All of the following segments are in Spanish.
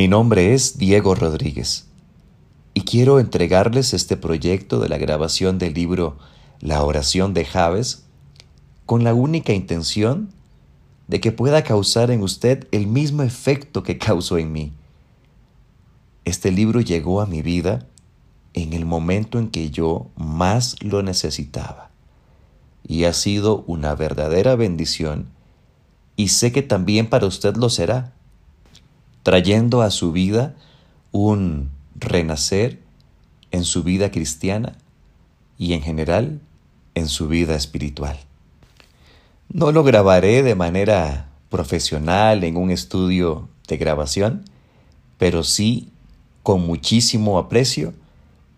Mi nombre es Diego Rodríguez y quiero entregarles este proyecto de la grabación del libro La oración de Javes con la única intención de que pueda causar en usted el mismo efecto que causó en mí. Este libro llegó a mi vida en el momento en que yo más lo necesitaba y ha sido una verdadera bendición y sé que también para usted lo será trayendo a su vida un renacer en su vida cristiana y en general en su vida espiritual. No lo grabaré de manera profesional en un estudio de grabación, pero sí con muchísimo aprecio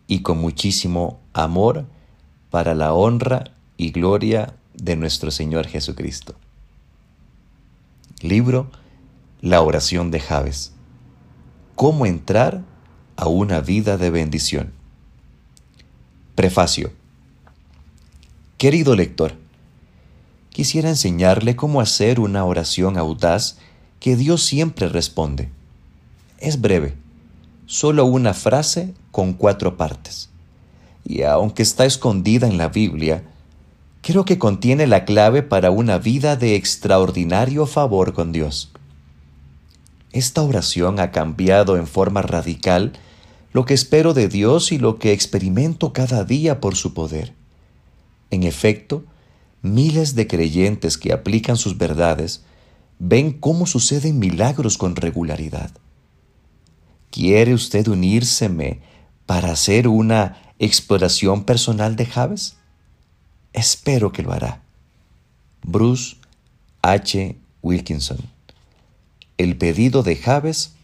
y con muchísimo amor para la honra y gloria de nuestro Señor Jesucristo. Libro la oración de Javes. ¿Cómo entrar a una vida de bendición? Prefacio. Querido lector, quisiera enseñarle cómo hacer una oración audaz que Dios siempre responde. Es breve, solo una frase con cuatro partes. Y aunque está escondida en la Biblia, creo que contiene la clave para una vida de extraordinario favor con Dios. Esta oración ha cambiado en forma radical lo que espero de Dios y lo que experimento cada día por su poder. En efecto, miles de creyentes que aplican sus verdades ven cómo suceden milagros con regularidad. ¿Quiere usted unírseme para hacer una exploración personal de Javes? Espero que lo hará. Bruce H. Wilkinson el pedido de Jabes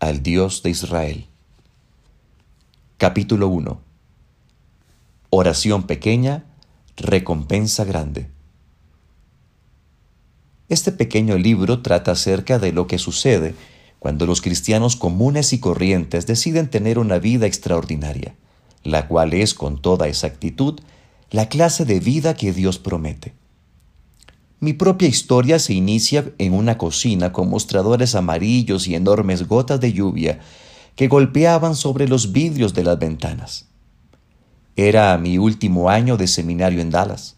al Dios de Israel. Capítulo 1. Oración pequeña, recompensa grande. Este pequeño libro trata acerca de lo que sucede cuando los cristianos comunes y corrientes deciden tener una vida extraordinaria, la cual es con toda exactitud la clase de vida que Dios promete. Mi propia historia se inicia en una cocina con mostradores amarillos y enormes gotas de lluvia que golpeaban sobre los vidrios de las ventanas. Era mi último año de seminario en Dallas.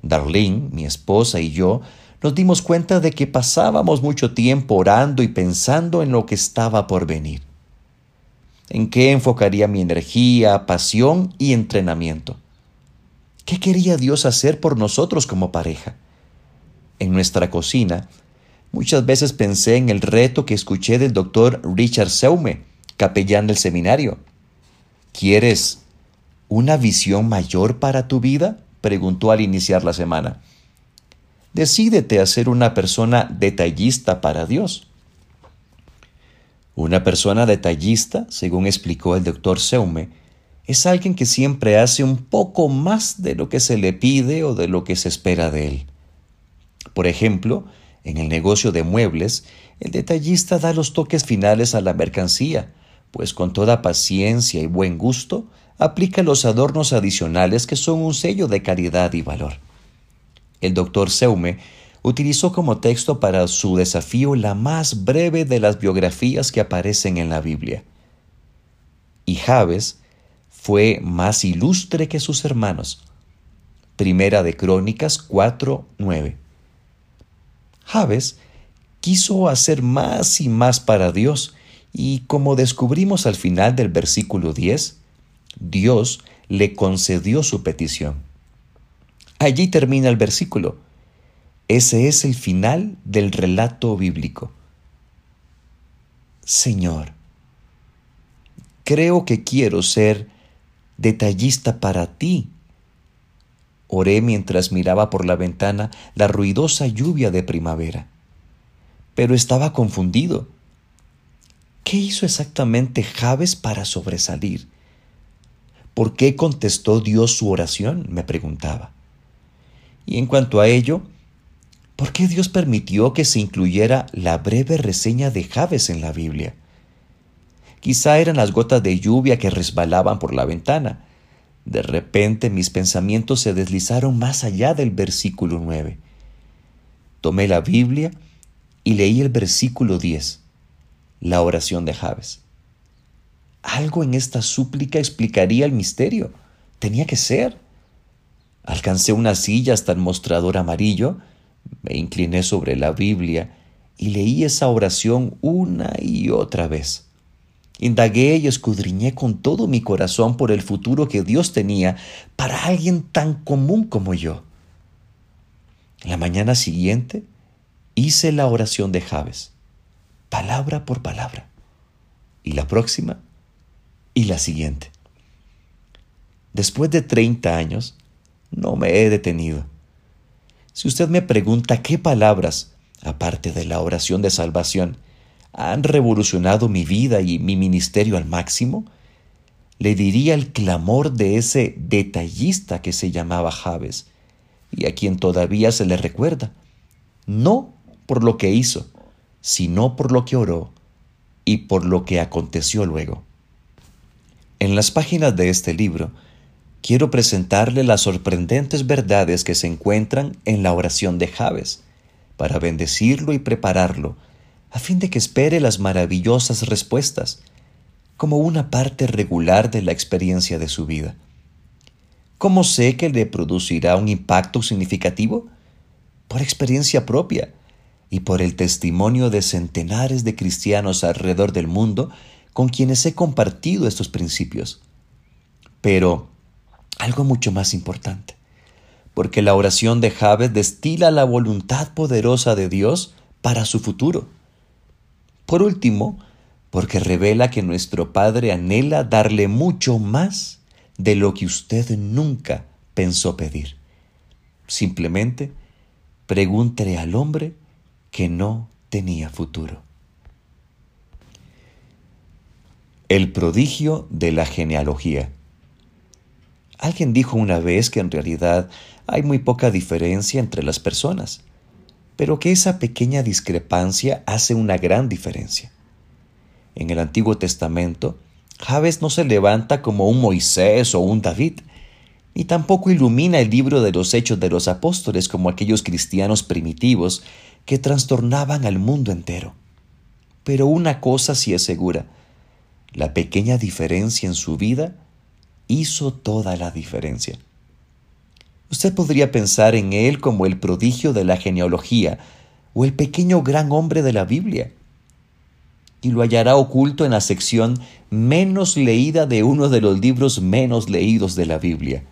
Darlene, mi esposa y yo nos dimos cuenta de que pasábamos mucho tiempo orando y pensando en lo que estaba por venir. ¿En qué enfocaría mi energía, pasión y entrenamiento? ¿Qué quería Dios hacer por nosotros como pareja? En nuestra cocina, muchas veces pensé en el reto que escuché del doctor Richard Seume, capellán del seminario. ¿Quieres una visión mayor para tu vida? preguntó al iniciar la semana. Decídete a ser una persona detallista para Dios. Una persona detallista, según explicó el doctor Seume, es alguien que siempre hace un poco más de lo que se le pide o de lo que se espera de él. Por ejemplo, en el negocio de muebles, el detallista da los toques finales a la mercancía, pues con toda paciencia y buen gusto aplica los adornos adicionales que son un sello de caridad y valor. El doctor Seume utilizó como texto para su desafío la más breve de las biografías que aparecen en la Biblia. Y Javes fue más ilustre que sus hermanos. Primera de Crónicas 4:9. Javes quiso hacer más y más para Dios y como descubrimos al final del versículo 10, Dios le concedió su petición. Allí termina el versículo. Ese es el final del relato bíblico. Señor, creo que quiero ser detallista para ti Oré mientras miraba por la ventana la ruidosa lluvia de primavera. Pero estaba confundido. ¿Qué hizo exactamente Javes para sobresalir? ¿Por qué contestó Dios su oración? me preguntaba. Y en cuanto a ello, ¿por qué Dios permitió que se incluyera la breve reseña de Javes en la Biblia? Quizá eran las gotas de lluvia que resbalaban por la ventana, de repente mis pensamientos se deslizaron más allá del versículo 9. Tomé la Biblia y leí el versículo 10. la oración de Javes. Algo en esta súplica explicaría el misterio. Tenía que ser. Alcancé una silla hasta el mostrador amarillo, me incliné sobre la Biblia y leí esa oración una y otra vez. Indagué y escudriñé con todo mi corazón por el futuro que Dios tenía para alguien tan común como yo. La mañana siguiente hice la oración de Javes, palabra por palabra. Y la próxima y la siguiente. Después de 30 años, no me he detenido. Si usted me pregunta qué palabras, aparte de la oración de salvación, han revolucionado mi vida y mi ministerio al máximo, le diría el clamor de ese detallista que se llamaba Javes y a quien todavía se le recuerda, no por lo que hizo, sino por lo que oró y por lo que aconteció luego. En las páginas de este libro, quiero presentarle las sorprendentes verdades que se encuentran en la oración de Javes, para bendecirlo y prepararlo, a fin de que espere las maravillosas respuestas, como una parte regular de la experiencia de su vida. ¿Cómo sé que le producirá un impacto significativo? Por experiencia propia y por el testimonio de centenares de cristianos alrededor del mundo con quienes he compartido estos principios. Pero algo mucho más importante, porque la oración de Jabez destila la voluntad poderosa de Dios para su futuro. Por último, porque revela que nuestro Padre anhela darle mucho más de lo que usted nunca pensó pedir. Simplemente pregúntele al hombre que no tenía futuro. El prodigio de la genealogía. Alguien dijo una vez que en realidad hay muy poca diferencia entre las personas, pero que esa pequeña discrepancia hace una gran diferencia. En el Antiguo Testamento, Javes no se levanta como un Moisés o un David, ni tampoco ilumina el libro de los hechos de los apóstoles como aquellos cristianos primitivos que trastornaban al mundo entero. Pero una cosa sí es segura, la pequeña diferencia en su vida hizo toda la diferencia. Usted podría pensar en él como el prodigio de la genealogía o el pequeño gran hombre de la Biblia, y lo hallará oculto en la sección menos leída de uno de los libros menos leídos de la Biblia.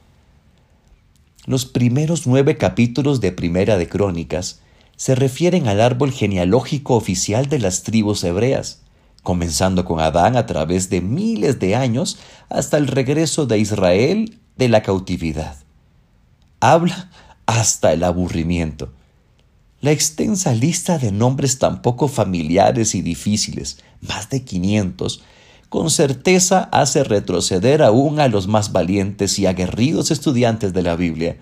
Los primeros nueve capítulos de Primera de Crónicas se refieren al árbol genealógico oficial de las tribus hebreas comenzando con Adán a través de miles de años hasta el regreso de Israel de la cautividad. Habla hasta el aburrimiento. La extensa lista de nombres tan poco familiares y difíciles, más de 500, con certeza hace retroceder aún a los más valientes y aguerridos estudiantes de la Biblia.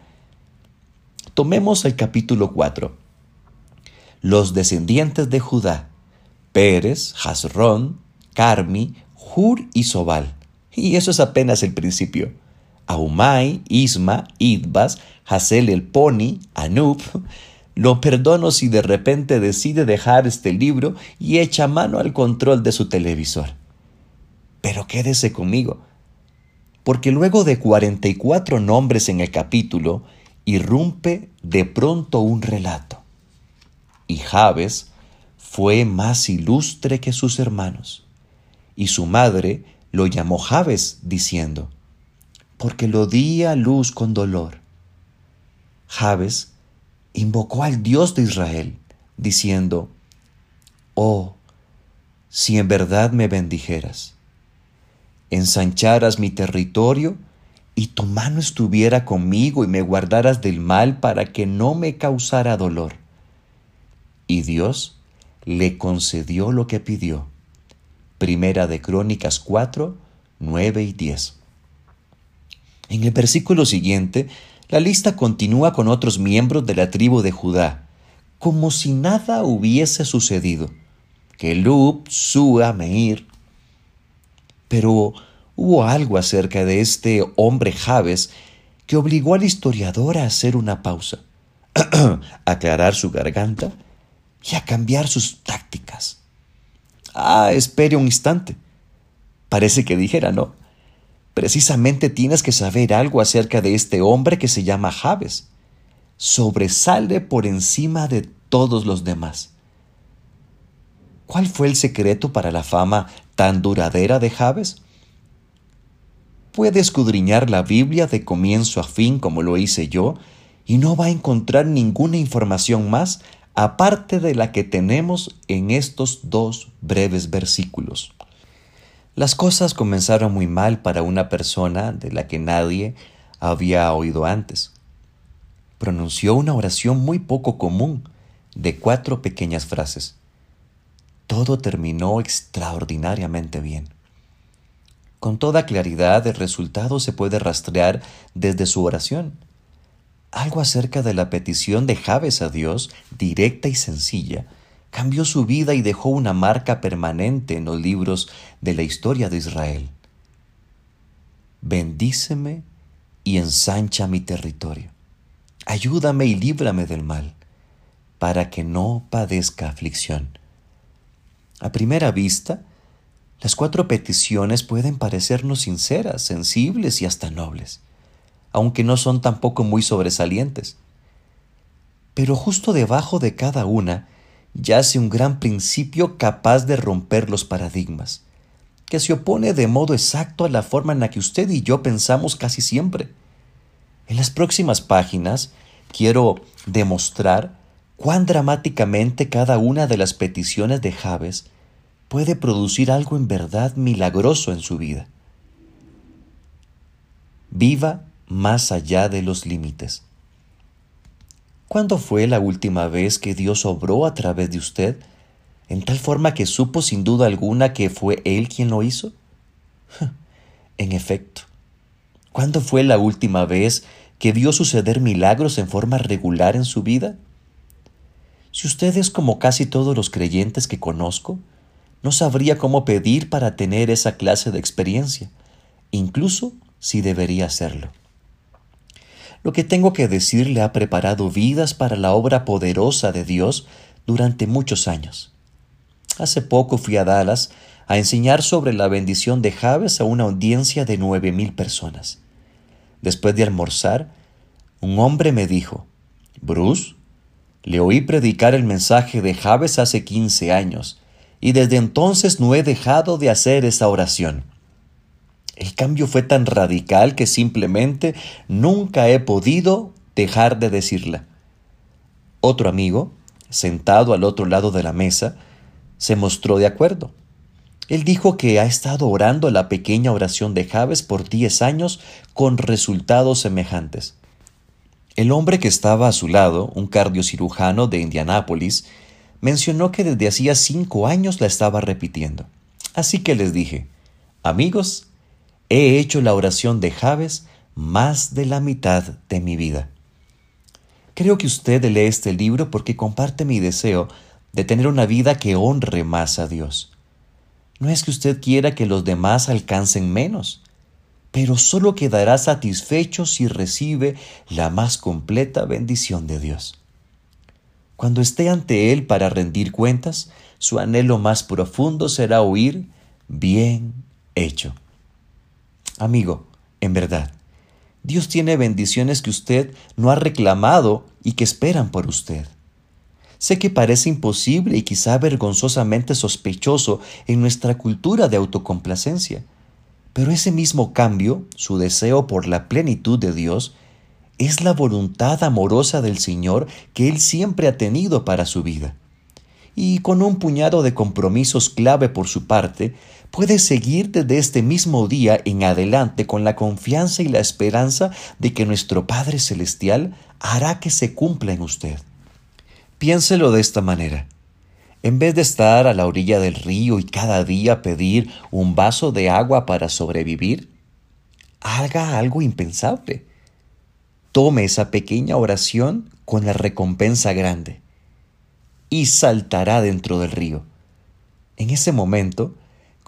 Tomemos el capítulo 4. Los descendientes de Judá Pérez, Hasrón, Carmi, Hur y Sobal. Y eso es apenas el principio. Ahumai, Isma, Idbas, Hasel el Poni, Anub. Lo perdono si de repente decide dejar este libro y echa mano al control de su televisor. Pero quédese conmigo, porque luego de 44 nombres en el capítulo, irrumpe de pronto un relato. Y Javes, fue más ilustre que sus hermanos. Y su madre lo llamó Jabes, diciendo, porque lo di a luz con dolor. Jabes invocó al Dios de Israel, diciendo, Oh, si en verdad me bendijeras, ensancharas mi territorio y tu mano estuviera conmigo y me guardaras del mal para que no me causara dolor. Y Dios le concedió lo que pidió. Primera de Crónicas 4, 9 y 10. En el versículo siguiente, la lista continúa con otros miembros de la tribu de Judá, como si nada hubiese sucedido. Kelub, Sua, Meir. Pero hubo algo acerca de este hombre Jabes que obligó al historiador a hacer una pausa, aclarar su garganta y a cambiar sus tácticas. Ah, espere un instante. Parece que dijera, no. Precisamente tienes que saber algo acerca de este hombre que se llama Javes. Sobresale por encima de todos los demás. ¿Cuál fue el secreto para la fama tan duradera de Javes? Puede escudriñar la Biblia de comienzo a fin como lo hice yo y no va a encontrar ninguna información más aparte de la que tenemos en estos dos breves versículos. Las cosas comenzaron muy mal para una persona de la que nadie había oído antes. Pronunció una oración muy poco común de cuatro pequeñas frases. Todo terminó extraordinariamente bien. Con toda claridad el resultado se puede rastrear desde su oración. Algo acerca de la petición de Javes a Dios, directa y sencilla, cambió su vida y dejó una marca permanente en los libros de la historia de Israel. Bendíceme y ensancha mi territorio. Ayúdame y líbrame del mal, para que no padezca aflicción. A primera vista, las cuatro peticiones pueden parecernos sinceras, sensibles y hasta nobles, aunque no son tampoco muy sobresalientes. Pero justo debajo de cada una yace un gran principio capaz de romper los paradigmas, que se opone de modo exacto a la forma en la que usted y yo pensamos casi siempre. En las próximas páginas quiero demostrar cuán dramáticamente cada una de las peticiones de Javes puede producir algo en verdad milagroso en su vida. Viva más allá de los límites. ¿Cuándo fue la última vez que Dios obró a través de usted en tal forma que supo sin duda alguna que fue Él quien lo hizo? En efecto, ¿cuándo fue la última vez que vio suceder milagros en forma regular en su vida? Si usted es como casi todos los creyentes que conozco, no sabría cómo pedir para tener esa clase de experiencia, incluso si debería hacerlo. Lo que tengo que decirle ha preparado vidas para la obra poderosa de Dios durante muchos años. Hace poco fui a Dallas a enseñar sobre la bendición de Javes a una audiencia de nueve mil personas. Después de almorzar, un hombre me dijo, Bruce, le oí predicar el mensaje de Javes hace 15 años y desde entonces no he dejado de hacer esa oración. El cambio fue tan radical que simplemente nunca he podido dejar de decirla. Otro amigo, sentado al otro lado de la mesa, se mostró de acuerdo. Él dijo que ha estado orando la pequeña oración de Javes por diez años con resultados semejantes. El hombre que estaba a su lado, un cardiocirujano de Indianápolis, mencionó que desde hacía cinco años la estaba repitiendo. Así que les dije, amigos, he hecho la oración de Javes más de la mitad de mi vida. Creo que usted lee este libro porque comparte mi deseo de tener una vida que honre más a Dios. No es que usted quiera que los demás alcancen menos, pero solo quedará satisfecho si recibe la más completa bendición de Dios. Cuando esté ante Él para rendir cuentas, su anhelo más profundo será oír, bien hecho. Amigo, en verdad, Dios tiene bendiciones que usted no ha reclamado y que esperan por usted. Sé que parece imposible y quizá vergonzosamente sospechoso en nuestra cultura de autocomplacencia, pero ese mismo cambio, su deseo por la plenitud de Dios, es la voluntad amorosa del Señor que Él siempre ha tenido para su vida. Y con un puñado de compromisos clave por su parte, puede seguir desde este mismo día en adelante con la confianza y la esperanza de que nuestro Padre Celestial hará que se cumpla en usted. Piénselo de esta manera. En vez de estar a la orilla del río y cada día pedir un vaso de agua para sobrevivir, haga algo impensable. Tome esa pequeña oración con la recompensa grande y saltará dentro del río. En ese momento,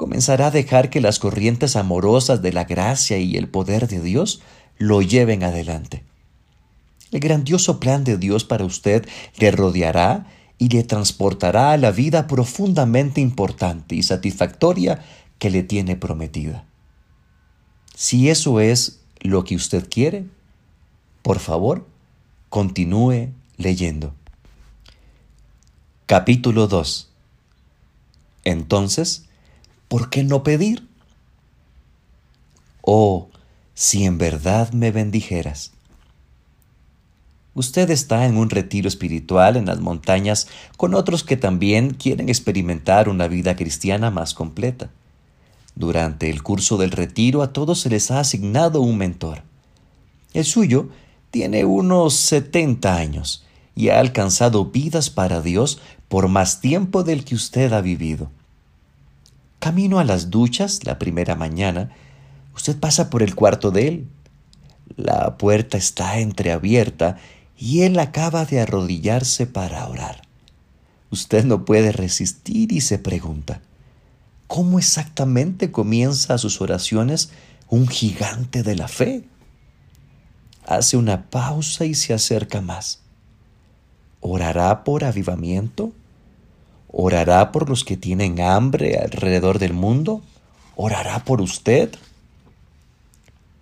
comenzará a dejar que las corrientes amorosas de la gracia y el poder de Dios lo lleven adelante. El grandioso plan de Dios para usted le rodeará y le transportará a la vida profundamente importante y satisfactoria que le tiene prometida. Si eso es lo que usted quiere, por favor, continúe leyendo. Capítulo 2 Entonces, ¿por qué no pedir? Oh, si en verdad me bendijeras. Usted está en un retiro espiritual en las montañas con otros que también quieren experimentar una vida cristiana más completa. Durante el curso del retiro a todos se les ha asignado un mentor. El suyo tiene unos 70 años y ha alcanzado vidas para Dios por más tiempo del que usted ha vivido. Camino a las duchas la primera mañana, usted pasa por el cuarto de él. La puerta está entreabierta y él acaba de arrodillarse para orar. Usted no puede resistir y se pregunta, ¿cómo exactamente comienza sus oraciones un gigante de la fe? Hace una pausa y se acerca más. ¿Orará por avivamiento? ¿Orará por los que tienen hambre alrededor del mundo? ¿Orará por usted?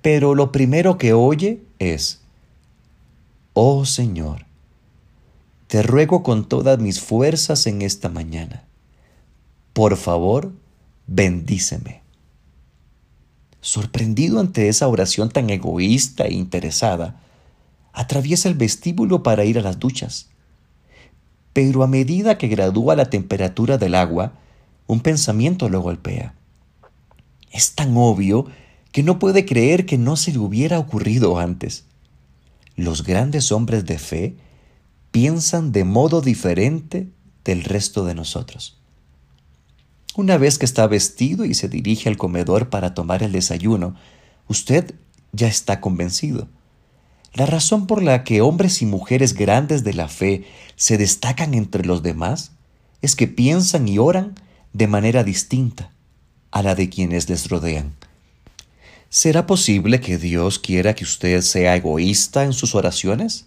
Pero lo primero que oye es, Oh Señor, te ruego con todas mis fuerzas en esta mañana. Por favor, bendíceme. Sorprendido ante esa oración tan egoísta e interesada, atraviesa el vestíbulo para ir a las duchas. Pero a medida que gradúa la temperatura del agua, un pensamiento lo golpea. Es tan obvio que no puede creer que no se le hubiera ocurrido antes los grandes hombres de fe piensan de modo diferente del resto de nosotros. Una vez que está vestido y se dirige al comedor para tomar el desayuno, usted ya está convencido. La razón por la que hombres y mujeres grandes de la fe se destacan entre los demás es que piensan y oran de manera distinta a la de quienes les rodean. ¿Será posible que Dios quiera que usted sea egoísta en sus oraciones?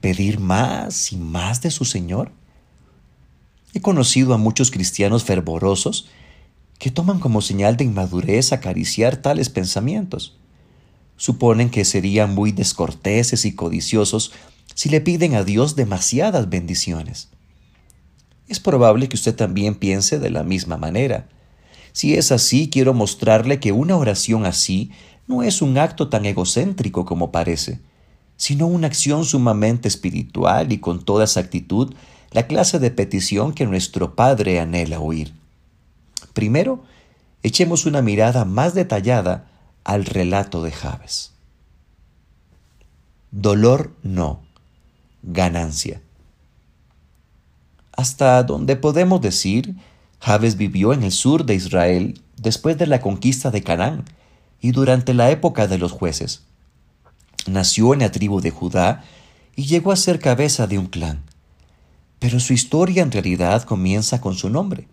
¿Pedir más y más de su Señor? He conocido a muchos cristianos fervorosos que toman como señal de inmadurez acariciar tales pensamientos. Suponen que serían muy descorteses y codiciosos si le piden a Dios demasiadas bendiciones. Es probable que usted también piense de la misma manera. Si es así, quiero mostrarle que una oración así no es un acto tan egocéntrico como parece, sino una acción sumamente espiritual y con toda exactitud la clase de petición que nuestro Padre anhela oír. Primero, echemos una mirada más detallada al relato de Javes. Dolor no, ganancia. Hasta donde podemos decir, Javes vivió en el sur de Israel después de la conquista de Canaán y durante la época de los jueces. Nació en la tribu de Judá y llegó a ser cabeza de un clan. Pero su historia en realidad comienza con su nombre.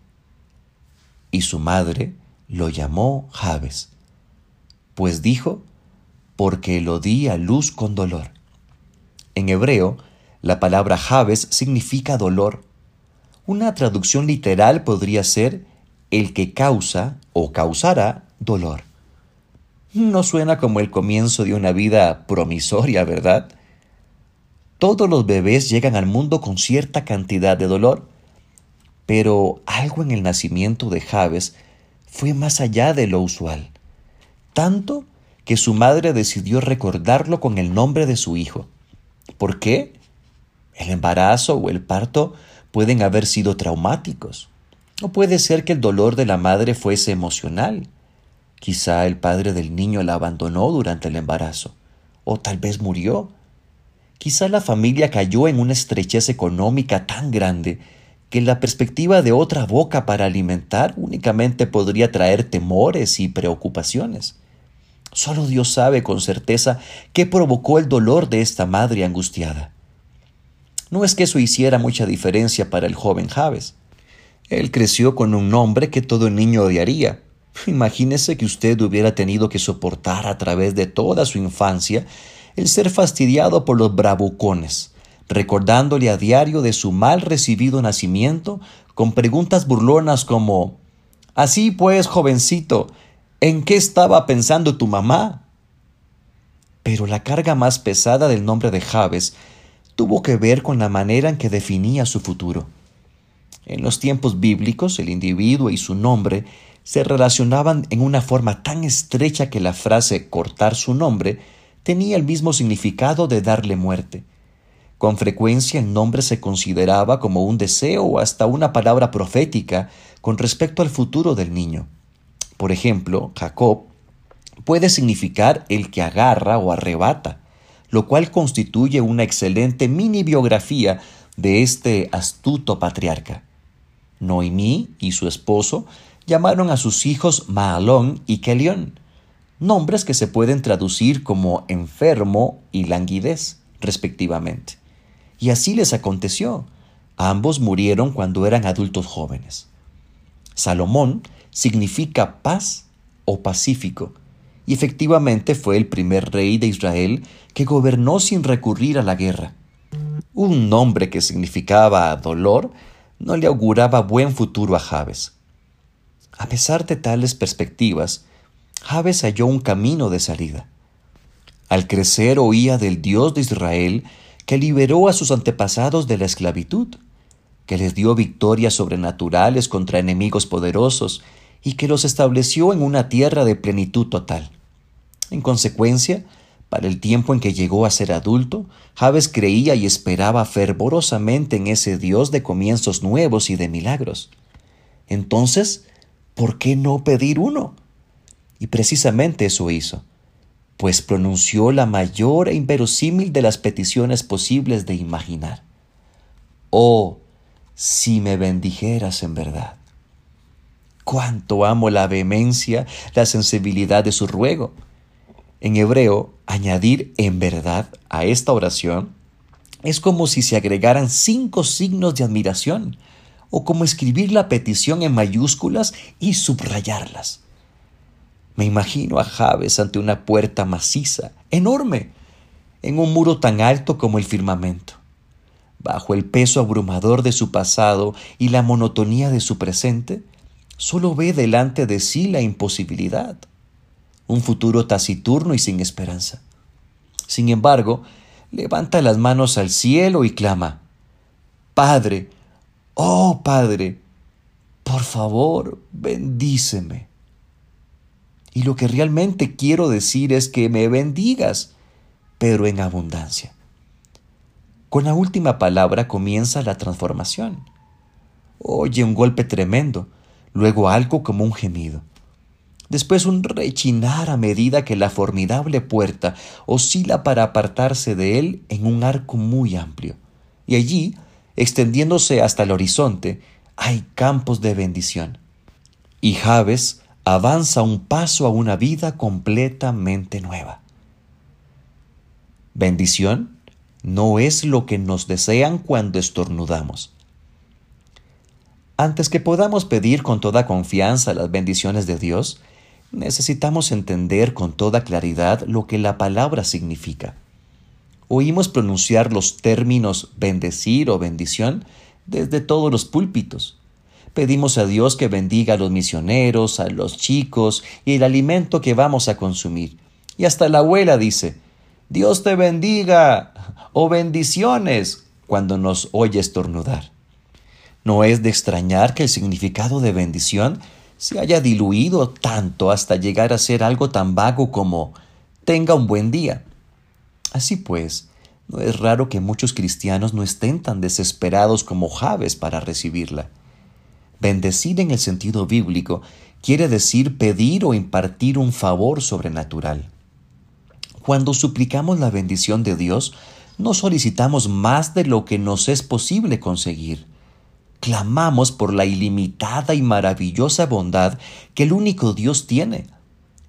Y su madre lo llamó Javes, pues dijo, porque lo di a luz con dolor. En hebreo, la palabra Javes significa dolor una traducción literal podría ser el que causa o causará dolor. No suena como el comienzo de una vida promisoria, ¿verdad? Todos los bebés llegan al mundo con cierta cantidad de dolor, pero algo en el nacimiento de Javes fue más allá de lo usual, tanto que su madre decidió recordarlo con el nombre de su hijo. ¿Por qué? El embarazo o el parto pueden haber sido traumáticos. O puede ser que el dolor de la madre fuese emocional. Quizá el padre del niño la abandonó durante el embarazo. O tal vez murió. Quizá la familia cayó en una estrechez económica tan grande que la perspectiva de otra boca para alimentar únicamente podría traer temores y preocupaciones. Solo Dios sabe con certeza qué provocó el dolor de esta madre angustiada. No es que eso hiciera mucha diferencia para el joven Javes. Él creció con un nombre que todo niño odiaría. Imagínese que usted hubiera tenido que soportar a través de toda su infancia el ser fastidiado por los bravucones, recordándole a diario de su mal recibido nacimiento con preguntas burlonas como Así pues, jovencito, ¿en qué estaba pensando tu mamá? Pero la carga más pesada del nombre de Javes tuvo que ver con la manera en que definía su futuro. En los tiempos bíblicos, el individuo y su nombre se relacionaban en una forma tan estrecha que la frase cortar su nombre tenía el mismo significado de darle muerte. Con frecuencia el nombre se consideraba como un deseo o hasta una palabra profética con respecto al futuro del niño. Por ejemplo, Jacob puede significar el que agarra o arrebata, lo cual constituye una excelente mini biografía de este astuto patriarca. Noemí y su esposo llamaron a sus hijos Maalón y Kelión, nombres que se pueden traducir como enfermo y languidez, respectivamente. Y así les aconteció. Ambos murieron cuando eran adultos jóvenes. Salomón significa paz o pacífico, y efectivamente fue el primer rey de Israel que gobernó sin recurrir a la guerra. Un nombre que significaba dolor no le auguraba buen futuro a Jabes. A pesar de tales perspectivas, Jabes halló un camino de salida. Al crecer oía del Dios de Israel que liberó a sus antepasados de la esclavitud, que les dio victorias sobrenaturales contra enemigos poderosos y que los estableció en una tierra de plenitud total. En consecuencia, para el tiempo en que llegó a ser adulto, Javes creía y esperaba fervorosamente en ese Dios de comienzos nuevos y de milagros. Entonces, ¿por qué no pedir uno? Y precisamente eso hizo pues pronunció la mayor e inverosímil de las peticiones posibles de imaginar. Oh, si me bendijeras en verdad. Cuánto amo la vehemencia, la sensibilidad de su ruego. En hebreo, añadir en verdad a esta oración es como si se agregaran cinco signos de admiración, o como escribir la petición en mayúsculas y subrayarlas. Me imagino a Javes ante una puerta maciza, enorme, en un muro tan alto como el firmamento. Bajo el peso abrumador de su pasado y la monotonía de su presente, solo ve delante de sí la imposibilidad, un futuro taciturno y sin esperanza. Sin embargo, levanta las manos al cielo y clama, Padre, oh Padre, por favor, bendíceme. Y lo que realmente quiero decir es que me bendigas, pero en abundancia. Con la última palabra comienza la transformación. Oye un golpe tremendo, luego algo como un gemido. Después un rechinar a medida que la formidable puerta oscila para apartarse de él en un arco muy amplio. Y allí, extendiéndose hasta el horizonte, hay campos de bendición. Y Javes avanza un paso a una vida completamente nueva. Bendición no es lo que nos desean cuando estornudamos. Antes que podamos pedir con toda confianza las bendiciones de Dios, necesitamos entender con toda claridad lo que la palabra significa. Oímos pronunciar los términos bendecir o bendición desde todos los púlpitos. Pedimos a Dios que bendiga a los misioneros, a los chicos y el alimento que vamos a consumir. Y hasta la abuela dice, Dios te bendiga o bendiciones cuando nos oye estornudar. No es de extrañar que el significado de bendición se haya diluido tanto hasta llegar a ser algo tan vago como tenga un buen día. Así pues, no es raro que muchos cristianos no estén tan desesperados como Javes para recibirla. Bendecir en el sentido bíblico quiere decir pedir o impartir un favor sobrenatural. Cuando suplicamos la bendición de Dios, no solicitamos más de lo que nos es posible conseguir. Clamamos por la ilimitada y maravillosa bondad que el único Dios tiene,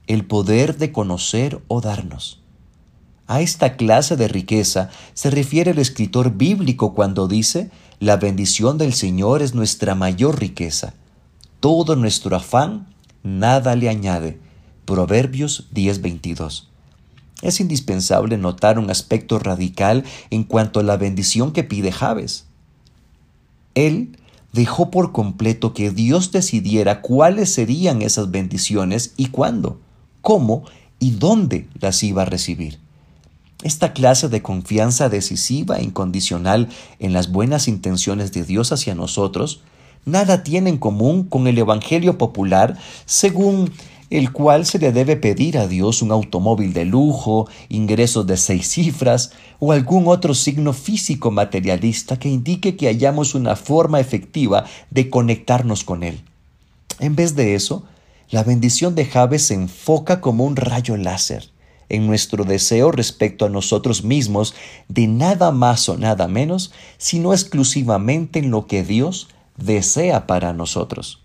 el poder de conocer o darnos. A esta clase de riqueza se refiere el escritor bíblico cuando dice la bendición del Señor es nuestra mayor riqueza. Todo nuestro afán nada le añade. Proverbios 10:22. es indispensable notar un aspecto radical en cuanto a la bendición que pide Javes. Él dejó por completo que Dios decidiera cuáles serían esas bendiciones y cuándo, cómo y dónde las iba a recibir. Esta clase de confianza decisiva e incondicional en las buenas intenciones de Dios hacia nosotros nada tiene en común con el Evangelio popular según el cual se le debe pedir a Dios un automóvil de lujo, ingresos de seis cifras o algún otro signo físico materialista que indique que hayamos una forma efectiva de conectarnos con Él. En vez de eso, la bendición de Javes se enfoca como un rayo láser en nuestro deseo respecto a nosotros mismos de nada más o nada menos, sino exclusivamente en lo que Dios desea para nosotros.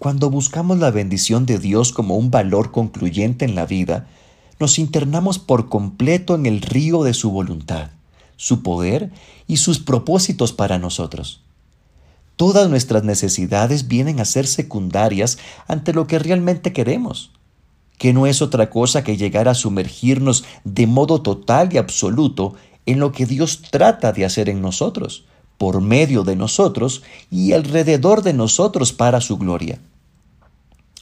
Cuando buscamos la bendición de Dios como un valor concluyente en la vida, nos internamos por completo en el río de su voluntad, su poder y sus propósitos para nosotros. Todas nuestras necesidades vienen a ser secundarias ante lo que realmente queremos, que no es otra cosa que llegar a sumergirnos de modo total y absoluto en lo que Dios trata de hacer en nosotros, por medio de nosotros y alrededor de nosotros para su gloria.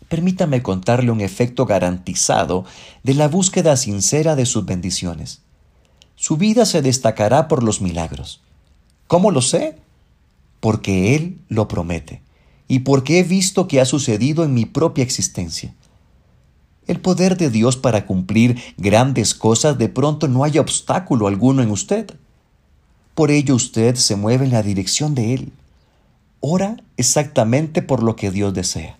Permítame contarle un efecto garantizado de la búsqueda sincera de sus bendiciones. Su vida se destacará por los milagros. ¿Cómo lo sé? Porque Él lo promete y porque he visto que ha sucedido en mi propia existencia. El poder de Dios para cumplir grandes cosas de pronto no hay obstáculo alguno en usted. Por ello usted se mueve en la dirección de Él. Ora exactamente por lo que Dios desea.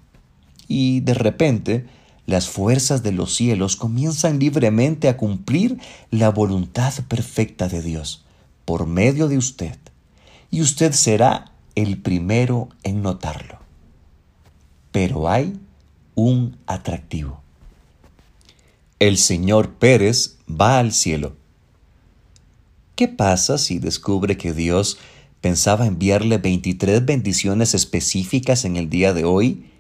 Y de repente, las fuerzas de los cielos comienzan libremente a cumplir la voluntad perfecta de Dios por medio de usted. Y usted será el primero en notarlo. Pero hay un atractivo. El señor Pérez va al cielo. ¿Qué pasa si descubre que Dios pensaba enviarle 23 bendiciones específicas en el día de hoy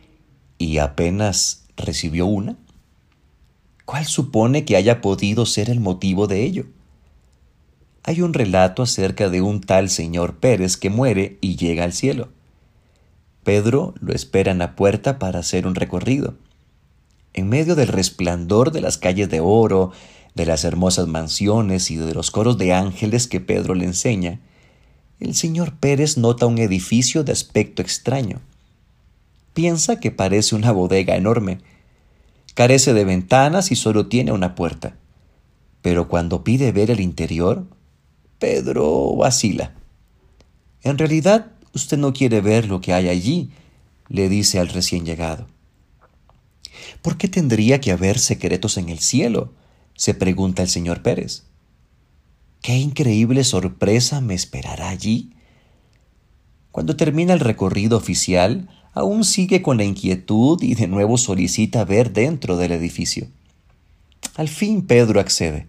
y apenas recibió una? ¿Cuál supone que haya podido ser el motivo de ello? Hay un relato acerca de un tal señor Pérez que muere y llega al cielo. Pedro lo espera en la puerta para hacer un recorrido. En medio del resplandor de las calles de oro, de las hermosas mansiones y de los coros de ángeles que Pedro le enseña, el señor Pérez nota un edificio de aspecto extraño. Piensa que parece una bodega enorme. Carece de ventanas y solo tiene una puerta. Pero cuando pide ver el interior, Pedro vacila. En realidad, usted no quiere ver lo que hay allí, le dice al recién llegado. ¿Por qué tendría que haber secretos en el cielo? se pregunta el señor Pérez. ¿Qué increíble sorpresa me esperará allí? Cuando termina el recorrido oficial, aún sigue con la inquietud y de nuevo solicita ver dentro del edificio. Al fin Pedro accede.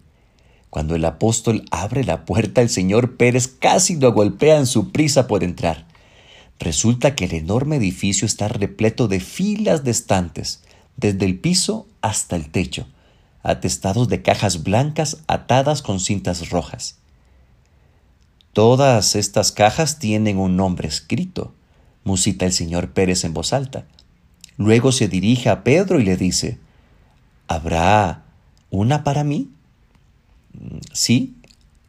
Cuando el apóstol abre la puerta, el señor Pérez casi lo golpea en su prisa por entrar. Resulta que el enorme edificio está repleto de filas de estantes, desde el piso hasta el techo, atestados de cajas blancas atadas con cintas rojas. Todas estas cajas tienen un nombre escrito, musita el señor Pérez en voz alta. Luego se dirige a Pedro y le dice, ¿Habrá una para mí? Sí,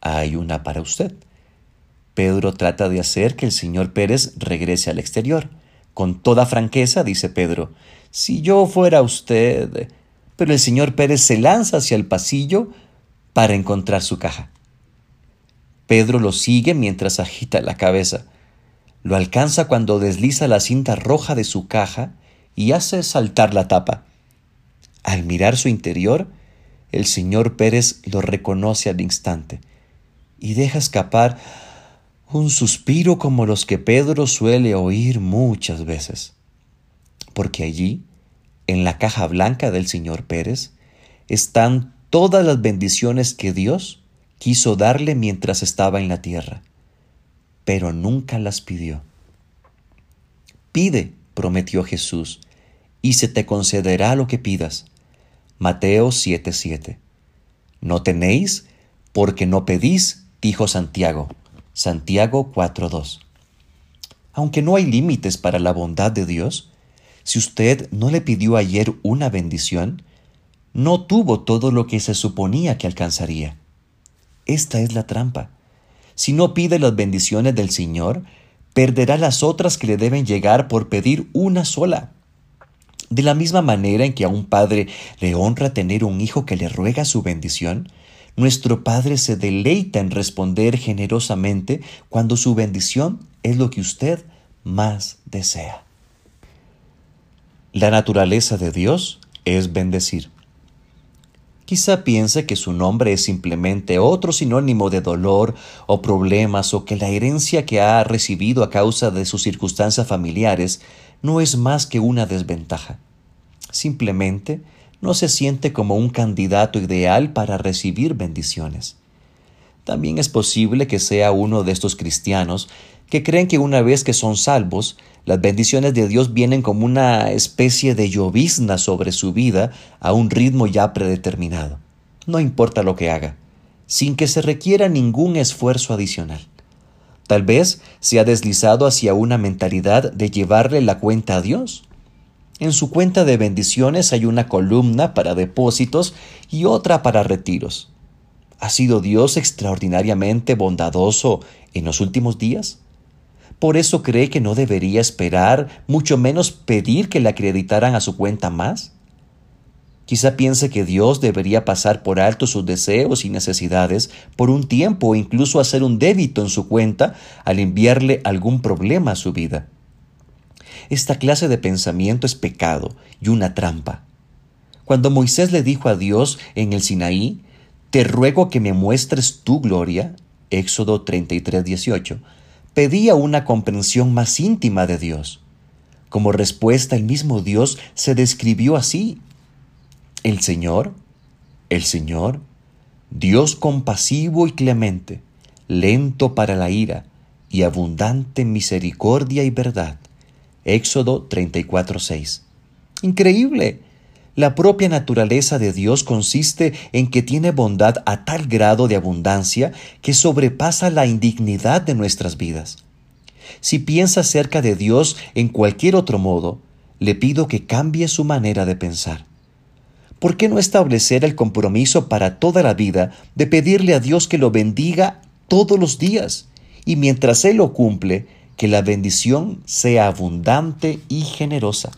hay una para usted. Pedro trata de hacer que el señor Pérez regrese al exterior. Con toda franqueza, dice Pedro, si yo fuera usted, pero el señor Pérez se lanza hacia el pasillo para encontrar su caja. Pedro lo sigue mientras agita la cabeza. Lo alcanza cuando desliza la cinta roja de su caja y hace saltar la tapa. Al mirar su interior, el señor Pérez lo reconoce al instante y deja escapar un suspiro como los que Pedro suele oír muchas veces. Porque allí en la caja blanca del señor Pérez están todas las bendiciones que Dios quiso darle mientras estaba en la tierra, pero nunca las pidió. Pide, prometió Jesús, y se te concederá lo que pidas. Mateo 7:7. No tenéis porque no pedís, dijo Santiago. Santiago 4.2. Aunque no hay límites para la bondad de Dios, si usted no le pidió ayer una bendición, no tuvo todo lo que se suponía que alcanzaría. Esta es la trampa. Si no pide las bendiciones del Señor, perderá las otras que le deben llegar por pedir una sola. De la misma manera en que a un padre le honra tener un hijo que le ruega su bendición, nuestro Padre se deleita en responder generosamente cuando su bendición es lo que usted más desea. La naturaleza de Dios es bendecir. Quizá piense que su nombre es simplemente otro sinónimo de dolor o problemas o que la herencia que ha recibido a causa de sus circunstancias familiares no es más que una desventaja. Simplemente no se siente como un candidato ideal para recibir bendiciones. También es posible que sea uno de estos cristianos que creen que una vez que son salvos, las bendiciones de Dios vienen como una especie de llovizna sobre su vida a un ritmo ya predeterminado. No importa lo que haga, sin que se requiera ningún esfuerzo adicional. Tal vez se ha deslizado hacia una mentalidad de llevarle la cuenta a Dios. En su cuenta de bendiciones hay una columna para depósitos y otra para retiros. ¿Ha sido Dios extraordinariamente bondadoso en los últimos días? Por eso cree que no debería esperar, mucho menos pedir que le acreditaran a su cuenta más. Quizá piense que Dios debería pasar por alto sus deseos y necesidades por un tiempo o incluso hacer un débito en su cuenta al enviarle algún problema a su vida. Esta clase de pensamiento es pecado y una trampa. Cuando Moisés le dijo a Dios en el Sinaí, Te ruego que me muestres tu gloria, Éxodo 33, 18, pedía una comprensión más íntima de Dios. Como respuesta, el mismo Dios se describió así. El Señor, el Señor, Dios compasivo y clemente, lento para la ira y abundante en misericordia y verdad. Éxodo 34:6. Increíble. La propia naturaleza de Dios consiste en que tiene bondad a tal grado de abundancia que sobrepasa la indignidad de nuestras vidas. Si piensa acerca de Dios en cualquier otro modo, le pido que cambie su manera de pensar. ¿Por qué no establecer el compromiso para toda la vida de pedirle a Dios que lo bendiga todos los días y mientras Él lo cumple, que la bendición sea abundante y generosa?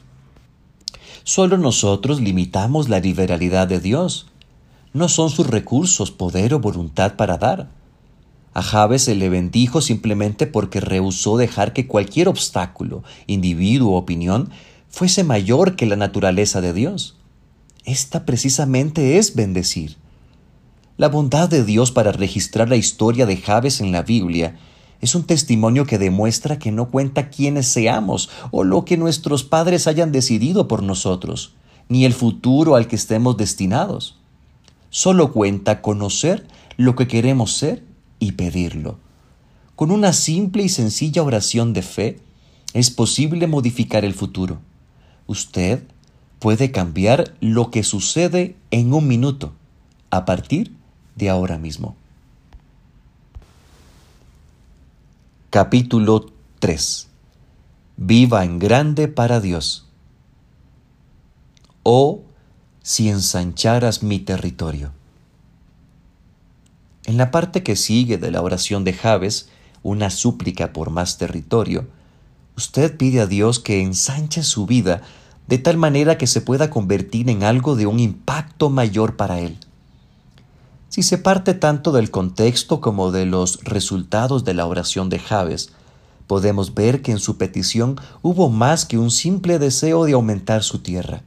Solo nosotros limitamos la liberalidad de Dios. No son sus recursos, poder o voluntad para dar. A Jabes se le bendijo simplemente porque rehusó dejar que cualquier obstáculo, individuo o opinión fuese mayor que la naturaleza de Dios. Esta precisamente es bendecir. La bondad de Dios para registrar la historia de Jabes en la Biblia es un testimonio que demuestra que no cuenta quiénes seamos o lo que nuestros padres hayan decidido por nosotros, ni el futuro al que estemos destinados. Solo cuenta conocer lo que queremos ser y pedirlo. Con una simple y sencilla oración de fe es posible modificar el futuro. Usted puede cambiar lo que sucede en un minuto, a partir de ahora mismo. Capítulo 3 Viva en grande para Dios. Oh, si ensancharas mi territorio. En la parte que sigue de la oración de Javes, una súplica por más territorio, usted pide a Dios que ensanche su vida de tal manera que se pueda convertir en algo de un impacto mayor para Él. Si se parte tanto del contexto como de los resultados de la oración de Javes, podemos ver que en su petición hubo más que un simple deseo de aumentar su tierra.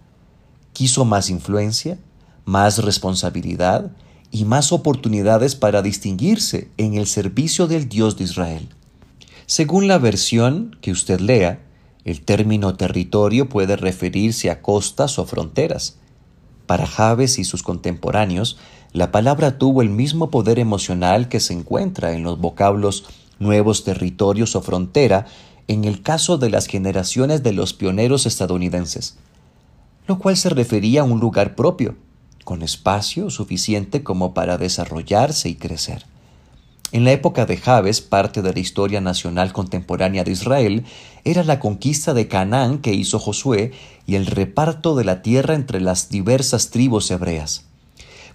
Quiso más influencia, más responsabilidad y más oportunidades para distinguirse en el servicio del Dios de Israel. Según la versión que usted lea, el término territorio puede referirse a costas o fronteras. Para Javes y sus contemporáneos, la palabra tuvo el mismo poder emocional que se encuentra en los vocablos nuevos territorios o frontera en el caso de las generaciones de los pioneros estadounidenses, lo cual se refería a un lugar propio, con espacio suficiente como para desarrollarse y crecer. En la época de Jabes, parte de la historia nacional contemporánea de Israel era la conquista de Canaán que hizo Josué y el reparto de la tierra entre las diversas tribus hebreas.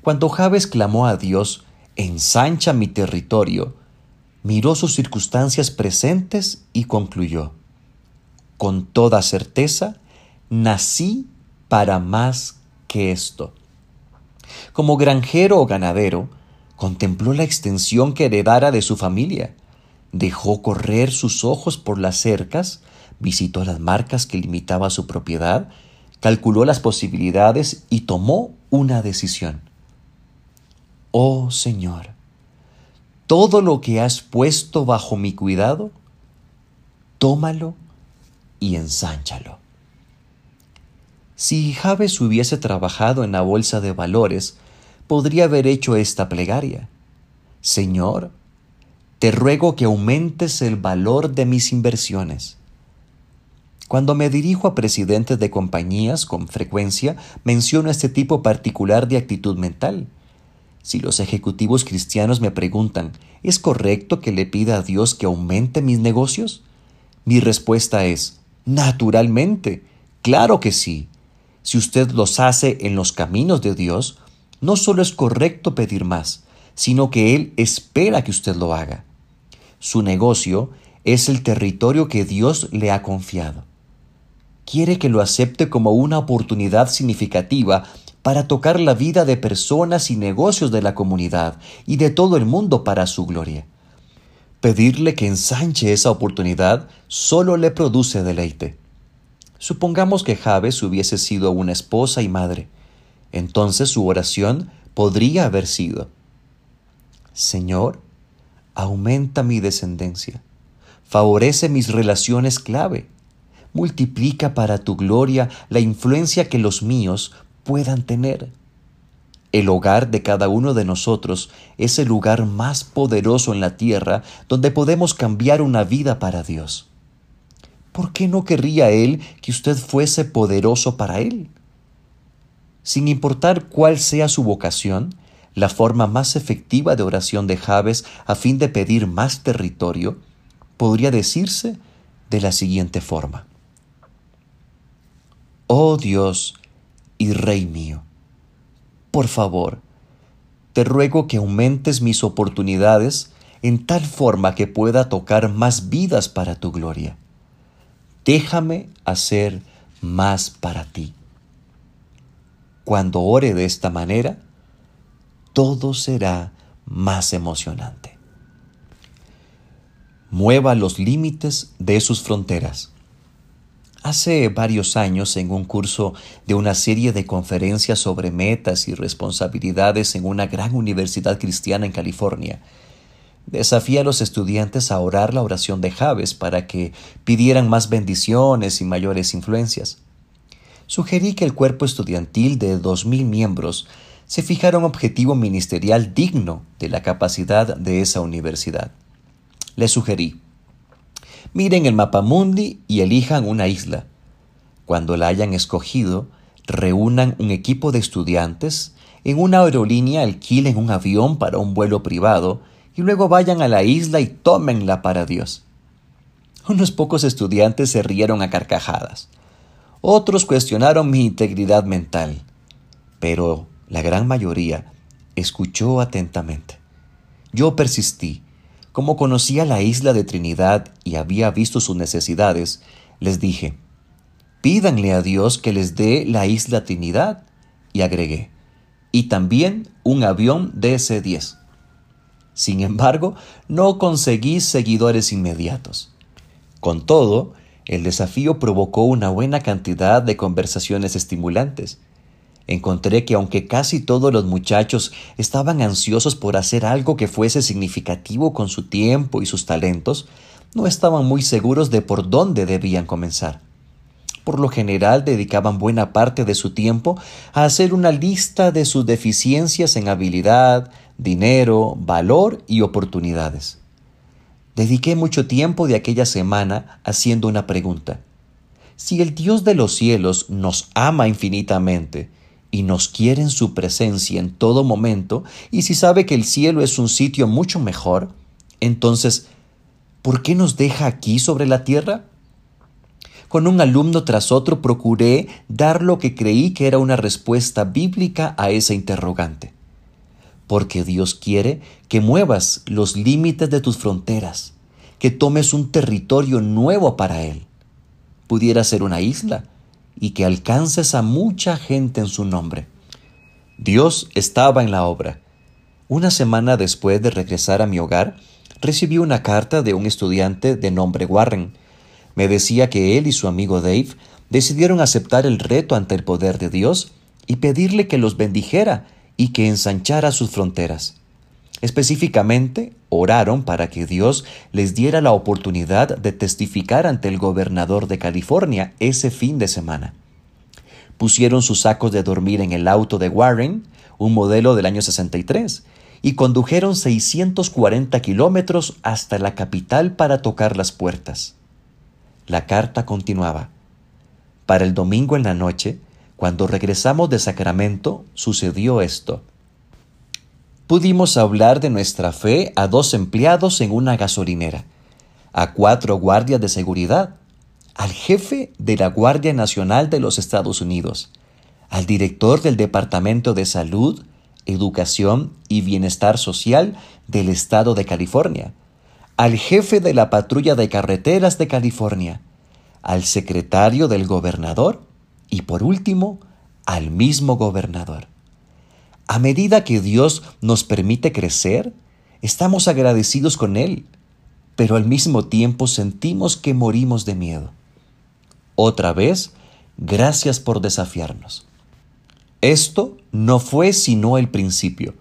Cuando Jabes clamó a Dios, ensancha mi territorio, miró sus circunstancias presentes y concluyó, con toda certeza, nací para más que esto. Como granjero o ganadero, contempló la extensión que heredara de su familia, dejó correr sus ojos por las cercas, visitó las marcas que limitaba su propiedad, calculó las posibilidades y tomó una decisión. Oh Señor, todo lo que has puesto bajo mi cuidado, tómalo y ensánchalo. Si Javes hubiese trabajado en la bolsa de valores, podría haber hecho esta plegaria. Señor, te ruego que aumentes el valor de mis inversiones. Cuando me dirijo a presidentes de compañías con frecuencia, menciono este tipo particular de actitud mental. Si los ejecutivos cristianos me preguntan, ¿es correcto que le pida a Dios que aumente mis negocios? Mi respuesta es, naturalmente, claro que sí. Si usted los hace en los caminos de Dios, no solo es correcto pedir más, sino que Él espera que usted lo haga. Su negocio es el territorio que Dios le ha confiado. Quiere que lo acepte como una oportunidad significativa para tocar la vida de personas y negocios de la comunidad y de todo el mundo para su gloria. Pedirle que ensanche esa oportunidad solo le produce deleite. Supongamos que Javes hubiese sido una esposa y madre entonces su oración podría haber sido, Señor, aumenta mi descendencia, favorece mis relaciones clave, multiplica para tu gloria la influencia que los míos puedan tener. El hogar de cada uno de nosotros es el lugar más poderoso en la tierra donde podemos cambiar una vida para Dios. ¿Por qué no querría Él que usted fuese poderoso para Él? Sin importar cuál sea su vocación, la forma más efectiva de oración de Jabes a fin de pedir más territorio podría decirse de la siguiente forma. Oh Dios y Rey mío, por favor, te ruego que aumentes mis oportunidades en tal forma que pueda tocar más vidas para tu gloria. Déjame hacer más para ti. Cuando ore de esta manera, todo será más emocionante. Mueva los límites de sus fronteras. Hace varios años, en un curso de una serie de conferencias sobre metas y responsabilidades en una gran universidad cristiana en California, desafía a los estudiantes a orar la oración de Javes para que pidieran más bendiciones y mayores influencias sugerí que el cuerpo estudiantil de 2.000 miembros se fijara un objetivo ministerial digno de la capacidad de esa universidad. Le sugerí, miren el mapa mundi y elijan una isla. Cuando la hayan escogido, reúnan un equipo de estudiantes, en una aerolínea alquilen un avión para un vuelo privado y luego vayan a la isla y tómenla para Dios. Unos pocos estudiantes se rieron a carcajadas. Otros cuestionaron mi integridad mental, pero la gran mayoría escuchó atentamente. Yo persistí. Como conocía la isla de Trinidad y había visto sus necesidades, les dije, pídanle a Dios que les dé la isla Trinidad, y agregué, y también un avión DC-10. Sin embargo, no conseguí seguidores inmediatos. Con todo, el desafío provocó una buena cantidad de conversaciones estimulantes. Encontré que aunque casi todos los muchachos estaban ansiosos por hacer algo que fuese significativo con su tiempo y sus talentos, no estaban muy seguros de por dónde debían comenzar. Por lo general dedicaban buena parte de su tiempo a hacer una lista de sus deficiencias en habilidad, dinero, valor y oportunidades. Dediqué mucho tiempo de aquella semana haciendo una pregunta. Si el Dios de los cielos nos ama infinitamente, y nos quiere en su presencia en todo momento, y si sabe que el cielo es un sitio mucho mejor, entonces, ¿por qué nos deja aquí sobre la tierra? Con un alumno tras otro procuré dar lo que creí que era una respuesta bíblica a esa interrogante. Porque Dios quiere que muevas los límites de tus fronteras, que tomes un territorio nuevo para Él. Pudiera ser una isla, y que alcances a mucha gente en su nombre. Dios estaba en la obra. Una semana después de regresar a mi hogar, recibí una carta de un estudiante de nombre Warren. Me decía que él y su amigo Dave decidieron aceptar el reto ante el poder de Dios y pedirle que los bendijera y que ensanchara sus fronteras. Específicamente, oraron para que Dios les diera la oportunidad de testificar ante el gobernador de California ese fin de semana. Pusieron sus sacos de dormir en el auto de Warren, un modelo del año 63, y condujeron 640 kilómetros hasta la capital para tocar las puertas. La carta continuaba. Para el domingo en la noche, cuando regresamos de Sacramento, sucedió esto pudimos hablar de nuestra fe a dos empleados en una gasolinera, a cuatro guardias de seguridad, al jefe de la Guardia Nacional de los Estados Unidos, al director del Departamento de Salud, Educación y Bienestar Social del Estado de California, al jefe de la Patrulla de Carreteras de California, al secretario del gobernador y por último al mismo gobernador. A medida que Dios nos permite crecer, estamos agradecidos con Él, pero al mismo tiempo sentimos que morimos de miedo. Otra vez, gracias por desafiarnos. Esto no fue sino el principio.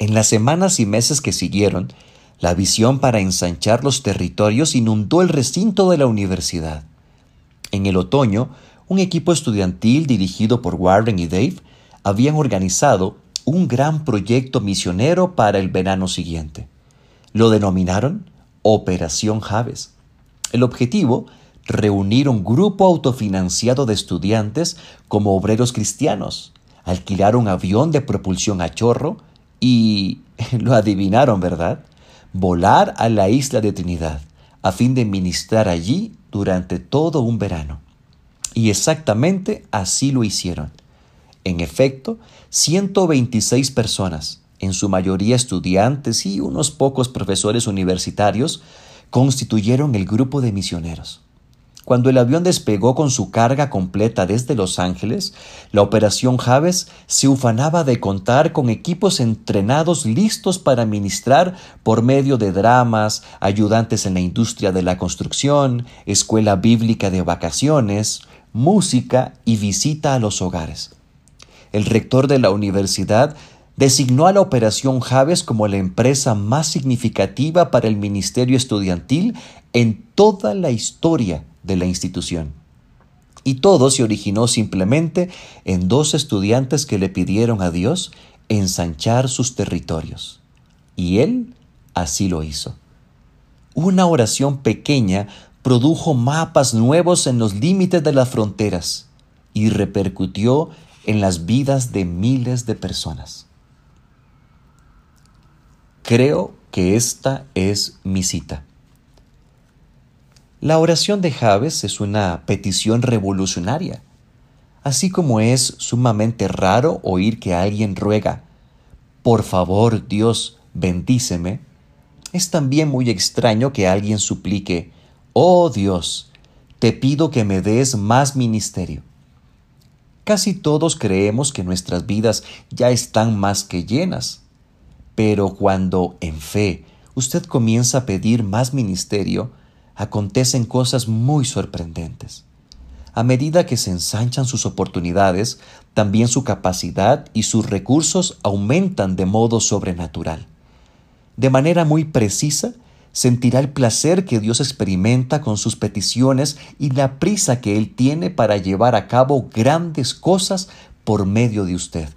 En las semanas y meses que siguieron, la visión para ensanchar los territorios inundó el recinto de la universidad. En el otoño, un equipo estudiantil dirigido por Warren y Dave habían organizado un gran proyecto misionero para el verano siguiente. Lo denominaron Operación Javes. El objetivo, reunir un grupo autofinanciado de estudiantes como obreros cristianos, alquilar un avión de propulsión a chorro y, lo adivinaron, ¿verdad? Volar a la isla de Trinidad a fin de ministrar allí durante todo un verano. Y exactamente así lo hicieron. En efecto, 126 personas, en su mayoría estudiantes y unos pocos profesores universitarios, constituyeron el grupo de misioneros. Cuando el avión despegó con su carga completa desde Los Ángeles, la operación Javes se ufanaba de contar con equipos entrenados listos para ministrar por medio de dramas, ayudantes en la industria de la construcción, escuela bíblica de vacaciones, música y visita a los hogares el rector de la universidad designó a la Operación Javes como la empresa más significativa para el ministerio estudiantil en toda la historia de la institución. Y todo se originó simplemente en dos estudiantes que le pidieron a Dios ensanchar sus territorios. Y él así lo hizo. Una oración pequeña produjo mapas nuevos en los límites de las fronteras y repercutió en las vidas de miles de personas. Creo que esta es mi cita. La oración de Javes es una petición revolucionaria, así como es sumamente raro oír que alguien ruega, por favor Dios, bendíceme, es también muy extraño que alguien suplique, oh Dios, te pido que me des más ministerio. Casi todos creemos que nuestras vidas ya están más que llenas. Pero cuando, en fe, usted comienza a pedir más ministerio, acontecen cosas muy sorprendentes. A medida que se ensanchan sus oportunidades, también su capacidad y sus recursos aumentan de modo sobrenatural. De manera muy precisa, sentirá el placer que Dios experimenta con sus peticiones y la prisa que Él tiene para llevar a cabo grandes cosas por medio de usted.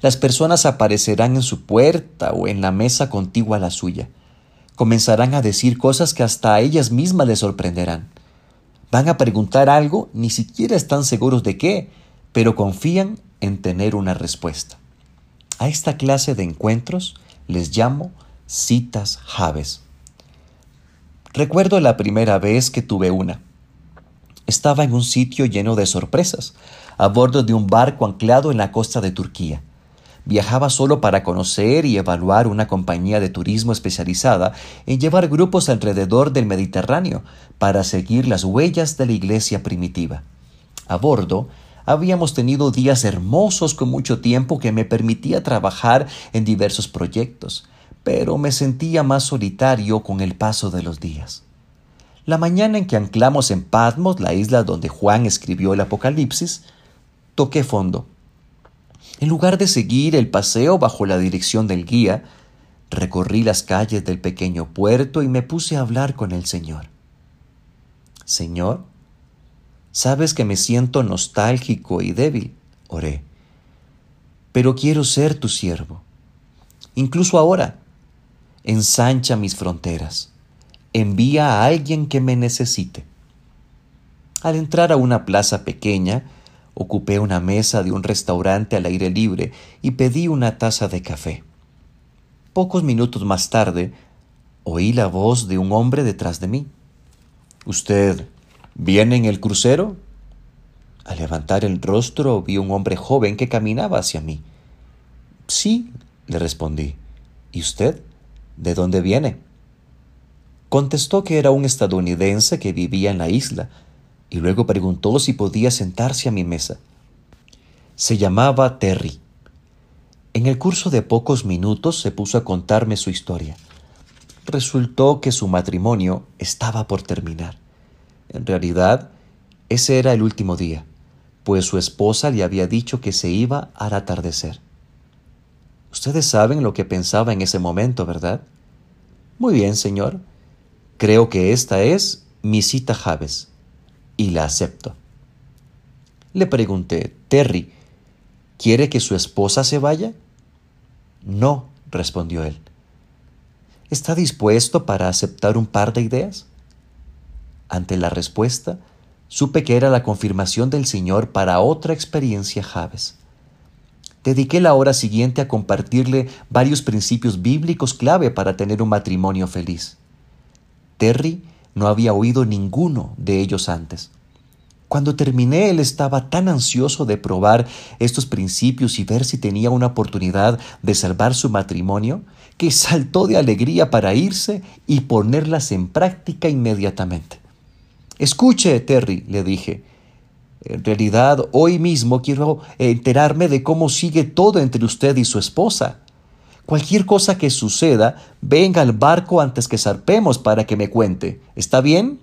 Las personas aparecerán en su puerta o en la mesa contigua a la suya. Comenzarán a decir cosas que hasta a ellas mismas les sorprenderán. Van a preguntar algo, ni siquiera están seguros de qué, pero confían en tener una respuesta. A esta clase de encuentros les llamo citas Javes. Recuerdo la primera vez que tuve una. Estaba en un sitio lleno de sorpresas, a bordo de un barco anclado en la costa de Turquía. Viajaba solo para conocer y evaluar una compañía de turismo especializada en llevar grupos alrededor del Mediterráneo para seguir las huellas de la iglesia primitiva. A bordo, habíamos tenido días hermosos con mucho tiempo que me permitía trabajar en diversos proyectos, pero me sentía más solitario con el paso de los días. La mañana en que anclamos en Patmos, la isla donde Juan escribió el Apocalipsis, toqué fondo. En lugar de seguir el paseo bajo la dirección del guía, recorrí las calles del pequeño puerto y me puse a hablar con el Señor. Señor, sabes que me siento nostálgico y débil, oré, pero quiero ser tu siervo. Incluso ahora, ensancha mis fronteras envía a alguien que me necesite. Al entrar a una plaza pequeña, ocupé una mesa de un restaurante al aire libre y pedí una taza de café. Pocos minutos más tarde, oí la voz de un hombre detrás de mí. ¿Usted viene en el crucero? Al levantar el rostro vi un hombre joven que caminaba hacia mí. Sí, le respondí. ¿Y usted? ¿De dónde viene? Contestó que era un estadounidense que vivía en la isla y luego preguntó si podía sentarse a mi mesa. Se llamaba Terry. En el curso de pocos minutos se puso a contarme su historia. Resultó que su matrimonio estaba por terminar. En realidad, ese era el último día, pues su esposa le había dicho que se iba al atardecer. Ustedes saben lo que pensaba en ese momento, ¿verdad? Muy bien, señor. Creo que esta es mi cita Javes y la acepto. Le pregunté, Terry, ¿quiere que su esposa se vaya? No, respondió él. ¿Está dispuesto para aceptar un par de ideas? Ante la respuesta, supe que era la confirmación del Señor para otra experiencia Javes. Dediqué la hora siguiente a compartirle varios principios bíblicos clave para tener un matrimonio feliz. Terry no había oído ninguno de ellos antes. Cuando terminé, él estaba tan ansioso de probar estos principios y ver si tenía una oportunidad de salvar su matrimonio, que saltó de alegría para irse y ponerlas en práctica inmediatamente. Escuche, Terry, le dije. En realidad, hoy mismo quiero enterarme de cómo sigue todo entre usted y su esposa. Cualquier cosa que suceda, venga al barco antes que zarpemos para que me cuente. ¿Está bien?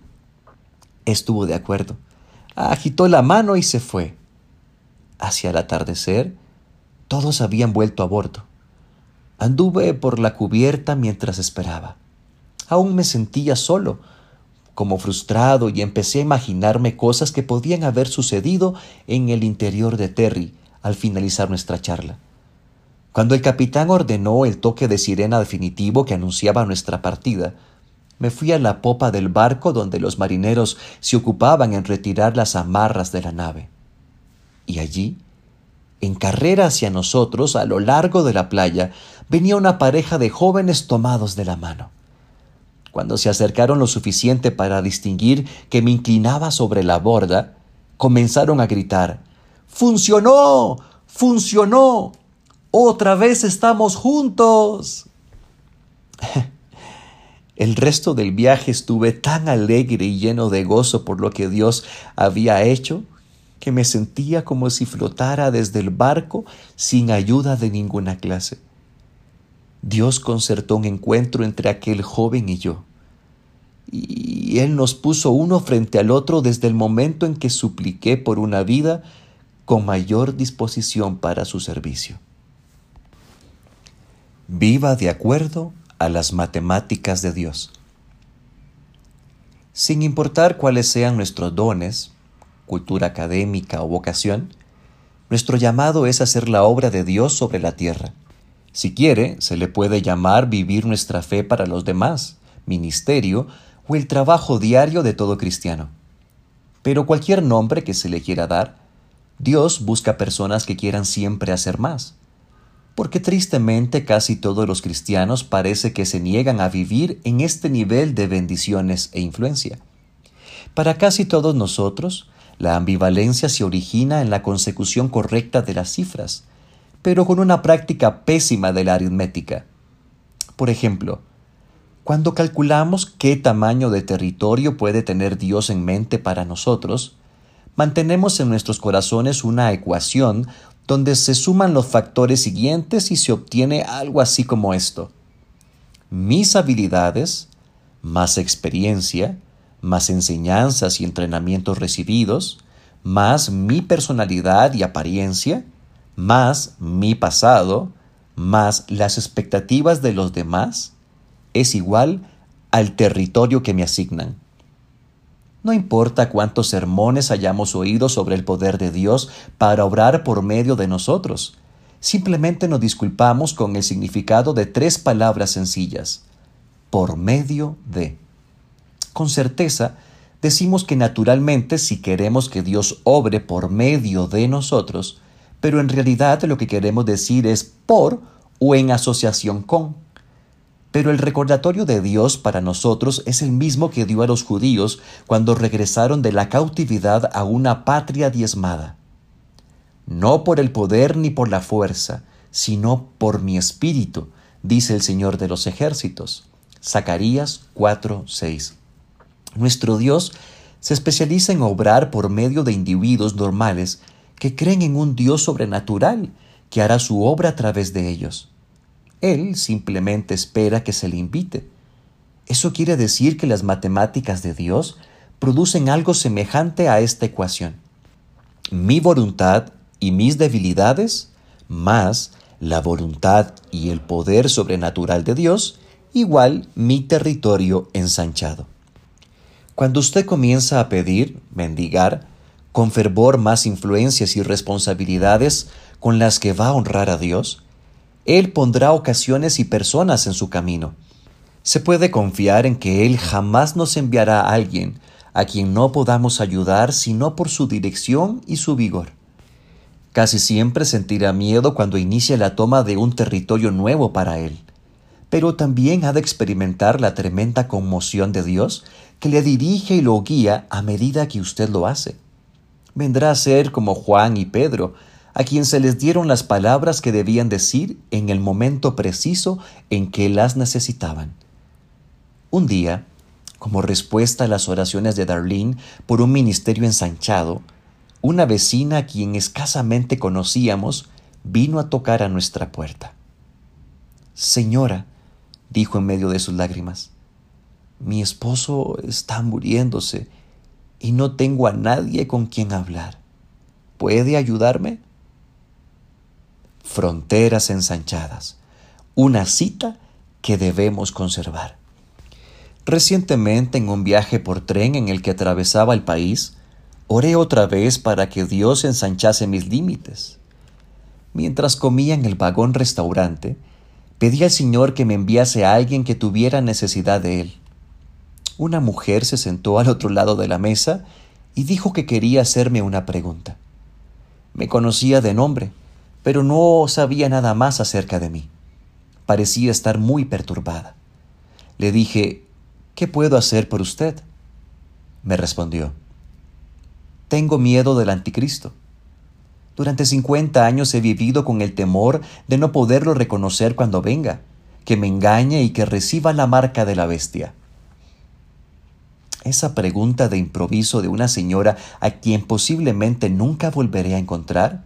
Estuvo de acuerdo. Agitó la mano y se fue. Hacia el atardecer, todos habían vuelto a bordo. Anduve por la cubierta mientras esperaba. Aún me sentía solo, como frustrado, y empecé a imaginarme cosas que podían haber sucedido en el interior de Terry al finalizar nuestra charla. Cuando el capitán ordenó el toque de sirena definitivo que anunciaba nuestra partida, me fui a la popa del barco donde los marineros se ocupaban en retirar las amarras de la nave. Y allí, en carrera hacia nosotros, a lo largo de la playa, venía una pareja de jóvenes tomados de la mano. Cuando se acercaron lo suficiente para distinguir que me inclinaba sobre la borda, comenzaron a gritar ¡Funcionó! ¡Funcionó! Otra vez estamos juntos. El resto del viaje estuve tan alegre y lleno de gozo por lo que Dios había hecho que me sentía como si flotara desde el barco sin ayuda de ninguna clase. Dios concertó un encuentro entre aquel joven y yo. Y Él nos puso uno frente al otro desde el momento en que supliqué por una vida con mayor disposición para su servicio. Viva de acuerdo a las matemáticas de Dios. Sin importar cuáles sean nuestros dones, cultura académica o vocación, nuestro llamado es hacer la obra de Dios sobre la tierra. Si quiere, se le puede llamar vivir nuestra fe para los demás, ministerio o el trabajo diario de todo cristiano. Pero cualquier nombre que se le quiera dar, Dios busca personas que quieran siempre hacer más, porque tristemente casi todos los cristianos parece que se niegan a vivir en este nivel de bendiciones e influencia. Para casi todos nosotros, la ambivalencia se origina en la consecución correcta de las cifras, pero con una práctica pésima de la aritmética. Por ejemplo, cuando calculamos qué tamaño de territorio puede tener Dios en mente para nosotros, mantenemos en nuestros corazones una ecuación donde se suman los factores siguientes y se obtiene algo así como esto. Mis habilidades, más experiencia, más enseñanzas y entrenamientos recibidos, más mi personalidad y apariencia, más mi pasado, más las expectativas de los demás, es igual al territorio que me asignan. No importa cuántos sermones hayamos oído sobre el poder de Dios para obrar por medio de nosotros. Simplemente nos disculpamos con el significado de tres palabras sencillas. Por medio de. Con certeza, decimos que naturalmente si queremos que Dios obre por medio de nosotros, pero en realidad lo que queremos decir es por o en asociación con. Pero el recordatorio de Dios para nosotros es el mismo que dio a los judíos cuando regresaron de la cautividad a una patria diezmada. No por el poder ni por la fuerza, sino por mi espíritu, dice el Señor de los ejércitos. Zacarías 4:6. Nuestro Dios se especializa en obrar por medio de individuos normales que creen en un Dios sobrenatural que hará su obra a través de ellos. Él simplemente espera que se le invite. Eso quiere decir que las matemáticas de Dios producen algo semejante a esta ecuación. Mi voluntad y mis debilidades más la voluntad y el poder sobrenatural de Dios igual mi territorio ensanchado. Cuando usted comienza a pedir, mendigar, con fervor más influencias y responsabilidades con las que va a honrar a Dios, él pondrá ocasiones y personas en su camino. Se puede confiar en que Él jamás nos enviará a alguien a quien no podamos ayudar sino por su dirección y su vigor. Casi siempre sentirá miedo cuando inicia la toma de un territorio nuevo para Él, pero también ha de experimentar la tremenda conmoción de Dios que le dirige y lo guía a medida que usted lo hace. Vendrá a ser como Juan y Pedro, a quien se les dieron las palabras que debían decir en el momento preciso en que las necesitaban. Un día, como respuesta a las oraciones de Darlene por un ministerio ensanchado, una vecina a quien escasamente conocíamos vino a tocar a nuestra puerta. Señora, dijo en medio de sus lágrimas, mi esposo está muriéndose y no tengo a nadie con quien hablar. ¿Puede ayudarme? fronteras ensanchadas, una cita que debemos conservar. Recientemente en un viaje por tren en el que atravesaba el país, oré otra vez para que Dios ensanchase mis límites. Mientras comía en el vagón restaurante, pedí al Señor que me enviase a alguien que tuviera necesidad de Él. Una mujer se sentó al otro lado de la mesa y dijo que quería hacerme una pregunta. Me conocía de nombre, pero no sabía nada más acerca de mí. Parecía estar muy perturbada. Le dije, ¿qué puedo hacer por usted? Me respondió, tengo miedo del anticristo. Durante cincuenta años he vivido con el temor de no poderlo reconocer cuando venga, que me engañe y que reciba la marca de la bestia. Esa pregunta de improviso de una señora a quien posiblemente nunca volveré a encontrar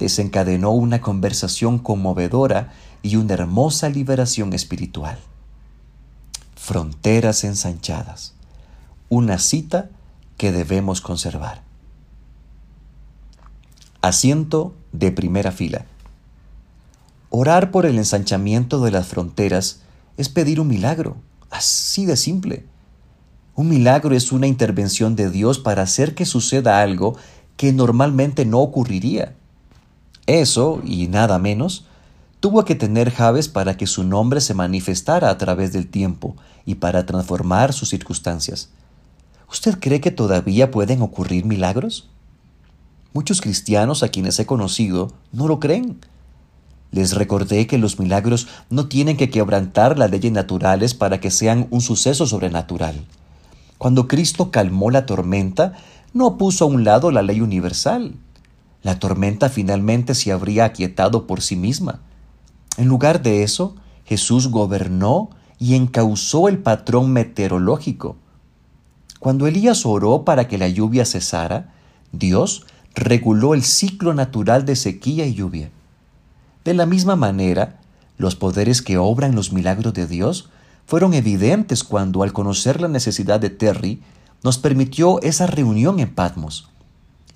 desencadenó una conversación conmovedora y una hermosa liberación espiritual. Fronteras ensanchadas. Una cita que debemos conservar. Asiento de primera fila. Orar por el ensanchamiento de las fronteras es pedir un milagro, así de simple. Un milagro es una intervención de Dios para hacer que suceda algo que normalmente no ocurriría. Eso, y nada menos, tuvo que tener Javes para que su nombre se manifestara a través del tiempo y para transformar sus circunstancias. ¿Usted cree que todavía pueden ocurrir milagros? Muchos cristianos a quienes he conocido no lo creen. Les recordé que los milagros no tienen que quebrantar las leyes naturales para que sean un suceso sobrenatural. Cuando Cristo calmó la tormenta, no puso a un lado la ley universal. La tormenta finalmente se habría aquietado por sí misma. En lugar de eso, Jesús gobernó y encausó el patrón meteorológico. Cuando Elías oró para que la lluvia cesara, Dios reguló el ciclo natural de sequía y lluvia. De la misma manera, los poderes que obran los milagros de Dios fueron evidentes cuando, al conocer la necesidad de Terry, nos permitió esa reunión en Patmos.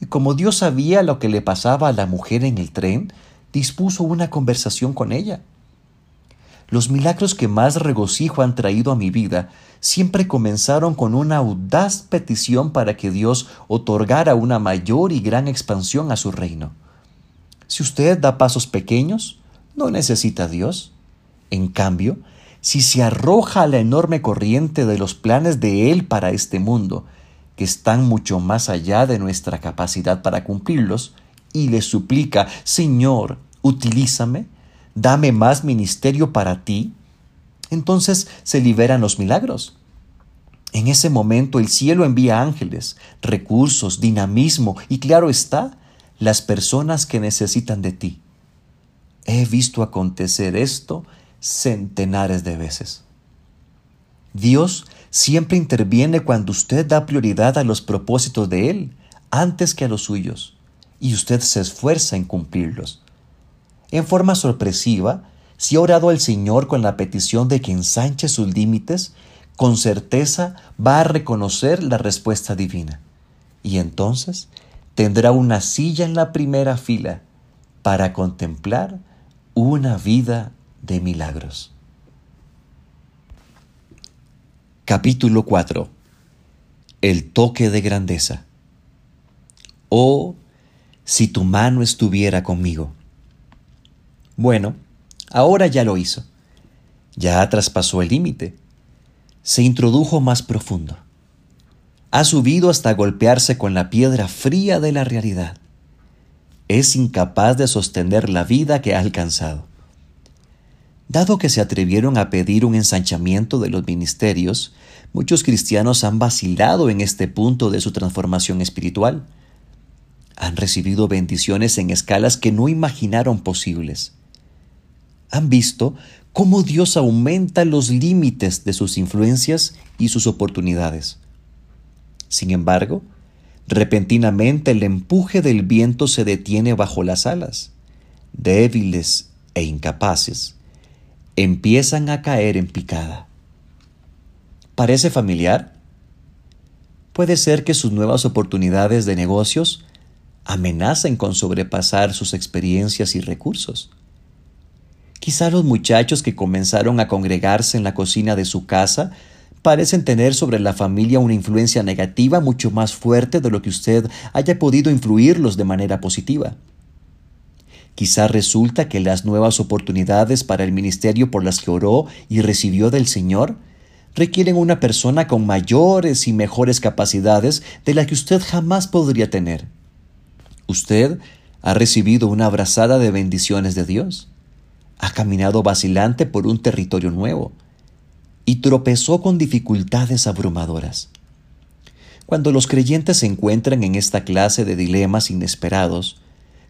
Y como Dios sabía lo que le pasaba a la mujer en el tren, dispuso una conversación con ella. Los milagros que más regocijo han traído a mi vida siempre comenzaron con una audaz petición para que Dios otorgara una mayor y gran expansión a su reino. Si usted da pasos pequeños, no necesita a Dios. En cambio, si se arroja a la enorme corriente de los planes de Él para este mundo, que están mucho más allá de nuestra capacidad para cumplirlos, y le suplica, Señor, utilízame, dame más ministerio para ti, entonces se liberan los milagros. En ese momento el cielo envía ángeles, recursos, dinamismo y claro está, las personas que necesitan de ti. He visto acontecer esto centenares de veces. Dios siempre interviene cuando usted da prioridad a los propósitos de Él antes que a los suyos, y usted se esfuerza en cumplirlos. En forma sorpresiva, si ha orado al Señor con la petición de que ensanche sus límites, con certeza va a reconocer la respuesta divina. Y entonces tendrá una silla en la primera fila para contemplar una vida de milagros. Capítulo 4 El toque de grandeza. Oh, si tu mano estuviera conmigo. Bueno, ahora ya lo hizo. Ya traspasó el límite. Se introdujo más profundo ha subido hasta golpearse con la piedra fría de la realidad. Es incapaz de sostener la vida que ha alcanzado. Dado que se atrevieron a pedir un ensanchamiento de los ministerios, muchos cristianos han vacilado en este punto de su transformación espiritual. Han recibido bendiciones en escalas que no imaginaron posibles. Han visto cómo Dios aumenta los límites de sus influencias y sus oportunidades. Sin embargo, repentinamente el empuje del viento se detiene bajo las alas. Débiles e incapaces, empiezan a caer en picada. ¿Parece familiar? Puede ser que sus nuevas oportunidades de negocios amenacen con sobrepasar sus experiencias y recursos. Quizá los muchachos que comenzaron a congregarse en la cocina de su casa parecen tener sobre la familia una influencia negativa mucho más fuerte de lo que usted haya podido influirlos de manera positiva. Quizá resulta que las nuevas oportunidades para el ministerio por las que oró y recibió del Señor requieren una persona con mayores y mejores capacidades de la que usted jamás podría tener. Usted ha recibido una abrazada de bendiciones de Dios. Ha caminado vacilante por un territorio nuevo y tropezó con dificultades abrumadoras. Cuando los creyentes se encuentran en esta clase de dilemas inesperados,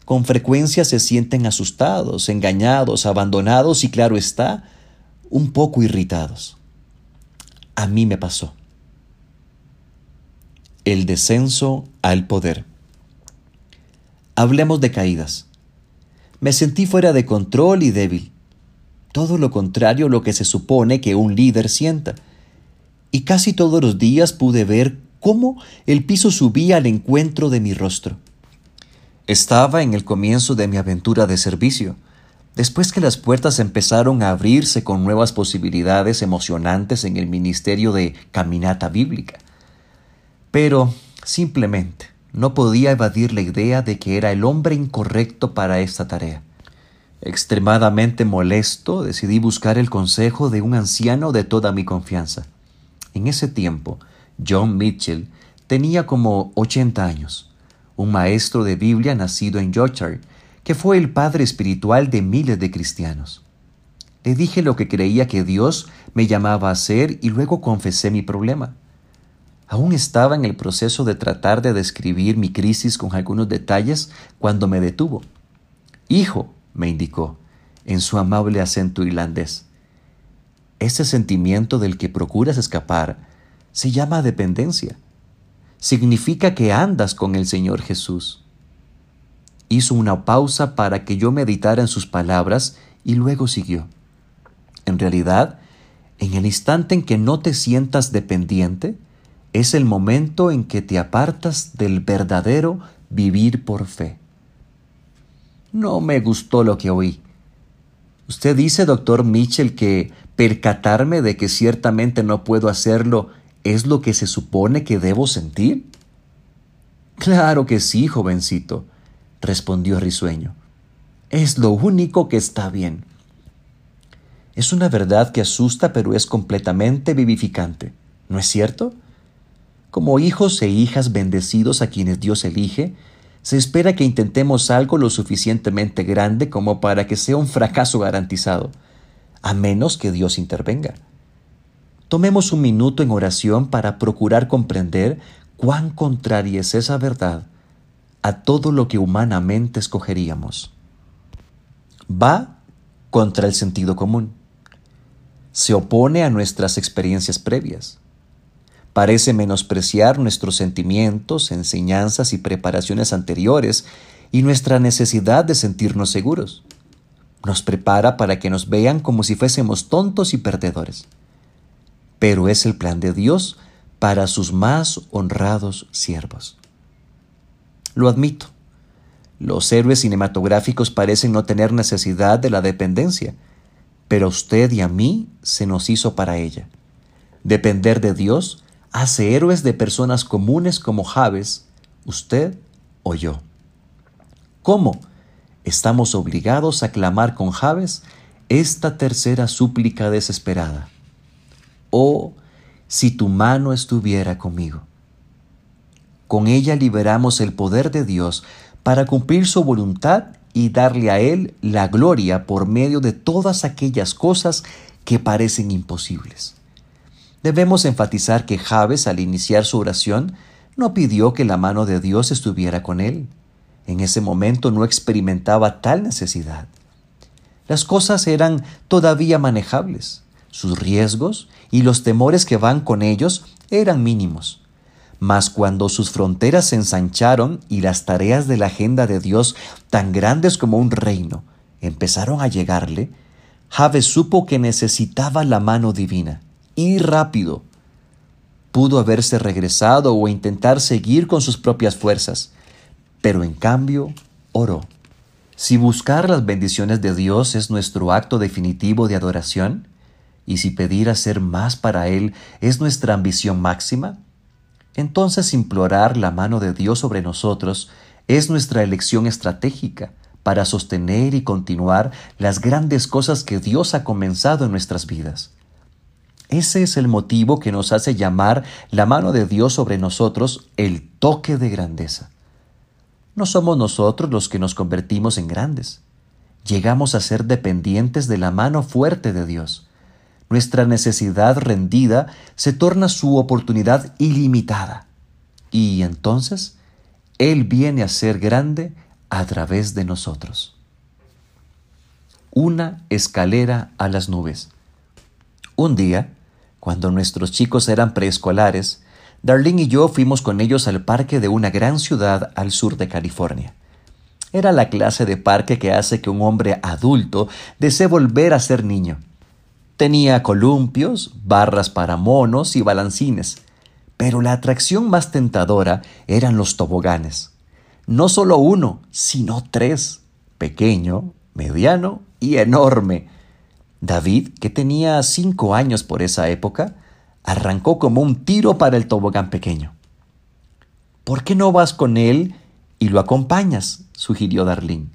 con frecuencia se sienten asustados, engañados, abandonados y claro está, un poco irritados. A mí me pasó. El descenso al poder. Hablemos de caídas. Me sentí fuera de control y débil todo lo contrario a lo que se supone que un líder sienta. Y casi todos los días pude ver cómo el piso subía al encuentro de mi rostro. Estaba en el comienzo de mi aventura de servicio, después que las puertas empezaron a abrirse con nuevas posibilidades emocionantes en el ministerio de caminata bíblica. Pero, simplemente, no podía evadir la idea de que era el hombre incorrecto para esta tarea. Extremadamente molesto, decidí buscar el consejo de un anciano de toda mi confianza. En ese tiempo, John Mitchell tenía como 80 años, un maestro de Biblia nacido en Yorkshire, que fue el padre espiritual de miles de cristianos. Le dije lo que creía que Dios me llamaba a hacer y luego confesé mi problema. Aún estaba en el proceso de tratar de describir mi crisis con algunos detalles cuando me detuvo. Hijo, me indicó, en su amable acento irlandés, ese sentimiento del que procuras escapar se llama dependencia. Significa que andas con el Señor Jesús. Hizo una pausa para que yo meditara en sus palabras y luego siguió. En realidad, en el instante en que no te sientas dependiente, es el momento en que te apartas del verdadero vivir por fe. No me gustó lo que oí. Usted dice, doctor Mitchell, que percatarme de que ciertamente no puedo hacerlo es lo que se supone que debo sentir. Claro que sí, jovencito, respondió risueño. Es lo único que está bien. Es una verdad que asusta, pero es completamente vivificante, ¿no es cierto? Como hijos e hijas bendecidos a quienes Dios elige, se espera que intentemos algo lo suficientemente grande como para que sea un fracaso garantizado, a menos que Dios intervenga. Tomemos un minuto en oración para procurar comprender cuán contraria es esa verdad a todo lo que humanamente escogeríamos. Va contra el sentido común. Se opone a nuestras experiencias previas Parece menospreciar nuestros sentimientos, enseñanzas y preparaciones anteriores y nuestra necesidad de sentirnos seguros. Nos prepara para que nos vean como si fuésemos tontos y perdedores. Pero es el plan de Dios para sus más honrados siervos. Lo admito. Los héroes cinematográficos parecen no tener necesidad de la dependencia, pero a usted y a mí se nos hizo para ella. Depender de Dios hace héroes de personas comunes como Javes, usted o yo. ¿Cómo? Estamos obligados a clamar con Javes esta tercera súplica desesperada. Oh, si tu mano estuviera conmigo. Con ella liberamos el poder de Dios para cumplir su voluntad y darle a Él la gloria por medio de todas aquellas cosas que parecen imposibles. Debemos enfatizar que Javes al iniciar su oración no pidió que la mano de Dios estuviera con él. En ese momento no experimentaba tal necesidad. Las cosas eran todavía manejables. Sus riesgos y los temores que van con ellos eran mínimos. Mas cuando sus fronteras se ensancharon y las tareas de la agenda de Dios, tan grandes como un reino, empezaron a llegarle, Javes supo que necesitaba la mano divina y rápido. Pudo haberse regresado o intentar seguir con sus propias fuerzas, pero en cambio oró. Si buscar las bendiciones de Dios es nuestro acto definitivo de adoración, y si pedir hacer más para Él es nuestra ambición máxima, entonces implorar la mano de Dios sobre nosotros es nuestra elección estratégica para sostener y continuar las grandes cosas que Dios ha comenzado en nuestras vidas. Ese es el motivo que nos hace llamar la mano de Dios sobre nosotros el toque de grandeza. No somos nosotros los que nos convertimos en grandes. Llegamos a ser dependientes de la mano fuerte de Dios. Nuestra necesidad rendida se torna su oportunidad ilimitada. Y entonces Él viene a ser grande a través de nosotros. Una escalera a las nubes. Un día, cuando nuestros chicos eran preescolares, Darlene y yo fuimos con ellos al parque de una gran ciudad al sur de California. Era la clase de parque que hace que un hombre adulto desee volver a ser niño. Tenía columpios, barras para monos y balancines, pero la atracción más tentadora eran los toboganes. No solo uno, sino tres, pequeño, mediano y enorme, David, que tenía cinco años por esa época, arrancó como un tiro para el tobogán pequeño. ¿Por qué no vas con él y lo acompañas? sugirió Darlene.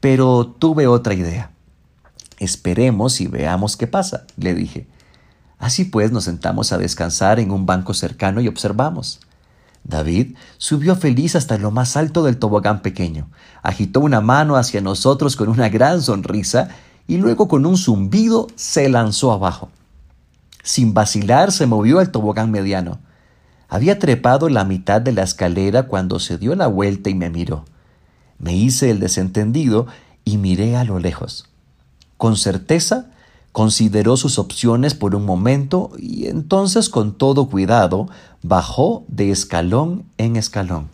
Pero tuve otra idea. Esperemos y veamos qué pasa, le dije. Así pues nos sentamos a descansar en un banco cercano y observamos. David subió feliz hasta lo más alto del tobogán pequeño, agitó una mano hacia nosotros con una gran sonrisa y luego con un zumbido se lanzó abajo. Sin vacilar se movió al tobogán mediano. Había trepado la mitad de la escalera cuando se dio la vuelta y me miró. Me hice el desentendido y miré a lo lejos. Con certeza consideró sus opciones por un momento y entonces con todo cuidado bajó de escalón en escalón.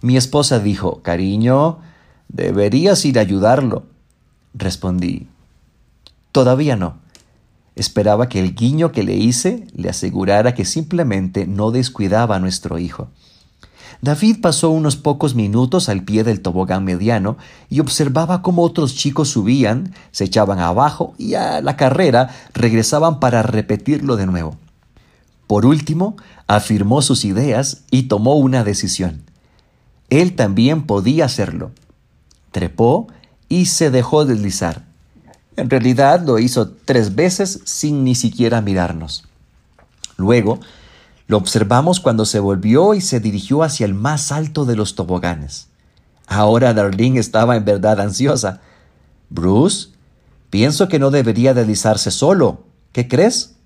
Mi esposa dijo, Cariño, deberías ir a ayudarlo. Respondí, Todavía no. Esperaba que el guiño que le hice le asegurara que simplemente no descuidaba a nuestro hijo. David pasó unos pocos minutos al pie del tobogán mediano y observaba cómo otros chicos subían, se echaban abajo y a la carrera regresaban para repetirlo de nuevo. Por último, afirmó sus ideas y tomó una decisión. Él también podía hacerlo. Trepó y se dejó deslizar. En realidad lo hizo tres veces sin ni siquiera mirarnos. Luego lo observamos cuando se volvió y se dirigió hacia el más alto de los toboganes. Ahora Darlene estaba en verdad ansiosa. Bruce, pienso que no debería deslizarse solo. ¿Qué crees?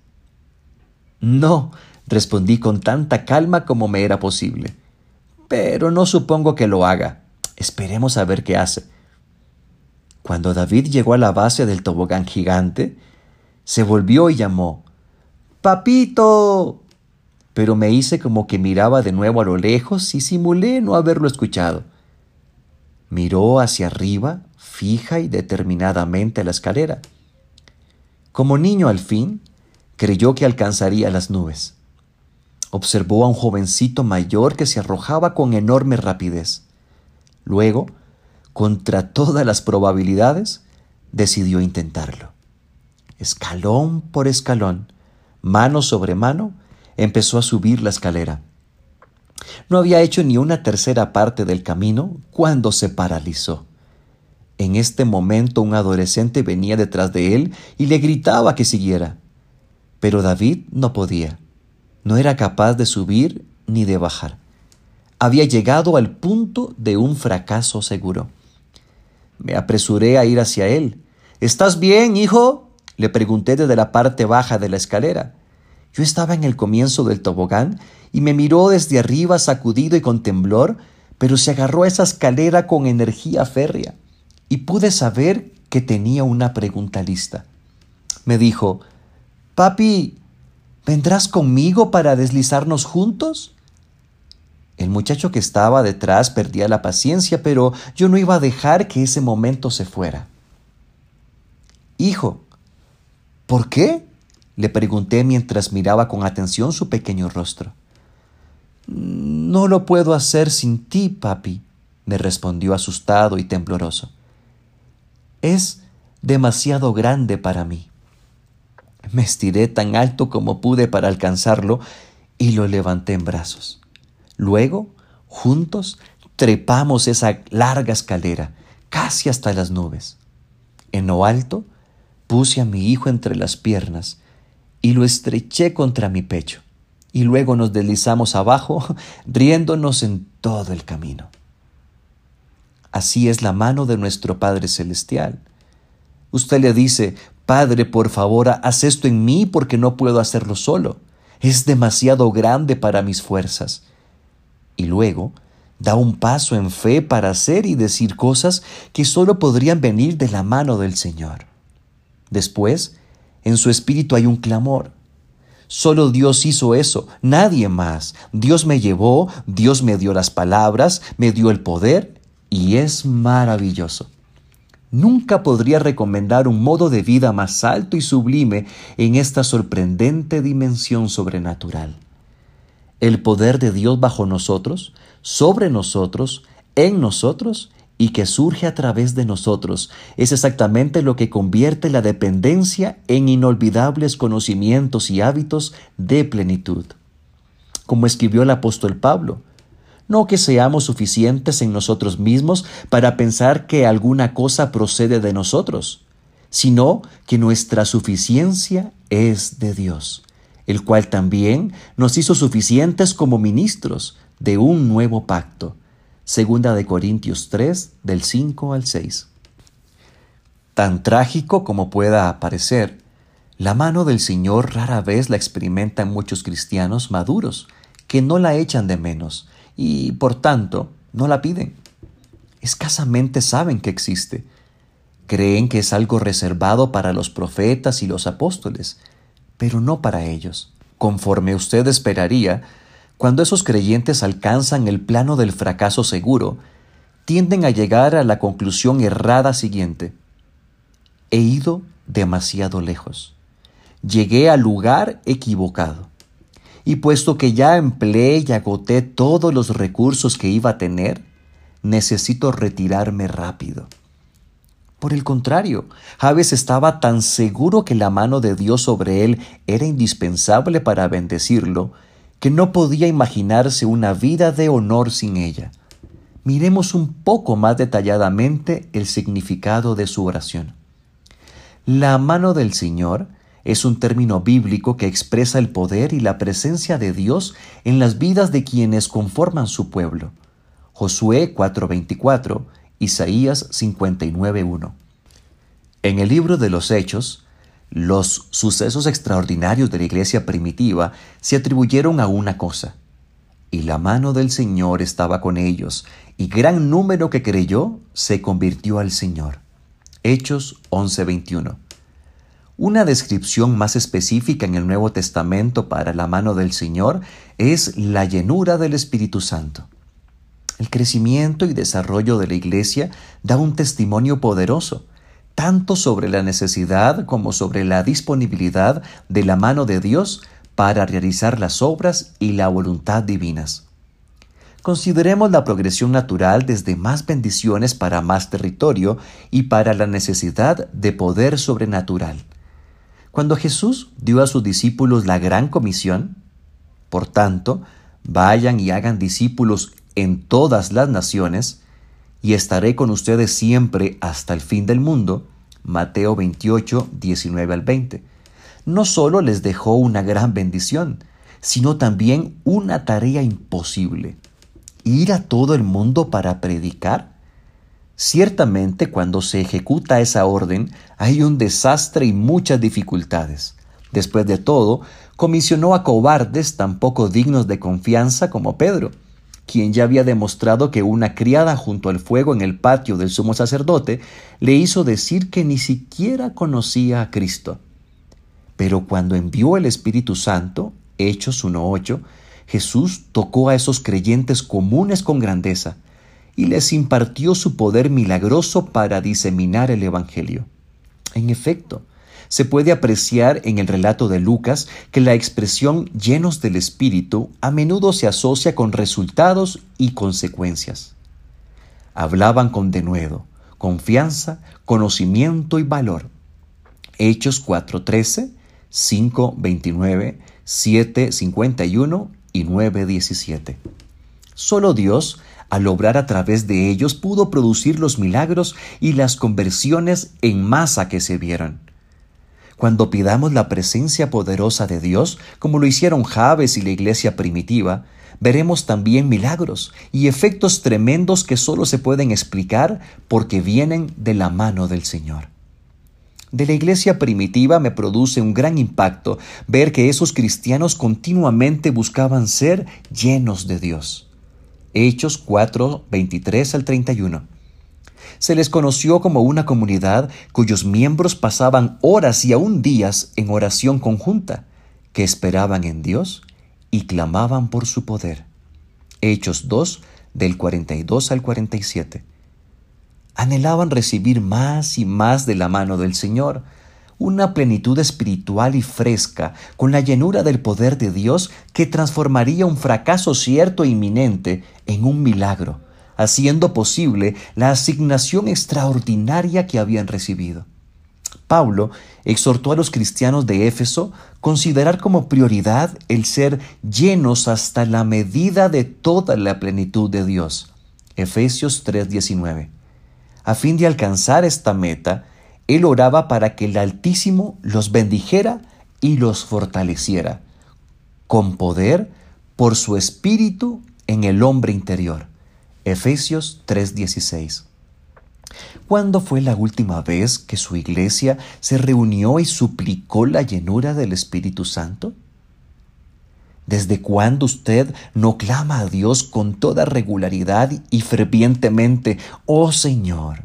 No, respondí con tanta calma como me era posible. Pero no supongo que lo haga. Esperemos a ver qué hace. Cuando David llegó a la base del tobogán gigante, se volvió y llamó Papito pero me hice como que miraba de nuevo a lo lejos y simulé no haberlo escuchado. Miró hacia arriba, fija y determinadamente la escalera. Como niño al fin, creyó que alcanzaría las nubes. Observó a un jovencito mayor que se arrojaba con enorme rapidez. Luego, contra todas las probabilidades, decidió intentarlo. Escalón por escalón, mano sobre mano, empezó a subir la escalera. No había hecho ni una tercera parte del camino cuando se paralizó. En este momento un adolescente venía detrás de él y le gritaba que siguiera. Pero David no podía. No era capaz de subir ni de bajar. Había llegado al punto de un fracaso seguro. Me apresuré a ir hacia él. ¿Estás bien, hijo? le pregunté desde la parte baja de la escalera. Yo estaba en el comienzo del tobogán y me miró desde arriba sacudido y con temblor, pero se agarró a esa escalera con energía férrea y pude saber que tenía una pregunta lista. Me dijo, Papi, ¿vendrás conmigo para deslizarnos juntos? El muchacho que estaba detrás perdía la paciencia, pero yo no iba a dejar que ese momento se fuera. Hijo, ¿por qué? Le pregunté mientras miraba con atención su pequeño rostro. No lo puedo hacer sin ti, papi, me respondió asustado y tembloroso. Es demasiado grande para mí. Me estiré tan alto como pude para alcanzarlo y lo levanté en brazos. Luego, juntos, trepamos esa larga escalera, casi hasta las nubes. En lo alto, puse a mi hijo entre las piernas y lo estreché contra mi pecho. Y luego nos deslizamos abajo, riéndonos en todo el camino. Así es la mano de nuestro Padre Celestial. Usted le dice, Padre, por favor, haz esto en mí porque no puedo hacerlo solo. Es demasiado grande para mis fuerzas. Y luego da un paso en fe para hacer y decir cosas que solo podrían venir de la mano del Señor. Después, en su espíritu hay un clamor. Solo Dios hizo eso, nadie más. Dios me llevó, Dios me dio las palabras, me dio el poder y es maravilloso. Nunca podría recomendar un modo de vida más alto y sublime en esta sorprendente dimensión sobrenatural. El poder de Dios bajo nosotros, sobre nosotros, en nosotros y que surge a través de nosotros es exactamente lo que convierte la dependencia en inolvidables conocimientos y hábitos de plenitud. Como escribió el apóstol Pablo, no que seamos suficientes en nosotros mismos para pensar que alguna cosa procede de nosotros, sino que nuestra suficiencia es de Dios, el cual también nos hizo suficientes como ministros de un nuevo pacto. Segunda de Corintios 3, del 5 al 6. Tan trágico como pueda parecer, la mano del Señor rara vez la experimentan muchos cristianos maduros, que no la echan de menos y, por tanto, no la piden. Escasamente saben que existe. Creen que es algo reservado para los profetas y los apóstoles, pero no para ellos. Conforme usted esperaría, cuando esos creyentes alcanzan el plano del fracaso seguro, tienden a llegar a la conclusión errada siguiente. He ido demasiado lejos. Llegué al lugar equivocado. Y puesto que ya empleé y agoté todos los recursos que iba a tener, necesito retirarme rápido. Por el contrario, Javes estaba tan seguro que la mano de Dios sobre él era indispensable para bendecirlo, que no podía imaginarse una vida de honor sin ella. Miremos un poco más detalladamente el significado de su oración. La mano del Señor es un término bíblico que expresa el poder y la presencia de Dios en las vidas de quienes conforman su pueblo. Josué 4:24, Isaías 59:1. En el libro de los Hechos, los sucesos extraordinarios de la iglesia primitiva se atribuyeron a una cosa, y la mano del Señor estaba con ellos, y gran número que creyó se convirtió al Señor. Hechos 11:21. Una descripción más específica en el Nuevo Testamento para la mano del Señor es la llenura del Espíritu Santo. El crecimiento y desarrollo de la Iglesia da un testimonio poderoso, tanto sobre la necesidad como sobre la disponibilidad de la mano de Dios para realizar las obras y la voluntad divinas. Consideremos la progresión natural desde más bendiciones para más territorio y para la necesidad de poder sobrenatural. Cuando Jesús dio a sus discípulos la gran comisión, por tanto, vayan y hagan discípulos en todas las naciones, y estaré con ustedes siempre hasta el fin del mundo, Mateo 28, 19 al 20. No solo les dejó una gran bendición, sino también una tarea imposible ir a todo el mundo para predicar? Ciertamente cuando se ejecuta esa orden hay un desastre y muchas dificultades. Después de todo, comisionó a cobardes tan poco dignos de confianza como Pedro, quien ya había demostrado que una criada junto al fuego en el patio del sumo sacerdote le hizo decir que ni siquiera conocía a Cristo. Pero cuando envió el Espíritu Santo, Hechos 1.8, Jesús tocó a esos creyentes comunes con grandeza y les impartió su poder milagroso para diseminar el Evangelio. En efecto, se puede apreciar en el relato de Lucas que la expresión llenos del Espíritu a menudo se asocia con resultados y consecuencias. Hablaban con denuedo, confianza, conocimiento y valor. Hechos 4.13, 5.29, 7.51 y 9:17. Solo Dios, al obrar a través de ellos, pudo producir los milagros y las conversiones en masa que se vieron. Cuando pidamos la presencia poderosa de Dios, como lo hicieron Javes y la iglesia primitiva, veremos también milagros y efectos tremendos que solo se pueden explicar porque vienen de la mano del Señor de la iglesia primitiva me produce un gran impacto ver que esos cristianos continuamente buscaban ser llenos de Dios. Hechos 4, 23 al 31. Se les conoció como una comunidad cuyos miembros pasaban horas y aún días en oración conjunta, que esperaban en Dios y clamaban por su poder. Hechos 2, del 42 al 47 anhelaban recibir más y más de la mano del Señor, una plenitud espiritual y fresca, con la llenura del poder de Dios que transformaría un fracaso cierto e inminente en un milagro, haciendo posible la asignación extraordinaria que habían recibido. Pablo exhortó a los cristianos de Éfeso considerar como prioridad el ser llenos hasta la medida de toda la plenitud de Dios. Efesios 3:19. A fin de alcanzar esta meta, él oraba para que el Altísimo los bendijera y los fortaleciera, con poder por su espíritu en el hombre interior. Efesios 3:16. ¿Cuándo fue la última vez que su iglesia se reunió y suplicó la llenura del Espíritu Santo? ¿Desde cuándo usted no clama a Dios con toda regularidad y fervientemente, oh Señor,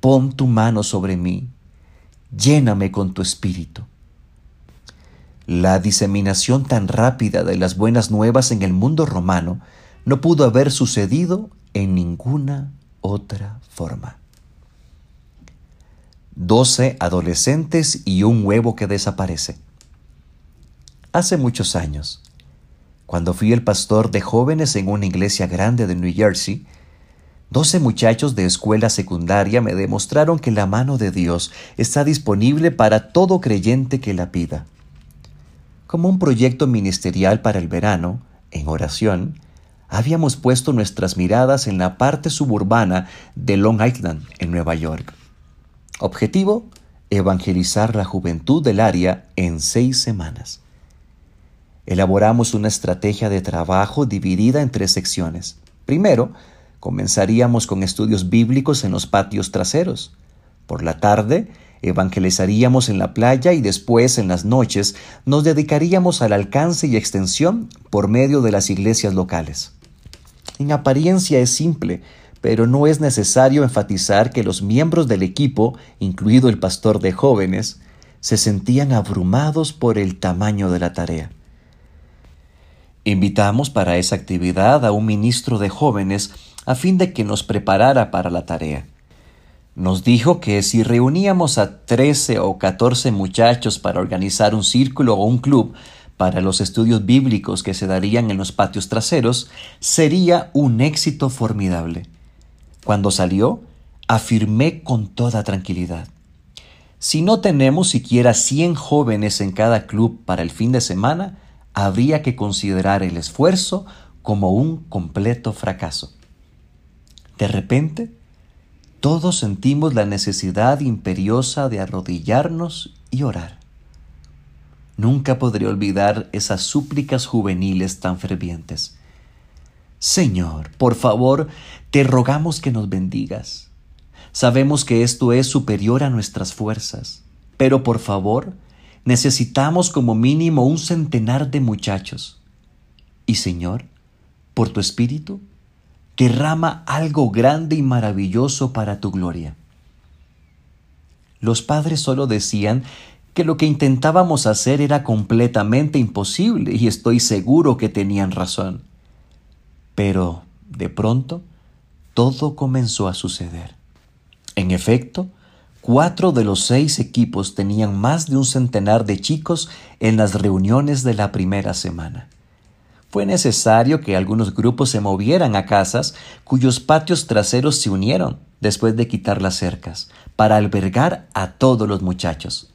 pon tu mano sobre mí, lléname con tu espíritu? La diseminación tan rápida de las buenas nuevas en el mundo romano no pudo haber sucedido en ninguna otra forma. Doce adolescentes y un huevo que desaparece. Hace muchos años, cuando fui el pastor de jóvenes en una iglesia grande de New Jersey, doce muchachos de escuela secundaria me demostraron que la mano de Dios está disponible para todo creyente que la pida. Como un proyecto ministerial para el verano, en oración, habíamos puesto nuestras miradas en la parte suburbana de Long Island, en Nueva York. Objetivo, evangelizar la juventud del área en seis semanas. Elaboramos una estrategia de trabajo dividida en tres secciones. Primero, comenzaríamos con estudios bíblicos en los patios traseros. Por la tarde, evangelizaríamos en la playa y después, en las noches, nos dedicaríamos al alcance y extensión por medio de las iglesias locales. En apariencia es simple, pero no es necesario enfatizar que los miembros del equipo, incluido el pastor de jóvenes, se sentían abrumados por el tamaño de la tarea. Invitamos para esa actividad a un ministro de jóvenes a fin de que nos preparara para la tarea. Nos dijo que si reuníamos a 13 o 14 muchachos para organizar un círculo o un club para los estudios bíblicos que se darían en los patios traseros, sería un éxito formidable. Cuando salió, afirmé con toda tranquilidad. Si no tenemos siquiera 100 jóvenes en cada club para el fin de semana, habría que considerar el esfuerzo como un completo fracaso. De repente, todos sentimos la necesidad imperiosa de arrodillarnos y orar. Nunca podré olvidar esas súplicas juveniles tan fervientes. Señor, por favor, te rogamos que nos bendigas. Sabemos que esto es superior a nuestras fuerzas, pero por favor, necesitamos como mínimo un centenar de muchachos. Y Señor, por tu Espíritu, derrama algo grande y maravilloso para tu gloria. Los padres solo decían que lo que intentábamos hacer era completamente imposible y estoy seguro que tenían razón. Pero, de pronto, todo comenzó a suceder. En efecto, Cuatro de los seis equipos tenían más de un centenar de chicos en las reuniones de la primera semana. Fue necesario que algunos grupos se movieran a casas cuyos patios traseros se unieron después de quitar las cercas, para albergar a todos los muchachos.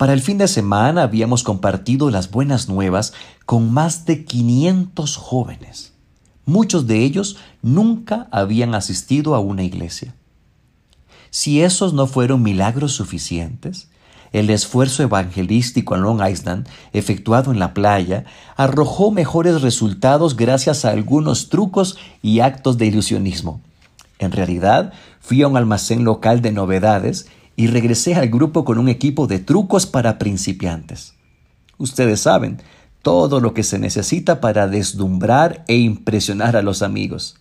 Para el fin de semana habíamos compartido las buenas nuevas con más de 500 jóvenes. Muchos de ellos nunca habían asistido a una iglesia. Si esos no fueron milagros suficientes, el esfuerzo evangelístico en Long Island, efectuado en la playa, arrojó mejores resultados gracias a algunos trucos y actos de ilusionismo. En realidad, fui a un almacén local de novedades y regresé al grupo con un equipo de trucos para principiantes. Ustedes saben, todo lo que se necesita para deslumbrar e impresionar a los amigos.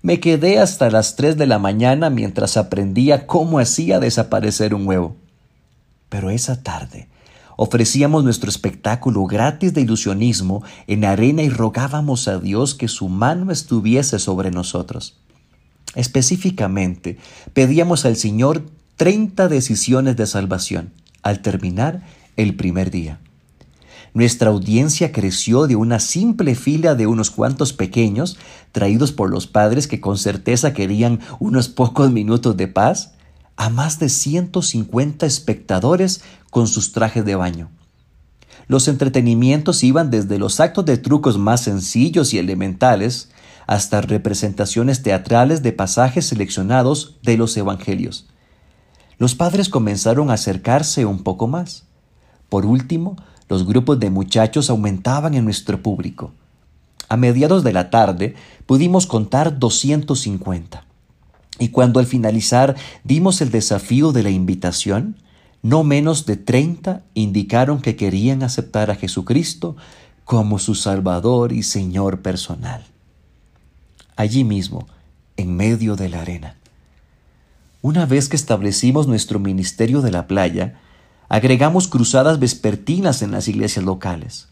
Me quedé hasta las 3 de la mañana mientras aprendía cómo hacía desaparecer un huevo. Pero esa tarde ofrecíamos nuestro espectáculo gratis de ilusionismo en arena y rogábamos a Dios que su mano estuviese sobre nosotros. Específicamente, pedíamos al Señor 30 decisiones de salvación al terminar el primer día. Nuestra audiencia creció de una simple fila de unos cuantos pequeños, traídos por los padres que con certeza querían unos pocos minutos de paz, a más de 150 espectadores con sus trajes de baño. Los entretenimientos iban desde los actos de trucos más sencillos y elementales hasta representaciones teatrales de pasajes seleccionados de los evangelios. Los padres comenzaron a acercarse un poco más. Por último, los grupos de muchachos aumentaban en nuestro público. A mediados de la tarde pudimos contar 250. Y cuando al finalizar dimos el desafío de la invitación, no menos de 30 indicaron que querían aceptar a Jesucristo como su Salvador y Señor personal. Allí mismo, en medio de la arena. Una vez que establecimos nuestro ministerio de la playa, agregamos cruzadas vespertinas en las iglesias locales.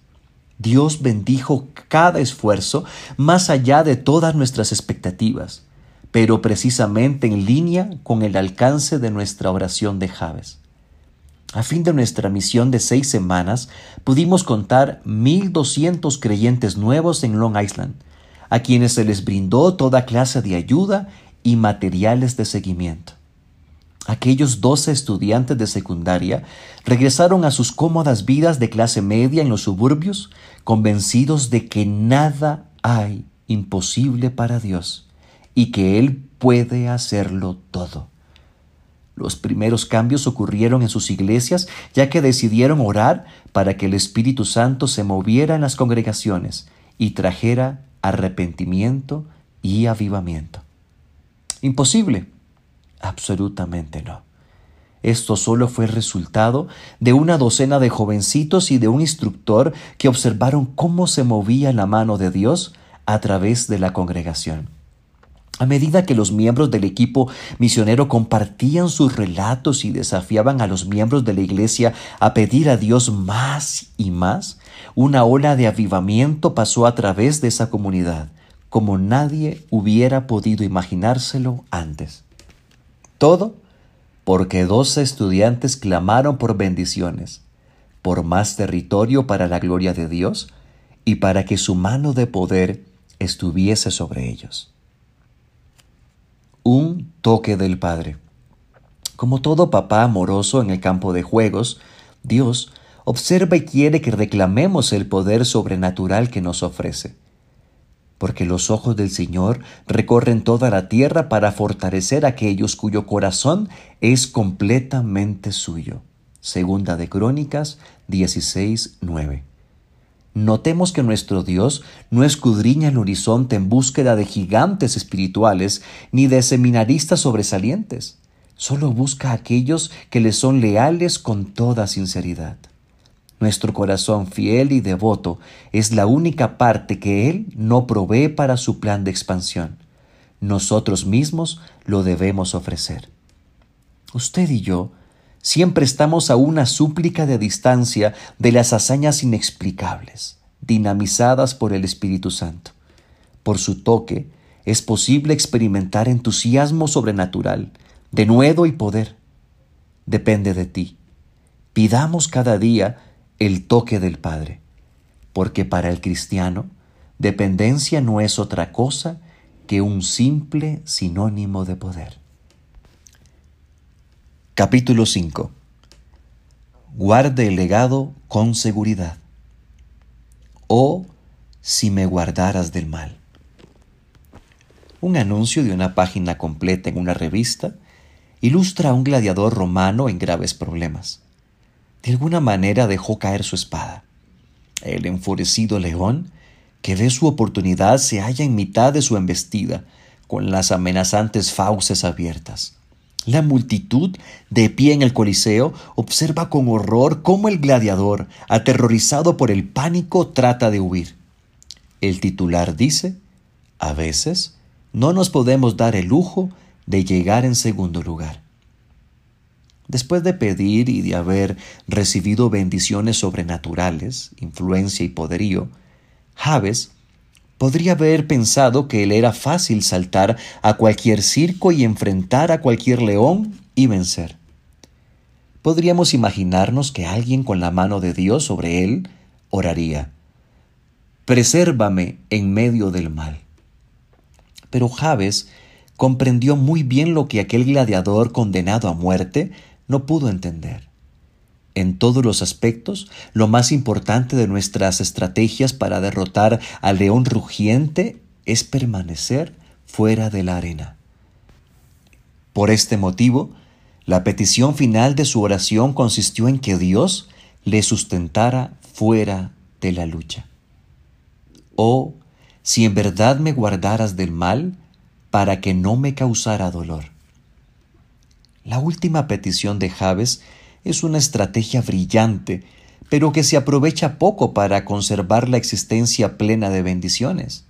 Dios bendijo cada esfuerzo más allá de todas nuestras expectativas, pero precisamente en línea con el alcance de nuestra oración de Javes. A fin de nuestra misión de seis semanas, pudimos contar 1.200 creyentes nuevos en Long Island, a quienes se les brindó toda clase de ayuda y materiales de seguimiento. Aquellos doce estudiantes de secundaria regresaron a sus cómodas vidas de clase media en los suburbios, convencidos de que nada hay imposible para Dios y que Él puede hacerlo todo. Los primeros cambios ocurrieron en sus iglesias ya que decidieron orar para que el Espíritu Santo se moviera en las congregaciones y trajera arrepentimiento y avivamiento. ¿Imposible? Absolutamente no. Esto solo fue resultado de una docena de jovencitos y de un instructor que observaron cómo se movía la mano de Dios a través de la congregación. A medida que los miembros del equipo misionero compartían sus relatos y desafiaban a los miembros de la iglesia a pedir a Dios más y más, una ola de avivamiento pasó a través de esa comunidad, como nadie hubiera podido imaginárselo antes. Todo porque doce estudiantes clamaron por bendiciones, por más territorio para la gloria de Dios y para que su mano de poder estuviese sobre ellos un toque del Padre. Como todo papá amoroso en el campo de juegos, Dios observa y quiere que reclamemos el poder sobrenatural que nos ofrece. Porque los ojos del Señor recorren toda la tierra para fortalecer a aquellos cuyo corazón es completamente suyo. Segunda de Crónicas 16, 9. Notemos que nuestro Dios no escudriña el horizonte en búsqueda de gigantes espirituales ni de seminaristas sobresalientes. Solo busca a aquellos que le son leales con toda sinceridad. Nuestro corazón fiel y devoto es la única parte que Él no provee para su plan de expansión. Nosotros mismos lo debemos ofrecer. Usted y yo Siempre estamos a una súplica de distancia de las hazañas inexplicables, dinamizadas por el Espíritu Santo. Por su toque, es posible experimentar entusiasmo sobrenatural, denuedo y poder. Depende de ti. Pidamos cada día el toque del Padre, porque para el cristiano, dependencia no es otra cosa que un simple sinónimo de poder. Capítulo 5 Guarde el legado con seguridad. O si me guardaras del mal. Un anuncio de una página completa en una revista ilustra a un gladiador romano en graves problemas. De alguna manera dejó caer su espada. El enfurecido león, que ve su oportunidad, se halla en mitad de su embestida, con las amenazantes fauces abiertas. La multitud, de pie en el Coliseo, observa con horror cómo el gladiador, aterrorizado por el pánico, trata de huir. El titular dice, a veces no nos podemos dar el lujo de llegar en segundo lugar. Después de pedir y de haber recibido bendiciones sobrenaturales, influencia y poderío, Javes podría haber pensado que le era fácil saltar a cualquier circo y enfrentar a cualquier león y vencer. Podríamos imaginarnos que alguien con la mano de Dios sobre él oraría, Presérvame en medio del mal. Pero Javes comprendió muy bien lo que aquel gladiador condenado a muerte no pudo entender en todos los aspectos, lo más importante de nuestras estrategias para derrotar al león rugiente es permanecer fuera de la arena. Por este motivo, la petición final de su oración consistió en que Dios le sustentara fuera de la lucha. Oh, si en verdad me guardaras del mal, para que no me causara dolor. La última petición de Javes es una estrategia brillante, pero que se aprovecha poco para conservar la existencia plena de bendiciones.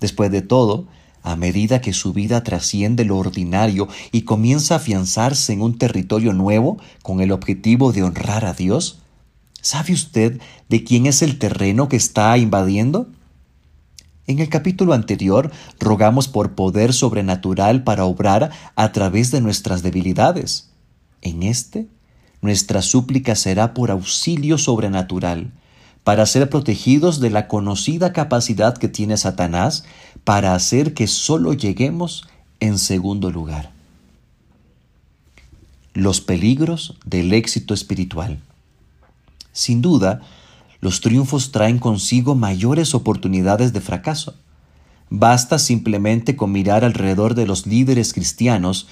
Después de todo, a medida que su vida trasciende lo ordinario y comienza a afianzarse en un territorio nuevo con el objetivo de honrar a Dios, ¿sabe usted de quién es el terreno que está invadiendo? En el capítulo anterior rogamos por poder sobrenatural para obrar a través de nuestras debilidades. En este, nuestra súplica será por auxilio sobrenatural, para ser protegidos de la conocida capacidad que tiene Satanás para hacer que solo lleguemos en segundo lugar. Los peligros del éxito espiritual. Sin duda, los triunfos traen consigo mayores oportunidades de fracaso. Basta simplemente con mirar alrededor de los líderes cristianos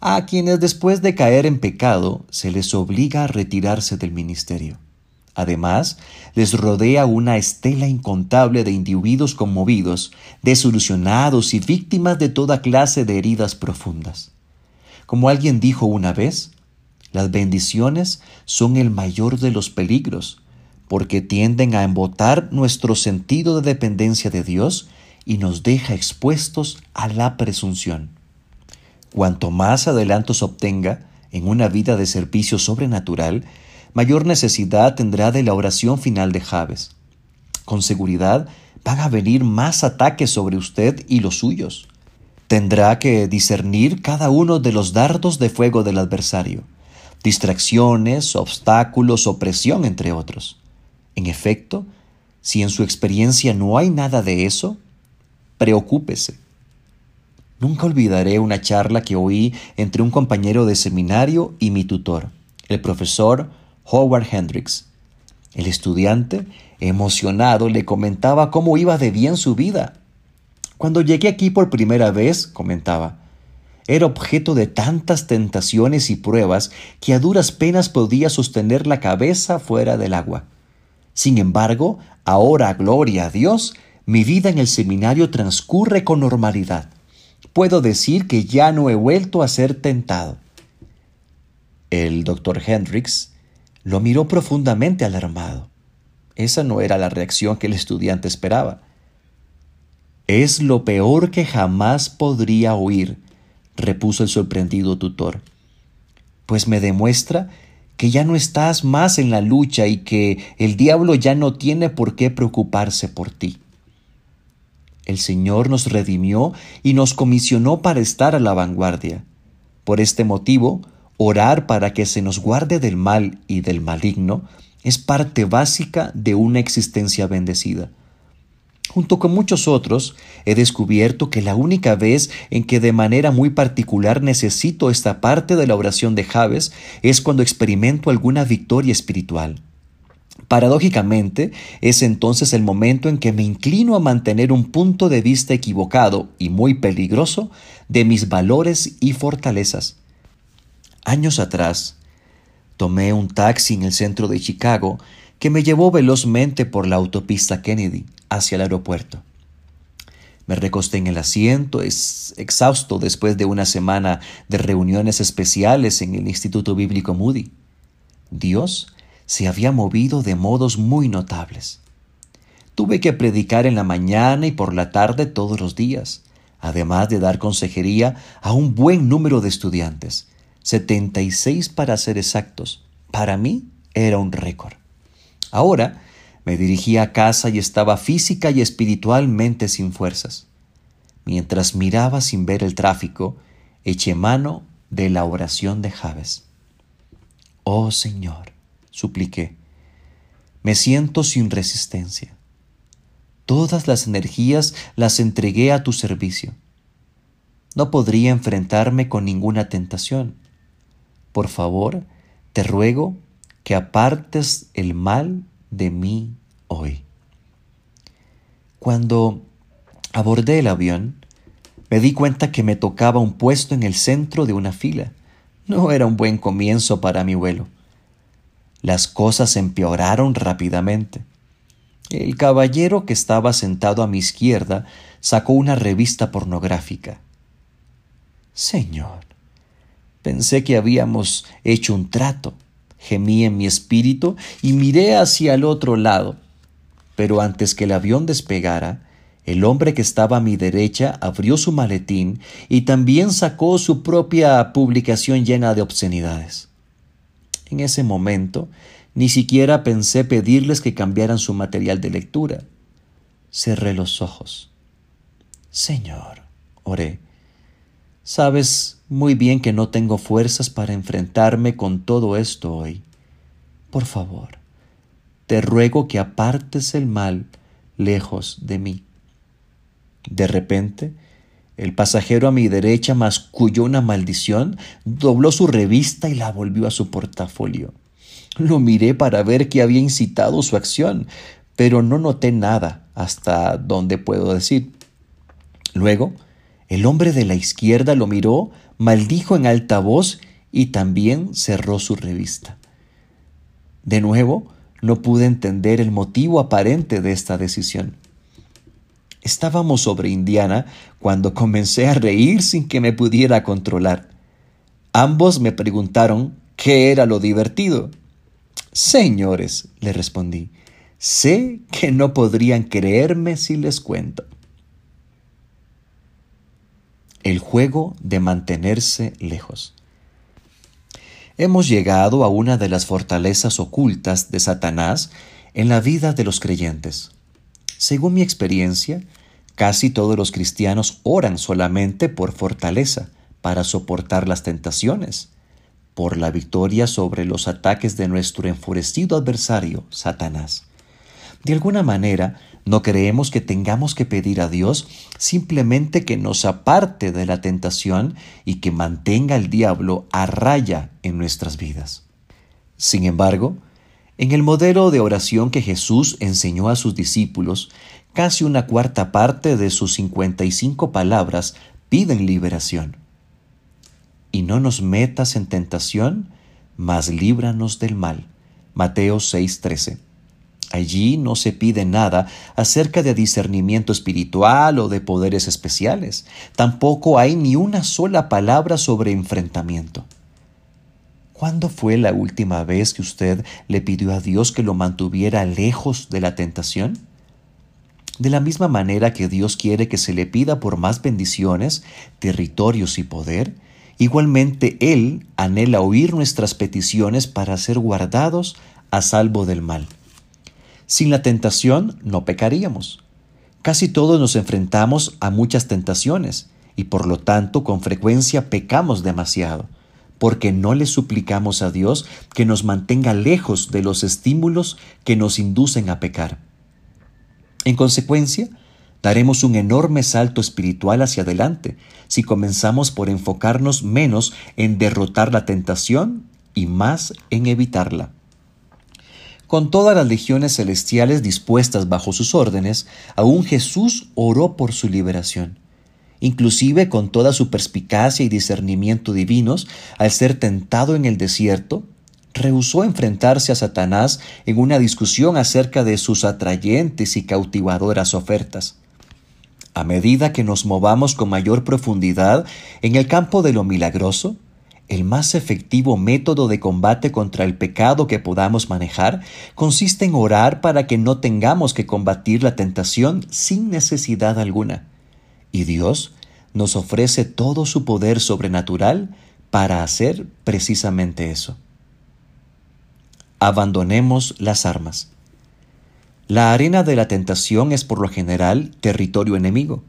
a quienes después de caer en pecado se les obliga a retirarse del ministerio. Además, les rodea una estela incontable de individuos conmovidos, desilusionados y víctimas de toda clase de heridas profundas. Como alguien dijo una vez, las bendiciones son el mayor de los peligros, porque tienden a embotar nuestro sentido de dependencia de Dios y nos deja expuestos a la presunción. Cuanto más adelantos obtenga en una vida de servicio sobrenatural, mayor necesidad tendrá de la oración final de Javes. Con seguridad van a venir más ataques sobre usted y los suyos. Tendrá que discernir cada uno de los dardos de fuego del adversario, distracciones, obstáculos, opresión, entre otros. En efecto, si en su experiencia no hay nada de eso, preocúpese. Nunca olvidaré una charla que oí entre un compañero de seminario y mi tutor, el profesor Howard Hendricks. El estudiante, emocionado, le comentaba cómo iba de bien su vida. Cuando llegué aquí por primera vez, comentaba, era objeto de tantas tentaciones y pruebas que a duras penas podía sostener la cabeza fuera del agua. Sin embargo, ahora, gloria a Dios, mi vida en el seminario transcurre con normalidad. Puedo decir que ya no he vuelto a ser tentado. El doctor Hendricks lo miró profundamente alarmado. Esa no era la reacción que el estudiante esperaba. Es lo peor que jamás podría oír, repuso el sorprendido tutor, pues me demuestra que ya no estás más en la lucha y que el diablo ya no tiene por qué preocuparse por ti. El Señor nos redimió y nos comisionó para estar a la vanguardia. Por este motivo, orar para que se nos guarde del mal y del maligno es parte básica de una existencia bendecida. Junto con muchos otros, he descubierto que la única vez en que de manera muy particular necesito esta parte de la oración de Javes es cuando experimento alguna victoria espiritual. Paradójicamente, es entonces el momento en que me inclino a mantener un punto de vista equivocado y muy peligroso de mis valores y fortalezas. Años atrás, tomé un taxi en el centro de Chicago que me llevó velozmente por la autopista Kennedy hacia el aeropuerto. Me recosté en el asiento, es exhausto después de una semana de reuniones especiales en el Instituto Bíblico Moody. Dios se había movido de modos muy notables. Tuve que predicar en la mañana y por la tarde todos los días, además de dar consejería a un buen número de estudiantes, 76 para ser exactos. Para mí era un récord. Ahora me dirigía a casa y estaba física y espiritualmente sin fuerzas. Mientras miraba sin ver el tráfico, eché mano de la oración de Javes. Oh Señor, supliqué, me siento sin resistencia. Todas las energías las entregué a tu servicio. No podría enfrentarme con ninguna tentación. Por favor, te ruego que apartes el mal de mí hoy. Cuando abordé el avión, me di cuenta que me tocaba un puesto en el centro de una fila. No era un buen comienzo para mi vuelo. Las cosas empeoraron rápidamente. El caballero que estaba sentado a mi izquierda sacó una revista pornográfica. Señor, pensé que habíamos hecho un trato. Gemí en mi espíritu y miré hacia el otro lado. Pero antes que el avión despegara, el hombre que estaba a mi derecha abrió su maletín y también sacó su propia publicación llena de obscenidades. En ese momento, ni siquiera pensé pedirles que cambiaran su material de lectura. Cerré los ojos. Señor, oré, sabes muy bien que no tengo fuerzas para enfrentarme con todo esto hoy. Por favor, te ruego que apartes el mal lejos de mí. De repente, el pasajero a mi derecha masculló una maldición, dobló su revista y la volvió a su portafolio. Lo miré para ver qué había incitado su acción, pero no noté nada hasta donde puedo decir. Luego, el hombre de la izquierda lo miró, maldijo en alta voz y también cerró su revista. De nuevo, no pude entender el motivo aparente de esta decisión. Estábamos sobre Indiana cuando comencé a reír sin que me pudiera controlar. Ambos me preguntaron qué era lo divertido. Señores, le respondí, sé que no podrían creerme si les cuento. El juego de mantenerse lejos. Hemos llegado a una de las fortalezas ocultas de Satanás en la vida de los creyentes. Según mi experiencia, casi todos los cristianos oran solamente por fortaleza, para soportar las tentaciones, por la victoria sobre los ataques de nuestro enfurecido adversario, Satanás. De alguna manera, no creemos que tengamos que pedir a Dios simplemente que nos aparte de la tentación y que mantenga al diablo a raya en nuestras vidas. Sin embargo, en el modelo de oración que Jesús enseñó a sus discípulos, casi una cuarta parte de sus 55 palabras piden liberación. Y no nos metas en tentación, mas líbranos del mal. Mateo 6:13. Allí no se pide nada acerca de discernimiento espiritual o de poderes especiales. Tampoco hay ni una sola palabra sobre enfrentamiento. ¿Cuándo fue la última vez que usted le pidió a Dios que lo mantuviera lejos de la tentación? De la misma manera que Dios quiere que se le pida por más bendiciones, territorios y poder, igualmente Él anhela oír nuestras peticiones para ser guardados a salvo del mal. Sin la tentación no pecaríamos. Casi todos nos enfrentamos a muchas tentaciones y por lo tanto con frecuencia pecamos demasiado porque no le suplicamos a Dios que nos mantenga lejos de los estímulos que nos inducen a pecar. En consecuencia, daremos un enorme salto espiritual hacia adelante si comenzamos por enfocarnos menos en derrotar la tentación y más en evitarla. Con todas las legiones celestiales dispuestas bajo sus órdenes, aún Jesús oró por su liberación inclusive con toda su perspicacia y discernimiento divinos, al ser tentado en el desierto, rehusó enfrentarse a Satanás en una discusión acerca de sus atrayentes y cautivadoras ofertas. A medida que nos movamos con mayor profundidad en el campo de lo milagroso, el más efectivo método de combate contra el pecado que podamos manejar consiste en orar para que no tengamos que combatir la tentación sin necesidad alguna. Y Dios nos ofrece todo su poder sobrenatural para hacer precisamente eso. Abandonemos las armas. La arena de la tentación es por lo general territorio enemigo.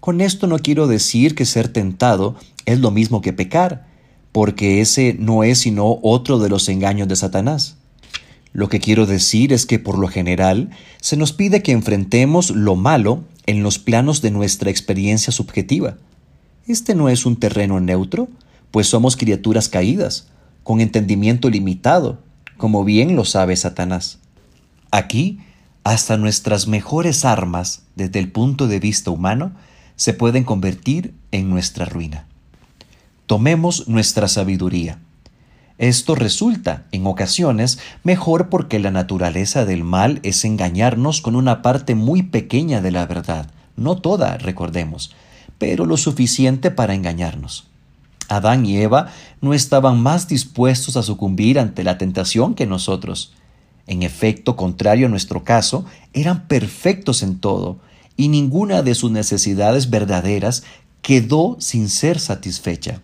Con esto no quiero decir que ser tentado es lo mismo que pecar, porque ese no es sino otro de los engaños de Satanás. Lo que quiero decir es que por lo general se nos pide que enfrentemos lo malo en los planos de nuestra experiencia subjetiva. Este no es un terreno neutro, pues somos criaturas caídas, con entendimiento limitado, como bien lo sabe Satanás. Aquí, hasta nuestras mejores armas, desde el punto de vista humano, se pueden convertir en nuestra ruina. Tomemos nuestra sabiduría Esto resulta, en ocasiones, mejor porque la naturaleza del mal es engañarnos con una parte muy pequeña de la verdad, no toda, recordemos, pero lo suficiente para engañarnos. Adán y Eva no estaban más dispuestos a sucumbir ante la tentación que nosotros. En efecto, contrario a nuestro caso, eran perfectos en todo, y ninguna de sus necesidades verdaderas quedó sin ser satisfecha.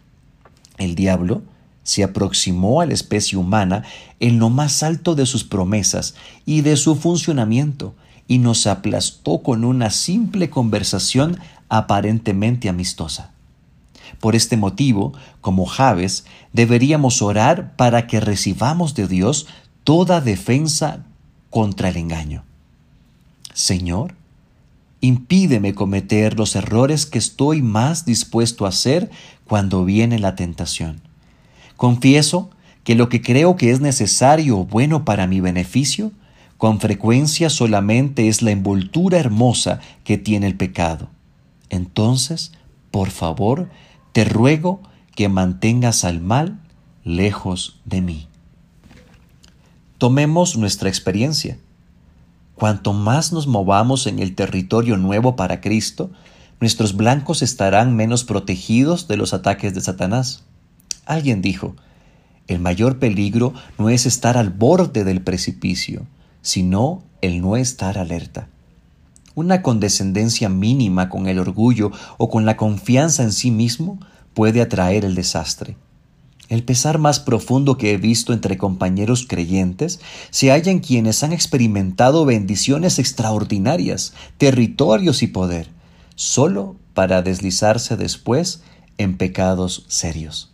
El diablo, se aproximó a la especie humana en lo más alto de sus promesas y de su funcionamiento, y nos aplastó con una simple conversación aparentemente amistosa. Por este motivo, como Javes, deberíamos orar para que recibamos de Dios toda defensa contra el engaño. Señor, impídeme cometer los errores que estoy más dispuesto a hacer cuando viene la tentación. Confieso que lo que creo que es necesario o bueno para mi beneficio, con frecuencia solamente es la envoltura hermosa que tiene el pecado. Entonces, por favor, te ruego que mantengas al mal lejos de mí. Tomemos nuestra experiencia. Cuanto más nos movamos en el territorio nuevo para Cristo, nuestros blancos estarán menos protegidos de los ataques de Satanás. Alguien dijo, el mayor peligro no es estar al borde del precipicio, sino el no estar alerta. Una condescendencia mínima con el orgullo o con la confianza en sí mismo puede atraer el desastre. El pesar más profundo que he visto entre compañeros creyentes se halla en quienes han experimentado bendiciones extraordinarias, territorios y poder, solo para deslizarse después en pecados serios.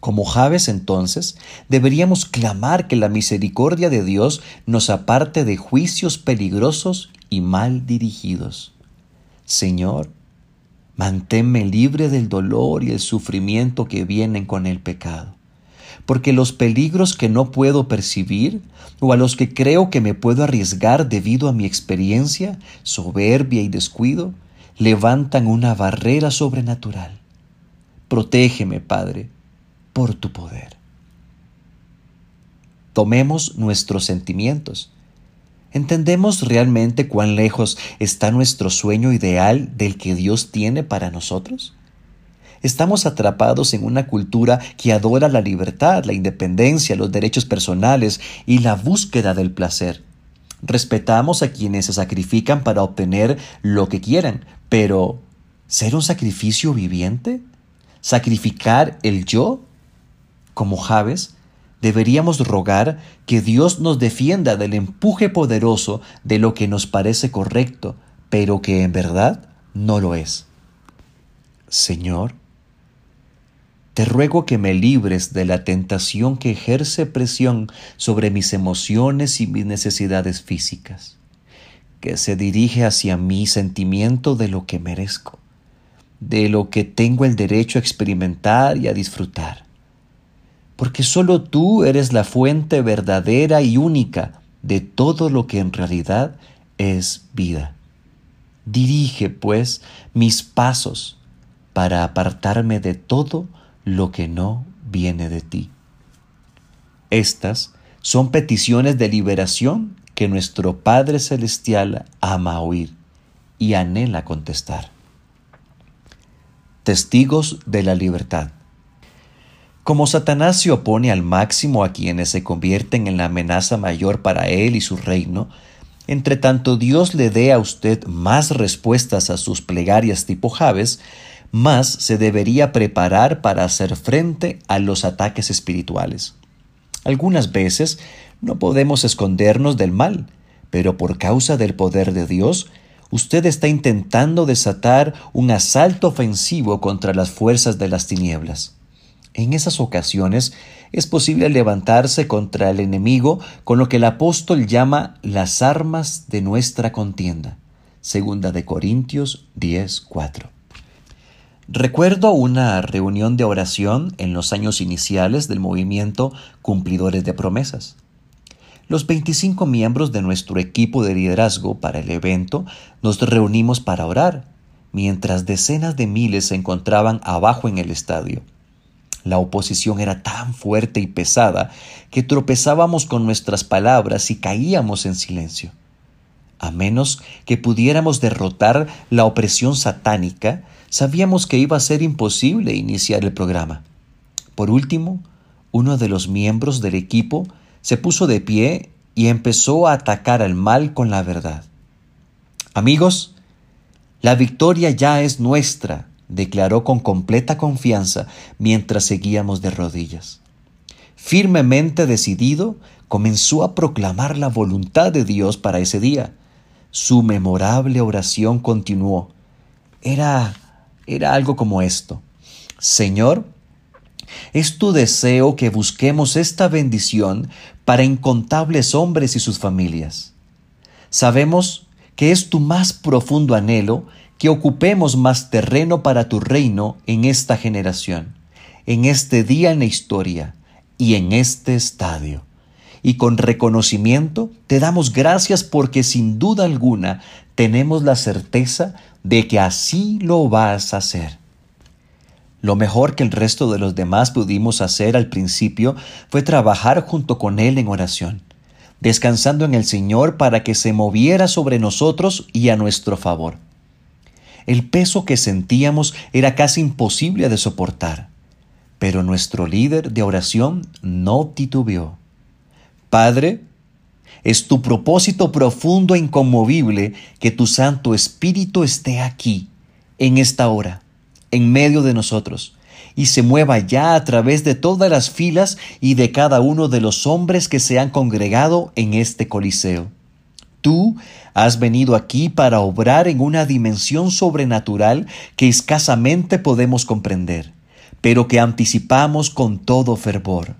Como Javes entonces, deberíamos clamar que la misericordia de Dios nos aparte de juicios peligrosos y mal dirigidos. Señor, manténme libre del dolor y el sufrimiento que vienen con el pecado, porque los peligros que no puedo percibir o a los que creo que me puedo arriesgar debido a mi experiencia, soberbia y descuido, levantan una barrera sobrenatural. Protégeme, Padre, por tu poder. Tomemos nuestros sentimientos. ¿Entendemos realmente cuán lejos está nuestro sueño ideal del que Dios tiene para nosotros? Estamos atrapados en una cultura que adora la libertad, la independencia, los derechos personales y la búsqueda del placer. Respetamos a quienes se sacrifican para obtener lo que quieran, pero ¿ser un sacrificio viviente? ¿Sacrificar el yo como Javes, deberíamos rogar que Dios nos defienda del empuje poderoso de lo que nos parece correcto, pero que en verdad no lo es. Señor, te ruego que me libres de la tentación que ejerce presión sobre mis emociones y mis necesidades físicas, que se dirige hacia mi sentimiento de lo que merezco, de lo que tengo el derecho a experimentar y a disfrutar porque solo tú eres la fuente verdadera y única de todo lo que en realidad es vida. Dirige, pues, mis pasos para apartarme de todo lo que no viene de ti. Estas son peticiones de liberación que nuestro Padre Celestial ama oír y anhela contestar. Testigos de la libertad. Como Satanás se opone al máximo a quienes se convierten en la amenaza mayor para él y su reino, entre tanto Dios le dé a usted más respuestas a sus plegarias tipo Javes, más se debería preparar para hacer frente a los ataques espirituales. Algunas veces no podemos escondernos del mal, pero por causa del poder de Dios, usted está intentando desatar un asalto ofensivo contra las fuerzas de las tinieblas. En esas ocasiones es posible levantarse contra el enemigo con lo que el apóstol llama las armas de nuestra contienda. Segunda de Corintios 10:4. Recuerdo una reunión de oración en los años iniciales del movimiento Cumplidores de Promesas. Los 25 miembros de nuestro equipo de liderazgo para el evento nos reunimos para orar, mientras decenas de miles se encontraban abajo en el estadio. La oposición era tan fuerte y pesada que tropezábamos con nuestras palabras y caíamos en silencio. A menos que pudiéramos derrotar la opresión satánica, sabíamos que iba a ser imposible iniciar el programa. Por último, uno de los miembros del equipo se puso de pie y empezó a atacar al mal con la verdad. Amigos, la victoria ya es nuestra, declaró con completa confianza mientras seguíamos de rodillas. Firmemente decidido, comenzó a proclamar la voluntad de Dios para ese día. Su memorable oración continuó. Era era algo como esto. Señor, es tu deseo que busquemos esta bendición para incontables hombres y sus familias. Sabemos que es tu más profundo anhelo que ocupemos más terreno para tu reino en esta generación, en este día en la historia y en este estadio. Y con reconocimiento te damos gracias porque sin duda alguna tenemos la certeza de que así lo vas a hacer. Lo mejor que el resto de los demás pudimos hacer al principio fue trabajar junto con Él en oración, descansando en el Señor para que se moviera sobre nosotros y a nuestro favor. El peso que sentíamos era casi imposible de soportar, pero nuestro líder de oración no titubeó. Padre, es tu propósito profundo e inconmovible que tu Santo Espíritu esté aquí, en esta hora, en medio de nosotros, y se mueva ya a través de todas las filas y de cada uno de los hombres que se han congregado en este Coliseo. Tú has venido aquí para obrar en una dimensión sobrenatural que escasamente podemos comprender, pero que anticipamos con todo fervor.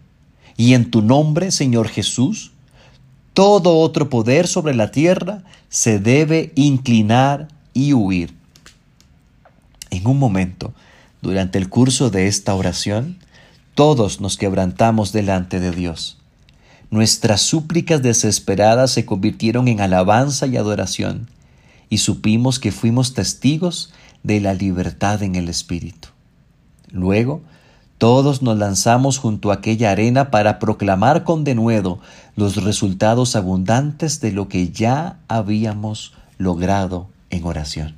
Y en tu nombre, Señor Jesús, todo otro poder sobre la tierra se debe inclinar y huir. En un momento, durante el curso de esta oración, todos nos quebrantamos delante de Dios. Nuestras súplicas desesperadas se convirtieron en alabanza y adoración, y supimos que fuimos testigos de la libertad en el Espíritu. Luego, todos nos lanzamos junto a aquella arena para proclamar con denuedo los resultados abundantes de lo que ya habíamos logrado en oración.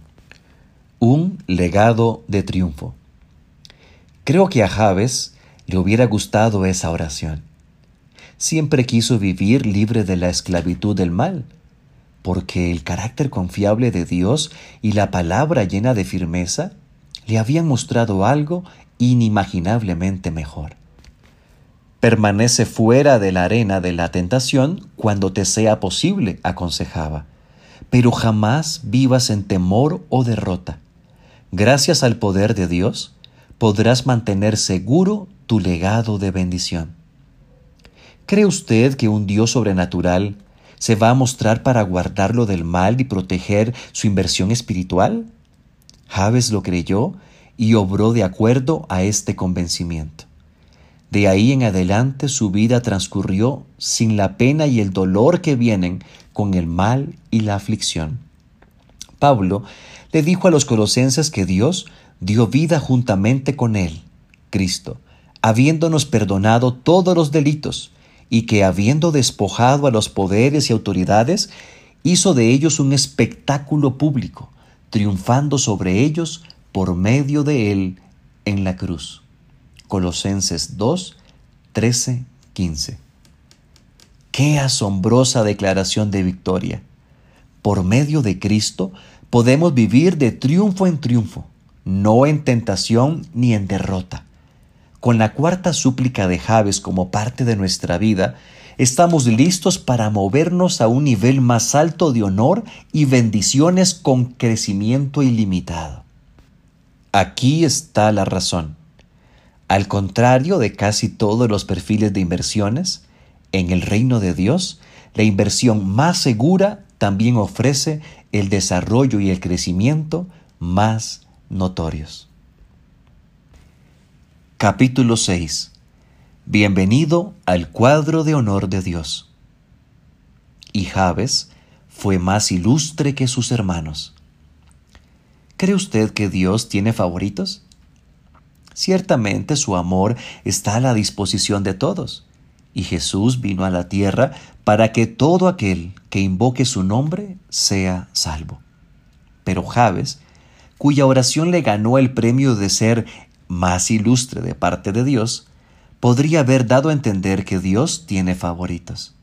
Un legado de triunfo. Creo que a Javes le hubiera gustado esa oración. Siempre quiso vivir libre de la esclavitud del mal, porque el carácter confiable de Dios y la palabra llena de firmeza le habían mostrado algo inimaginablemente mejor. Permanece fuera de la arena de la tentación cuando te sea posible, aconsejaba, pero jamás vivas en temor o derrota. Gracias al poder de Dios, podrás mantener seguro tu legado de bendición. ¿Cree usted que un Dios sobrenatural se va a mostrar para guardarlo del mal y proteger su inversión espiritual? Javes lo creyó y obró de acuerdo a este convencimiento. De ahí en adelante su vida transcurrió sin la pena y el dolor que vienen con el mal y la aflicción. Pablo le dijo a los colosenses que Dios dio vida juntamente con él, Cristo, habiéndonos perdonado todos los delitos, y que habiendo despojado a los poderes y autoridades, hizo de ellos un espectáculo público, triunfando sobre ellos por medio de él en la cruz. Colosenses 2, 13, 15. Qué asombrosa declaración de victoria. Por medio de Cristo podemos vivir de triunfo en triunfo, no en tentación ni en derrota. Con la cuarta súplica de Javes como parte de nuestra vida, estamos listos para movernos a un nivel más alto de honor y bendiciones con crecimiento ilimitado. Aquí está la razón. Al contrario de casi todos los perfiles de inversiones, en el reino de Dios, la inversión más segura también ofrece el desarrollo y el crecimiento más notorios. Capítulo 6. Bienvenido al cuadro de honor de Dios. Y Javes fue más ilustre que sus hermanos ¿Cree usted que Dios tiene favoritos? Ciertamente su amor está a la disposición de todos, y Jesús vino a la tierra para que todo aquel que invoque su nombre sea salvo. Pero Javes, cuya oración le ganó el premio de ser más ilustre de parte de Dios, podría haber dado a entender que Dios tiene favoritos.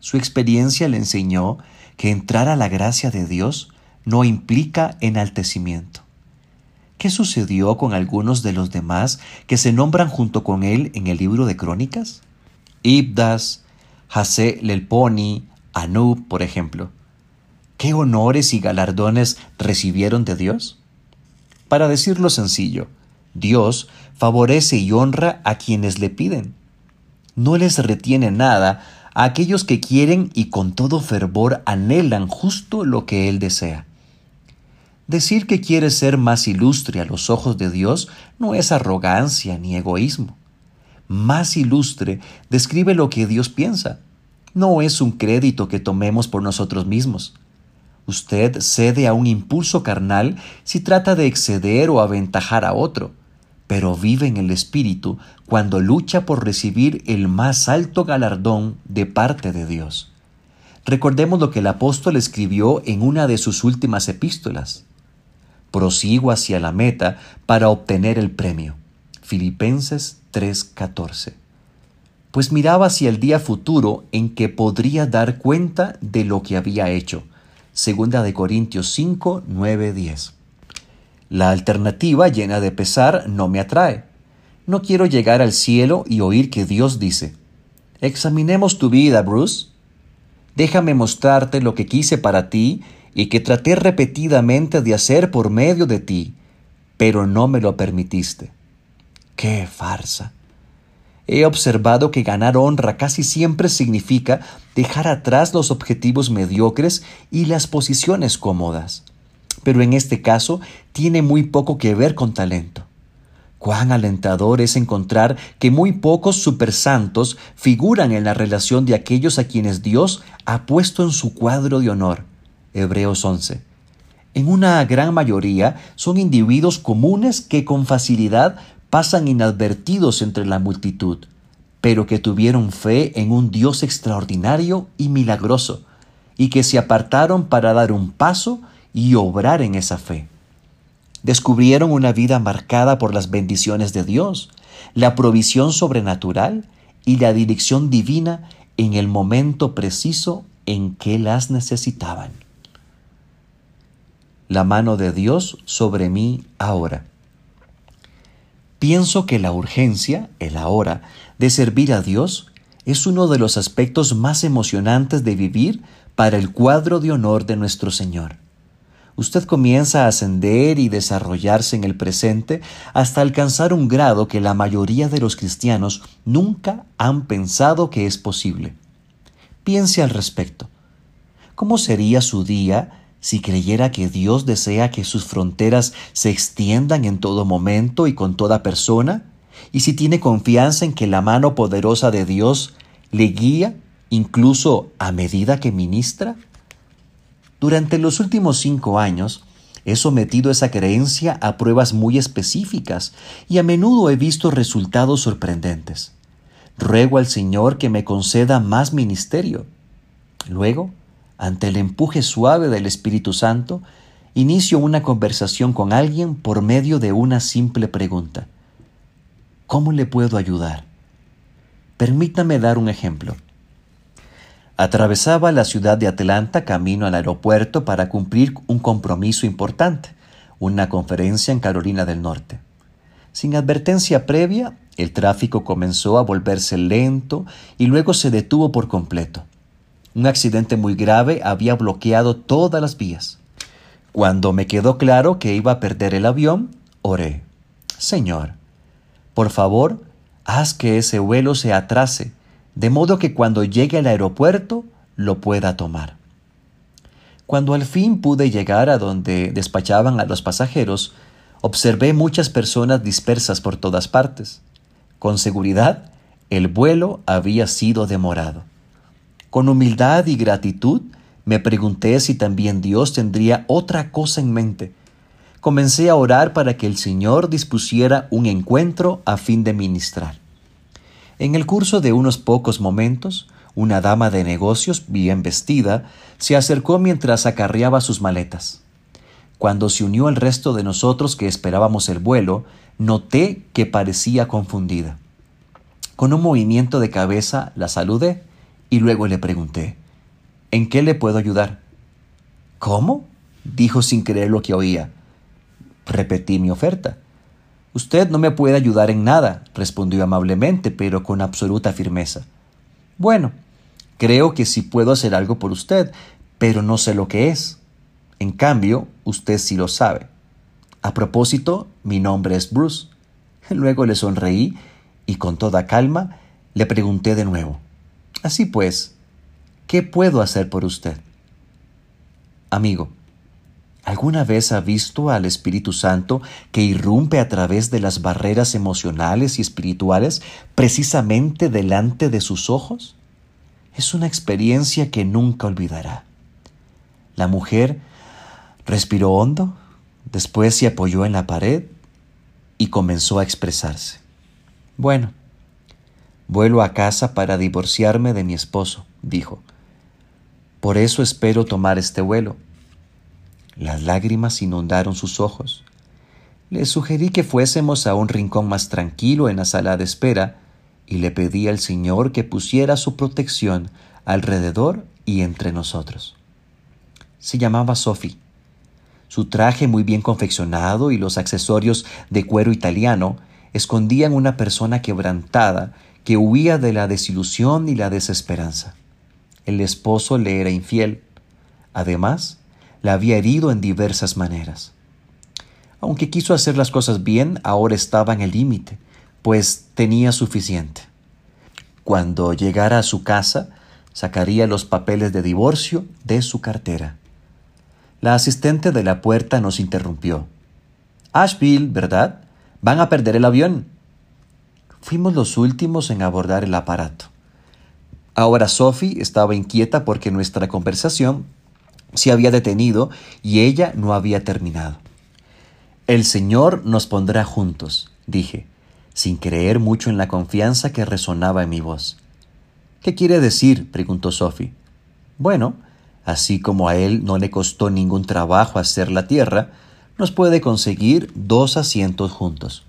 Su experiencia le enseñó que entrar a la gracia de Dios no implica enaltecimiento. ¿Qué sucedió con algunos de los demás que se nombran junto con él en el libro de Crónicas? Ibdas, Hase Lelponi, Anub, por ejemplo. ¿Qué honores y galardones recibieron de Dios? Para decirlo sencillo, Dios favorece y honra a quienes le piden. No les retiene nada a aquellos que quieren y con todo fervor anhelan justo lo que Él desea. Decir que quiere ser más ilustre a los ojos de Dios no es arrogancia ni egoísmo. Más ilustre describe lo que Dios piensa. No es un crédito que tomemos por nosotros mismos. Usted cede a un impulso carnal si trata de exceder o aventajar a otro, pero vive en el Espíritu cuando lucha por recibir el más alto galardón de parte de Dios. Recordemos lo que el apóstol escribió en una de sus últimas epístolas. Prosigo hacia la meta para obtener el premio. Filipenses 3:14. Pues miraba hacia el día futuro en que podría dar cuenta de lo que había hecho Segunda de Corintios 5, 9, 10. La alternativa llena de pesar no me atrae. No quiero llegar al cielo y oír que Dios dice, examinemos tu vida, Bruce. Déjame mostrarte lo que quise para ti y que traté repetidamente de hacer por medio de ti, pero no me lo permitiste. ¡Qué farsa! He observado que ganar honra casi siempre significa dejar atrás los objetivos mediocres y las posiciones cómodas. Pero en este caso tiene muy poco que ver con talento. Cuán alentador es encontrar que muy pocos supersantos figuran en la relación de aquellos a quienes Dios ha puesto en su cuadro de honor. Hebreos 11. En una gran mayoría son individuos comunes que con facilidad pasan inadvertidos entre la multitud, pero que tuvieron fe en un Dios extraordinario y milagroso, y que se apartaron para dar un paso y obrar en esa fe. Descubrieron una vida marcada por las bendiciones de Dios, la provisión sobrenatural y la dirección divina en el momento preciso en que las necesitaban. La mano de Dios sobre mí ahora. Pienso que la urgencia, el ahora, de servir a Dios es uno de los aspectos más emocionantes de vivir para el cuadro de honor de nuestro Señor. Usted comienza a ascender y desarrollarse en el presente hasta alcanzar un grado que la mayoría de los cristianos nunca han pensado que es posible. Piense al respecto. ¿Cómo sería su día si creyera que Dios desea que sus fronteras se extiendan en todo momento y con toda persona, y si tiene confianza en que la mano poderosa de Dios le guía incluso a medida que ministra? Durante los últimos cinco años, he sometido esa creencia a pruebas muy específicas y a menudo he visto resultados sorprendentes. Ruego al Señor que me conceda más ministerio. Luego, ante el empuje suave del Espíritu Santo, inicio una conversación con alguien por medio de una simple pregunta. ¿Cómo le puedo ayudar? Permítame dar un ejemplo. Atravesaba la ciudad de Atlanta camino al aeropuerto para cumplir un compromiso importante, una conferencia en Carolina del Norte. Sin advertencia previa, el tráfico comenzó a volverse lento y luego se detuvo por completo. Un accidente muy grave había bloqueado todas las vías. Cuando me quedó claro que iba a perder el avión, oré. Señor, por favor, haz que ese vuelo se atrase, de modo que cuando llegue al aeropuerto lo pueda tomar. Cuando al fin pude llegar a donde despachaban a los pasajeros, observé muchas personas dispersas por todas partes. Con seguridad, el vuelo había sido demorado. Con humildad y gratitud me pregunté si también Dios tendría otra cosa en mente. comencé a orar para que el Señor dispusiera un encuentro a fin de ministrar. En el curso de unos pocos momentos, una dama de negocios, bien vestida, se acercó mientras acarreaba sus maletas. Cuando se unió al resto de nosotros que esperábamos el vuelo, noté que parecía confundida. Con un movimiento de cabeza la saludé y luego le pregunté, ¿En qué le puedo ayudar? ¿Cómo? dijo sin creer lo que oía. Repetí mi oferta. Usted no me puede ayudar en nada, respondió amablemente, pero con absoluta firmeza. Bueno, creo que sí puedo hacer algo por usted, pero no sé lo que es. En cambio, usted sí lo sabe. A propósito, mi nombre es Bruce. Luego le sonreí y con toda calma le pregunté de nuevo. Así pues, ¿qué puedo hacer por usted? Amigo, ¿alguna vez ha visto al Espíritu Santo que irrumpe a través de las barreras emocionales y espirituales precisamente delante de sus ojos? Es una experiencia que nunca olvidará. La mujer respiró hondo, después se apoyó en la pared y comenzó a expresarse. Bueno, vuelo a casa para divorciarme de mi esposo, dijo. Por eso espero tomar este vuelo. Las lágrimas inundaron sus ojos. Le sugerí que fuésemos a un rincón más tranquilo en la sala de espera y le pedí al Señor que pusiera su protección alrededor y entre nosotros. Se llamaba Sophie. Su traje muy bien confeccionado y los accesorios de cuero italiano escondían una persona quebrantada que huía de la desilusión y la desesperanza el esposo le era infiel. Además, la había herido en diversas maneras. Aunque quiso hacer las cosas bien, ahora estaba en el límite, pues tenía suficiente. Cuando llegara a su casa, sacaría los papeles de divorcio de su cartera. La asistente de la puerta nos interrumpió. Asheville, ¿verdad? Van a perder el avión. Fuimos los últimos en abordar el aparato. Ahora Sophie estaba inquieta porque nuestra conversación se había detenido y ella no había terminado. El Señor nos pondrá juntos, dije, sin creer mucho en la confianza que resonaba en mi voz. ¿Qué quiere decir? preguntó Sophie. Bueno, así como a él no le costó ningún trabajo hacer la tierra, nos puede conseguir dos asientos juntos.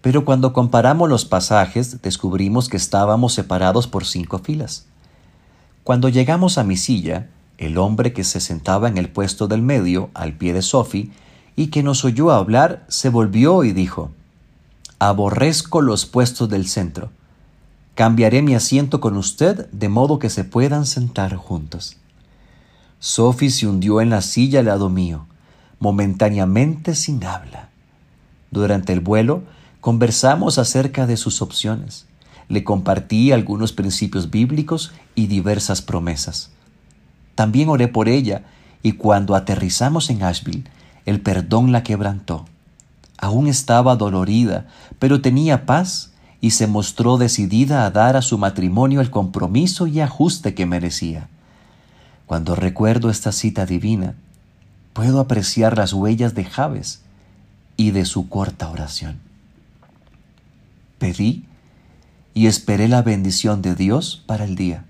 Pero cuando comparamos los pasajes, descubrimos que estábamos separados por cinco filas. Cuando llegamos a mi silla, el hombre que se sentaba en el puesto del medio, al pie de Sophie, y que nos oyó hablar, se volvió y dijo, Aborrezco los puestos del centro. Cambiaré mi asiento con usted de modo que se puedan sentar juntos. Sophie se hundió en la silla al lado mío, momentáneamente sin habla. Durante el vuelo, Conversamos acerca de sus opciones. Le compartí algunos principios bíblicos y diversas promesas. También oré por ella y cuando aterrizamos en Asheville, el perdón la quebrantó. Aún estaba dolorida, pero tenía paz y se mostró decidida a dar a su matrimonio el compromiso y ajuste que merecía. Cuando recuerdo esta cita divina, puedo apreciar las huellas de Javes y de su corta oración pedí y esperé la bendición de Dios para el día.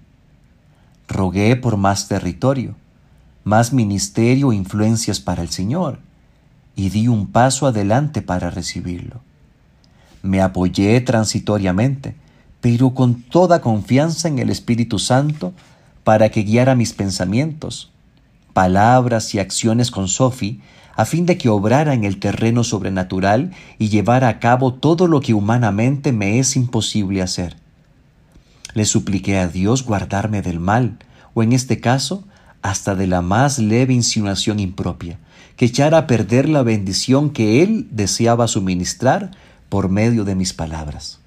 Rogué por más territorio, más ministerio e influencias para el Señor, y di un paso adelante para recibirlo. Me apoyé transitoriamente, pero con toda confianza en el Espíritu Santo para que guiara mis pensamientos, palabras y acciones con Sophie a fin de que obrara en el terreno sobrenatural y llevara a cabo todo lo que humanamente me es imposible hacer. Le supliqué a Dios guardarme del mal, o en este caso, hasta de la más leve insinuación impropia, que echara a perder la bendición que Él deseaba suministrar por medio de mis palabras.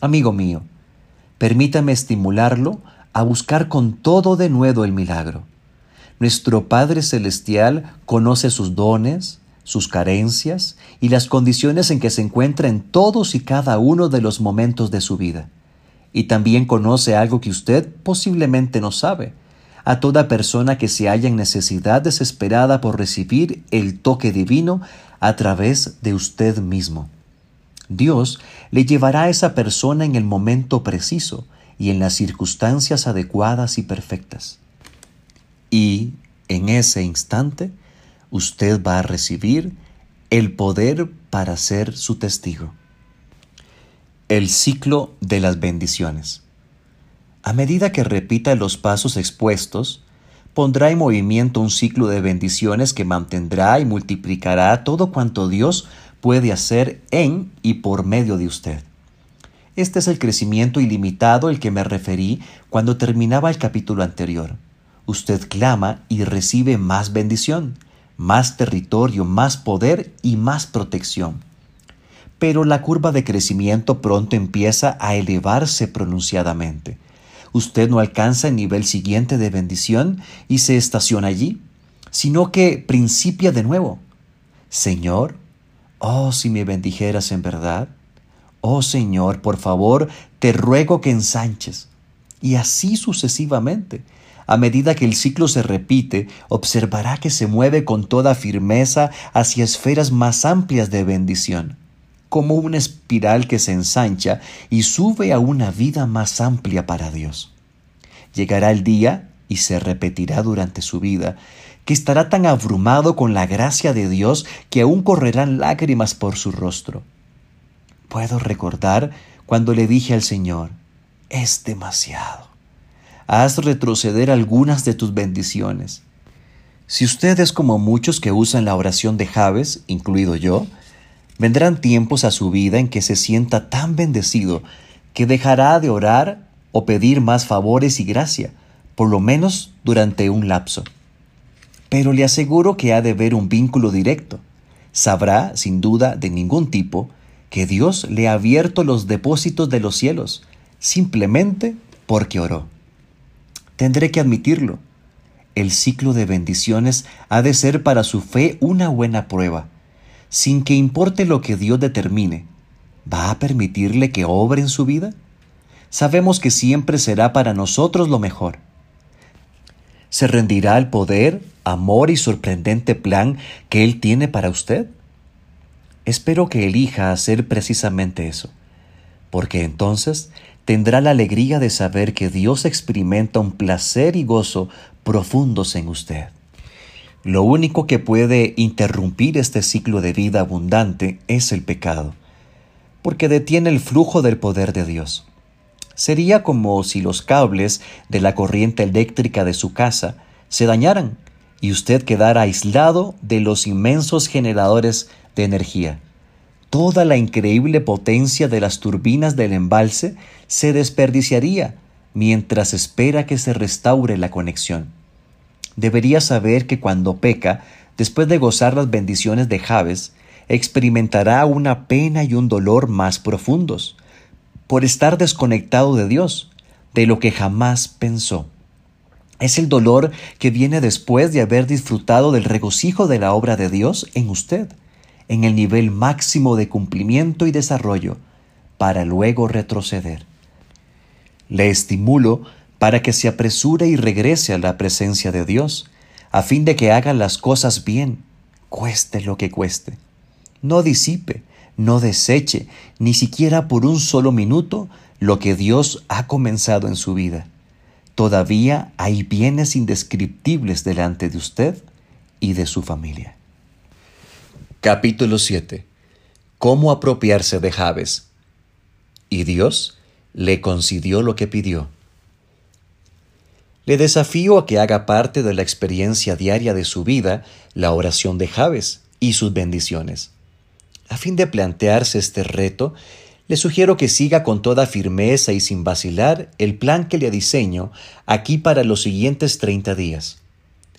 Amigo mío, permítame estimularlo a buscar con todo de nuevo el milagro nuestro Padre Celestial conoce sus dones, sus carencias y las condiciones en que se encuentra en todos y cada uno de los momentos de su vida. Y también conoce algo que usted posiblemente no sabe, a toda persona que se halla en necesidad desesperada por recibir el toque divino a través de usted mismo. Dios le llevará a esa persona en el momento preciso y en las circunstancias adecuadas y perfectas. Y en ese instante, usted va a recibir el poder para ser su testigo. El ciclo de las bendiciones. A medida que repita los pasos expuestos, pondrá en movimiento un ciclo de bendiciones que mantendrá y multiplicará todo cuanto Dios puede hacer en y por medio de usted. Este es el crecimiento ilimitado al que me referí cuando terminaba el capítulo anterior. Usted clama y recibe más bendición, más territorio, más poder y más protección. Pero la curva de crecimiento pronto empieza a elevarse pronunciadamente usted no alcanza el nivel siguiente de bendición y se estaciona allí, sino que principia de nuevo. Señor, oh si me bendijeras en verdad. Oh Señor, por favor, te ruego que ensanches. Y así sucesivamente. A medida que el ciclo se repite, observará que se mueve con toda firmeza hacia esferas más amplias de bendición, como una espiral que se ensancha y sube a una vida más amplia para Dios. Llegará el día, y se repetirá durante su vida, que estará tan abrumado con la gracia de Dios que aún correrán lágrimas por su rostro. Puedo recordar cuando le dije al Señor, es demasiado. Haz retroceder algunas de tus bendiciones. Si usted es como muchos que usan la oración de Javes, incluido yo, vendrán tiempos a su vida en que se sienta tan bendecido que dejará de orar o pedir más favores y gracia, por lo menos durante un lapso. Pero le aseguro que ha de ver un vínculo directo. Sabrá, sin duda de ningún tipo, que Dios le ha abierto los depósitos de los cielos, simplemente porque oró. Tendré que admitirlo. El ciclo de bendiciones ha de ser para su fe una buena prueba. Sin que importe lo que Dios determine, ¿va a permitirle que obre en su vida? sabemos que siempre será para nosotros lo mejor. ¿Se rendirá al poder, amor y sorprendente plan que Él tiene para usted? Espero que elija hacer precisamente eso, porque entonces tendrá la alegría de saber que Dios experimenta un placer y gozo profundos en usted. Lo único que puede interrumpir este ciclo de vida abundante es el pecado, porque detiene el flujo del poder de Dios. Sería como si los cables de la corriente eléctrica de su casa se dañaran y usted quedara aislado de los inmensos generadores de energía. Toda la increíble potencia de las turbinas del embalse se desperdiciaría mientras espera que se restaure la conexión. Debería saber que cuando peca, después de gozar las bendiciones de Javes, experimentará una pena y un dolor más profundos, por estar desconectado de Dios, de lo que jamás pensó. Es el dolor que viene después de haber disfrutado del regocijo de la obra de Dios en usted, en el nivel máximo de cumplimiento y desarrollo, para luego retroceder. Le estimulo para que se apresure y regrese a la presencia de Dios, a fin de que haga las cosas bien, cueste lo que cueste. No disipe, no deseche ni siquiera por un solo minuto lo que Dios ha comenzado en su vida. Todavía hay bienes indescriptibles delante de usted y de su familia. Capítulo 7. ¿Cómo apropiarse de Javes? Y Dios le concedió lo que pidió. Le desafío a que haga parte de la experiencia diaria de su vida la oración de Javes y sus bendiciones. A fin de plantearse este reto, le sugiero que siga con toda firmeza y sin vacilar el plan que le diseño aquí para los siguientes 30 días.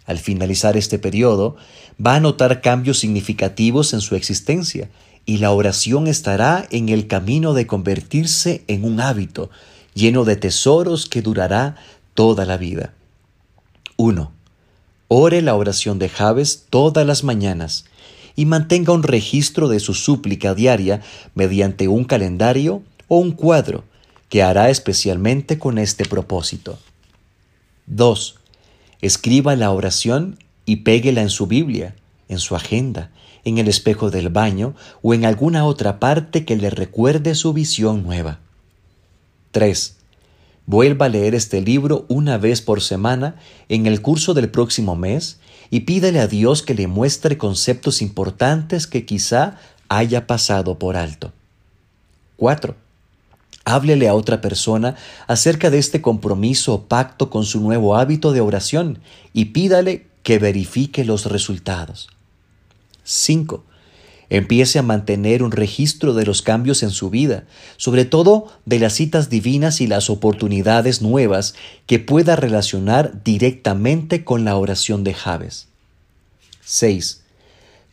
Al finalizar este periodo, va a notar cambios significativos en su existencia y la oración estará en el camino de convertirse en un hábito lleno de tesoros que durará toda la vida. 1. Ore la oración de Javes todas las mañanas y mantenga un registro de su súplica diaria mediante un calendario o un cuadro que hará especialmente con este propósito. 2. Escriba la oración y péguela en su Biblia, en su agenda, en el espejo del baño o en alguna otra parte que le recuerde su visión nueva. 3. Vuelva a leer este libro una vez por semana en el curso del próximo mes y pídele a Dios que le muestre conceptos importantes que quizá haya pasado por alto. 4. Háblele a otra persona acerca de este compromiso o pacto con su nuevo hábito de oración y pídale que verifique los resultados. 5. Empiece a mantener un registro de los cambios en su vida, sobre todo de las citas divinas y las oportunidades nuevas que pueda relacionar directamente con la oración de Javes. 6.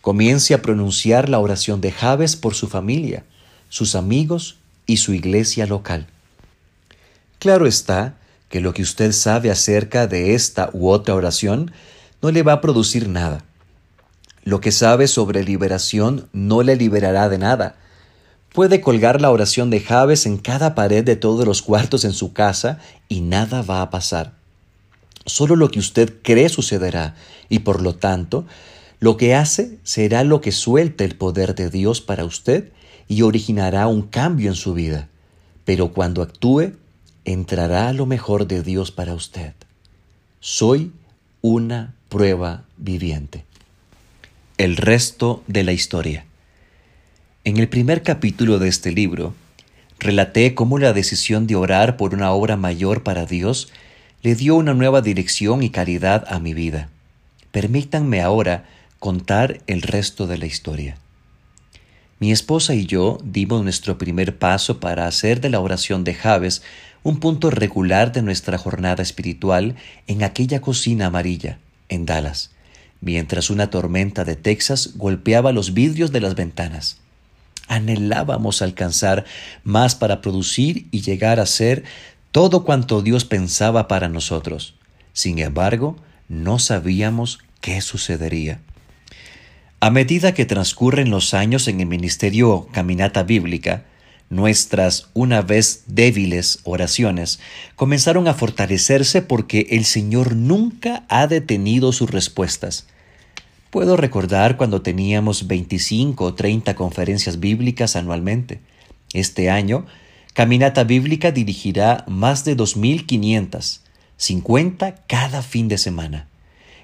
Comience a pronunciar la oración de Javes por su familia, sus amigos y su iglesia local. Claro está que lo que usted sabe acerca de esta u otra oración no le va a producir nada. Lo que sabe sobre liberación no le liberará de nada. Puede colgar la oración de Javes en cada pared de todos los cuartos en su casa y nada va a pasar. Solo lo que usted cree sucederá y por lo tanto, lo que hace será lo que suelte el poder de Dios para usted y originará un cambio en su vida. Pero cuando actúe, entrará lo mejor de Dios para usted. Soy una prueba viviente. El resto de la historia. En el primer capítulo de este libro, relaté cómo la decisión de orar por una obra mayor para Dios le dio una nueva dirección y caridad a mi vida. Permítanme ahora contar el resto de la historia. Mi esposa y yo dimos nuestro primer paso para hacer de la oración de Javes un punto regular de nuestra jornada espiritual en aquella cocina amarilla, en Dallas, mientras una tormenta de Texas golpeaba los vidrios de las ventanas. Anhelábamos alcanzar más para producir y llegar a ser todo cuanto Dios pensaba para nosotros. Sin embargo, no sabíamos qué sucedería. A medida que transcurren los años en el ministerio Caminata Bíblica, nuestras una vez débiles oraciones comenzaron a fortalecerse porque el Señor nunca ha detenido sus respuestas. Puedo recordar cuando teníamos 25 o 30 conferencias bíblicas anualmente. Este año, Caminata Bíblica dirigirá más de 2.500, 50 cada fin de semana.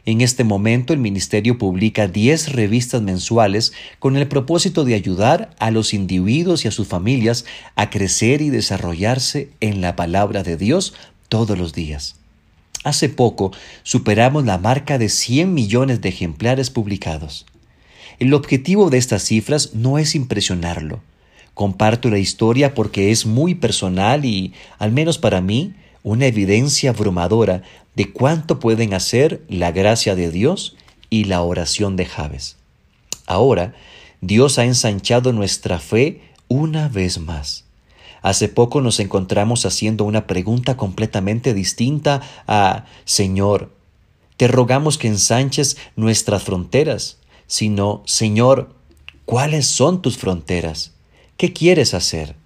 En este momento el Ministerio publica 10 revistas mensuales con el propósito de ayudar a los individuos y a sus familias a crecer y desarrollarse en la palabra de Dios todos los días. Hace poco superamos la marca de 100 millones de ejemplares publicados. El objetivo de estas cifras no es impresionarlo. Comparto la historia porque es muy personal y, al menos para mí, una evidencia abrumadora de cuánto pueden hacer la gracia de Dios y la oración de Javes. Ahora, Dios ha ensanchado nuestra fe una vez más. Hace poco nos encontramos haciendo una pregunta completamente distinta a Señor, te rogamos que ensanches nuestras fronteras, sino Señor, ¿cuáles son tus fronteras? ¿Qué quieres hacer?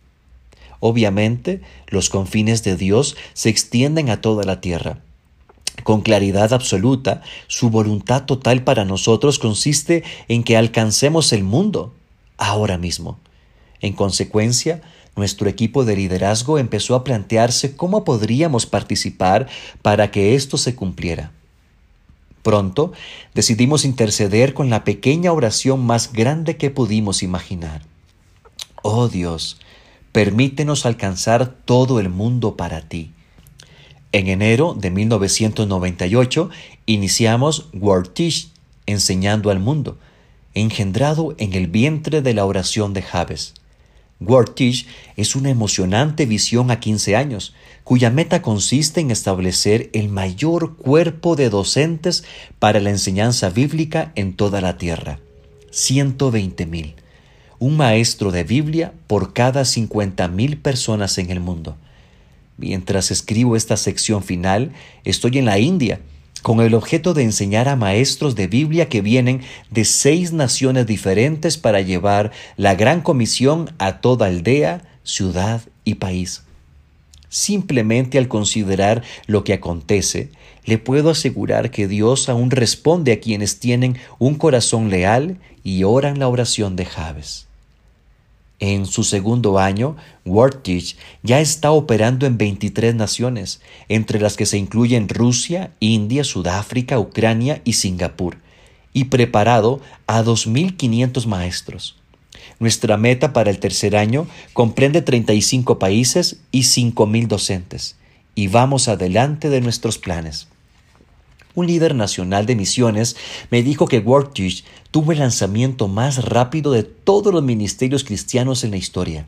Obviamente, los confines de Dios se extienden a toda la tierra. Con claridad absoluta, su voluntad total para nosotros consiste en que alcancemos el mundo ahora mismo. En consecuencia, nuestro equipo de liderazgo empezó a plantearse cómo podríamos participar para que esto se cumpliera. Pronto decidimos interceder con la pequeña oración más grande que pudimos imaginar. Oh Dios, permítenos alcanzar todo el mundo para ti. En enero de 1998 iniciamos Word enseñando al mundo, engendrado en el vientre de la oración de Javes. Word es una emocionante visión a 15 años, cuya meta consiste en establecer el mayor cuerpo de docentes para la enseñanza bíblica en toda la tierra. 120 mil un maestro de Biblia por cada 50.000 personas en el mundo. Mientras escribo esta sección final, estoy en la India, con el objeto de enseñar a maestros de Biblia que vienen de seis naciones diferentes para llevar la gran comisión a toda aldea, ciudad y país. Simplemente al considerar lo que acontece, le puedo asegurar que Dios aún responde a quienes tienen un corazón leal y oran la oración de Javes. En su segundo año, WorldTeach ya está operando en 23 naciones, entre las que se incluyen Rusia, India, Sudáfrica, Ucrania y Singapur, y preparado a 2.500 maestros. Nuestra meta para el tercer año comprende 35 países y 5.000 docentes, y vamos adelante de nuestros planes. Un líder nacional de misiones me dijo que WorldTeach tuvo el lanzamiento más rápido de todos los ministerios cristianos en la historia.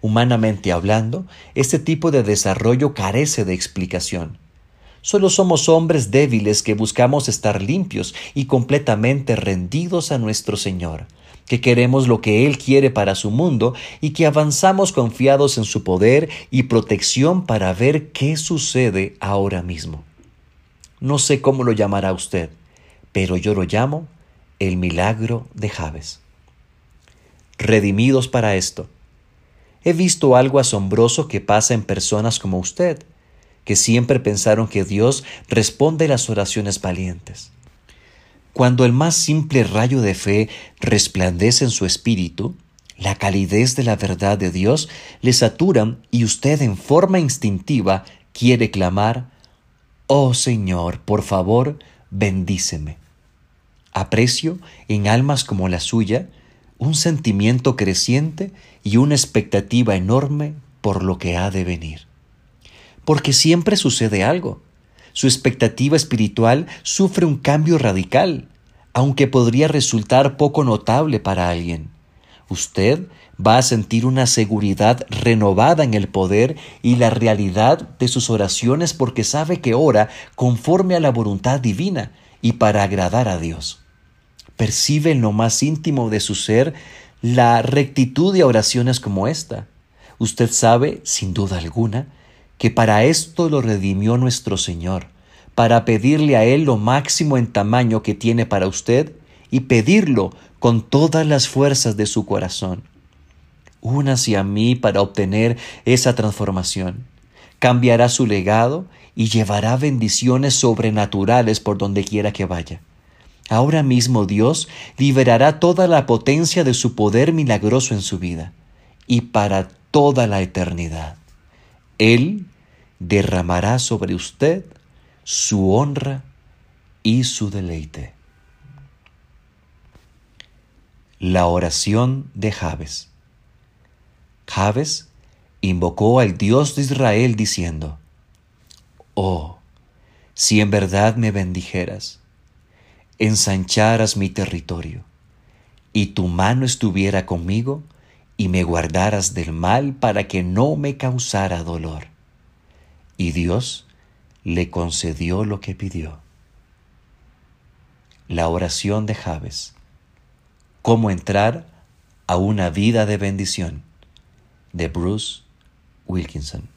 Humanamente hablando, este tipo de desarrollo carece de explicación. Solo somos hombres débiles que buscamos estar limpios y completamente rendidos a nuestro Señor, que queremos lo que Él quiere para su mundo y que avanzamos confiados en su poder y protección para ver qué sucede ahora mismo. No sé cómo lo llamará usted, pero yo lo llamo el milagro de Javes. Redimidos para esto. He visto algo asombroso que pasa en personas como usted, que siempre pensaron que Dios responde las oraciones valientes. Cuando el más simple rayo de fe resplandece en su espíritu, la calidez de la verdad de Dios le saturan y usted en forma instintiva quiere clamar, Oh Señor, por favor, bendíceme. Aprecio en almas como la suya un sentimiento creciente y una expectativa enorme por lo que ha de venir. Porque siempre sucede algo. Su expectativa espiritual sufre un cambio radical, aunque podría resultar poco notable para alguien. Usted va a sentir una seguridad renovada en el poder y la realidad de sus oraciones porque sabe que ora conforme a la voluntad divina y para agradar a Dios. Percibe en lo más íntimo de su ser la rectitud de oraciones como esta. Usted sabe, sin duda alguna, que para esto lo redimió nuestro Señor, para pedirle a Él lo máximo en tamaño que tiene para usted y pedirlo con todas las fuerzas de su corazón. Únase a mí para obtener esa transformación. Cambiará su legado y llevará bendiciones sobrenaturales por donde quiera que vaya. Ahora mismo Dios liberará toda la potencia de su poder milagroso en su vida y para toda la eternidad. Él derramará sobre usted su honra y su deleite. La oración de Javes. Javes invocó al Dios de Israel diciendo, Oh, si en verdad me bendijeras, ensancharas mi territorio, y tu mano estuviera conmigo, y me guardaras del mal para que no me causara dolor. Y Dios le concedió lo que pidió. La oración de Javes Cómo entrar a una vida de bendición de Bruce Wilkinson.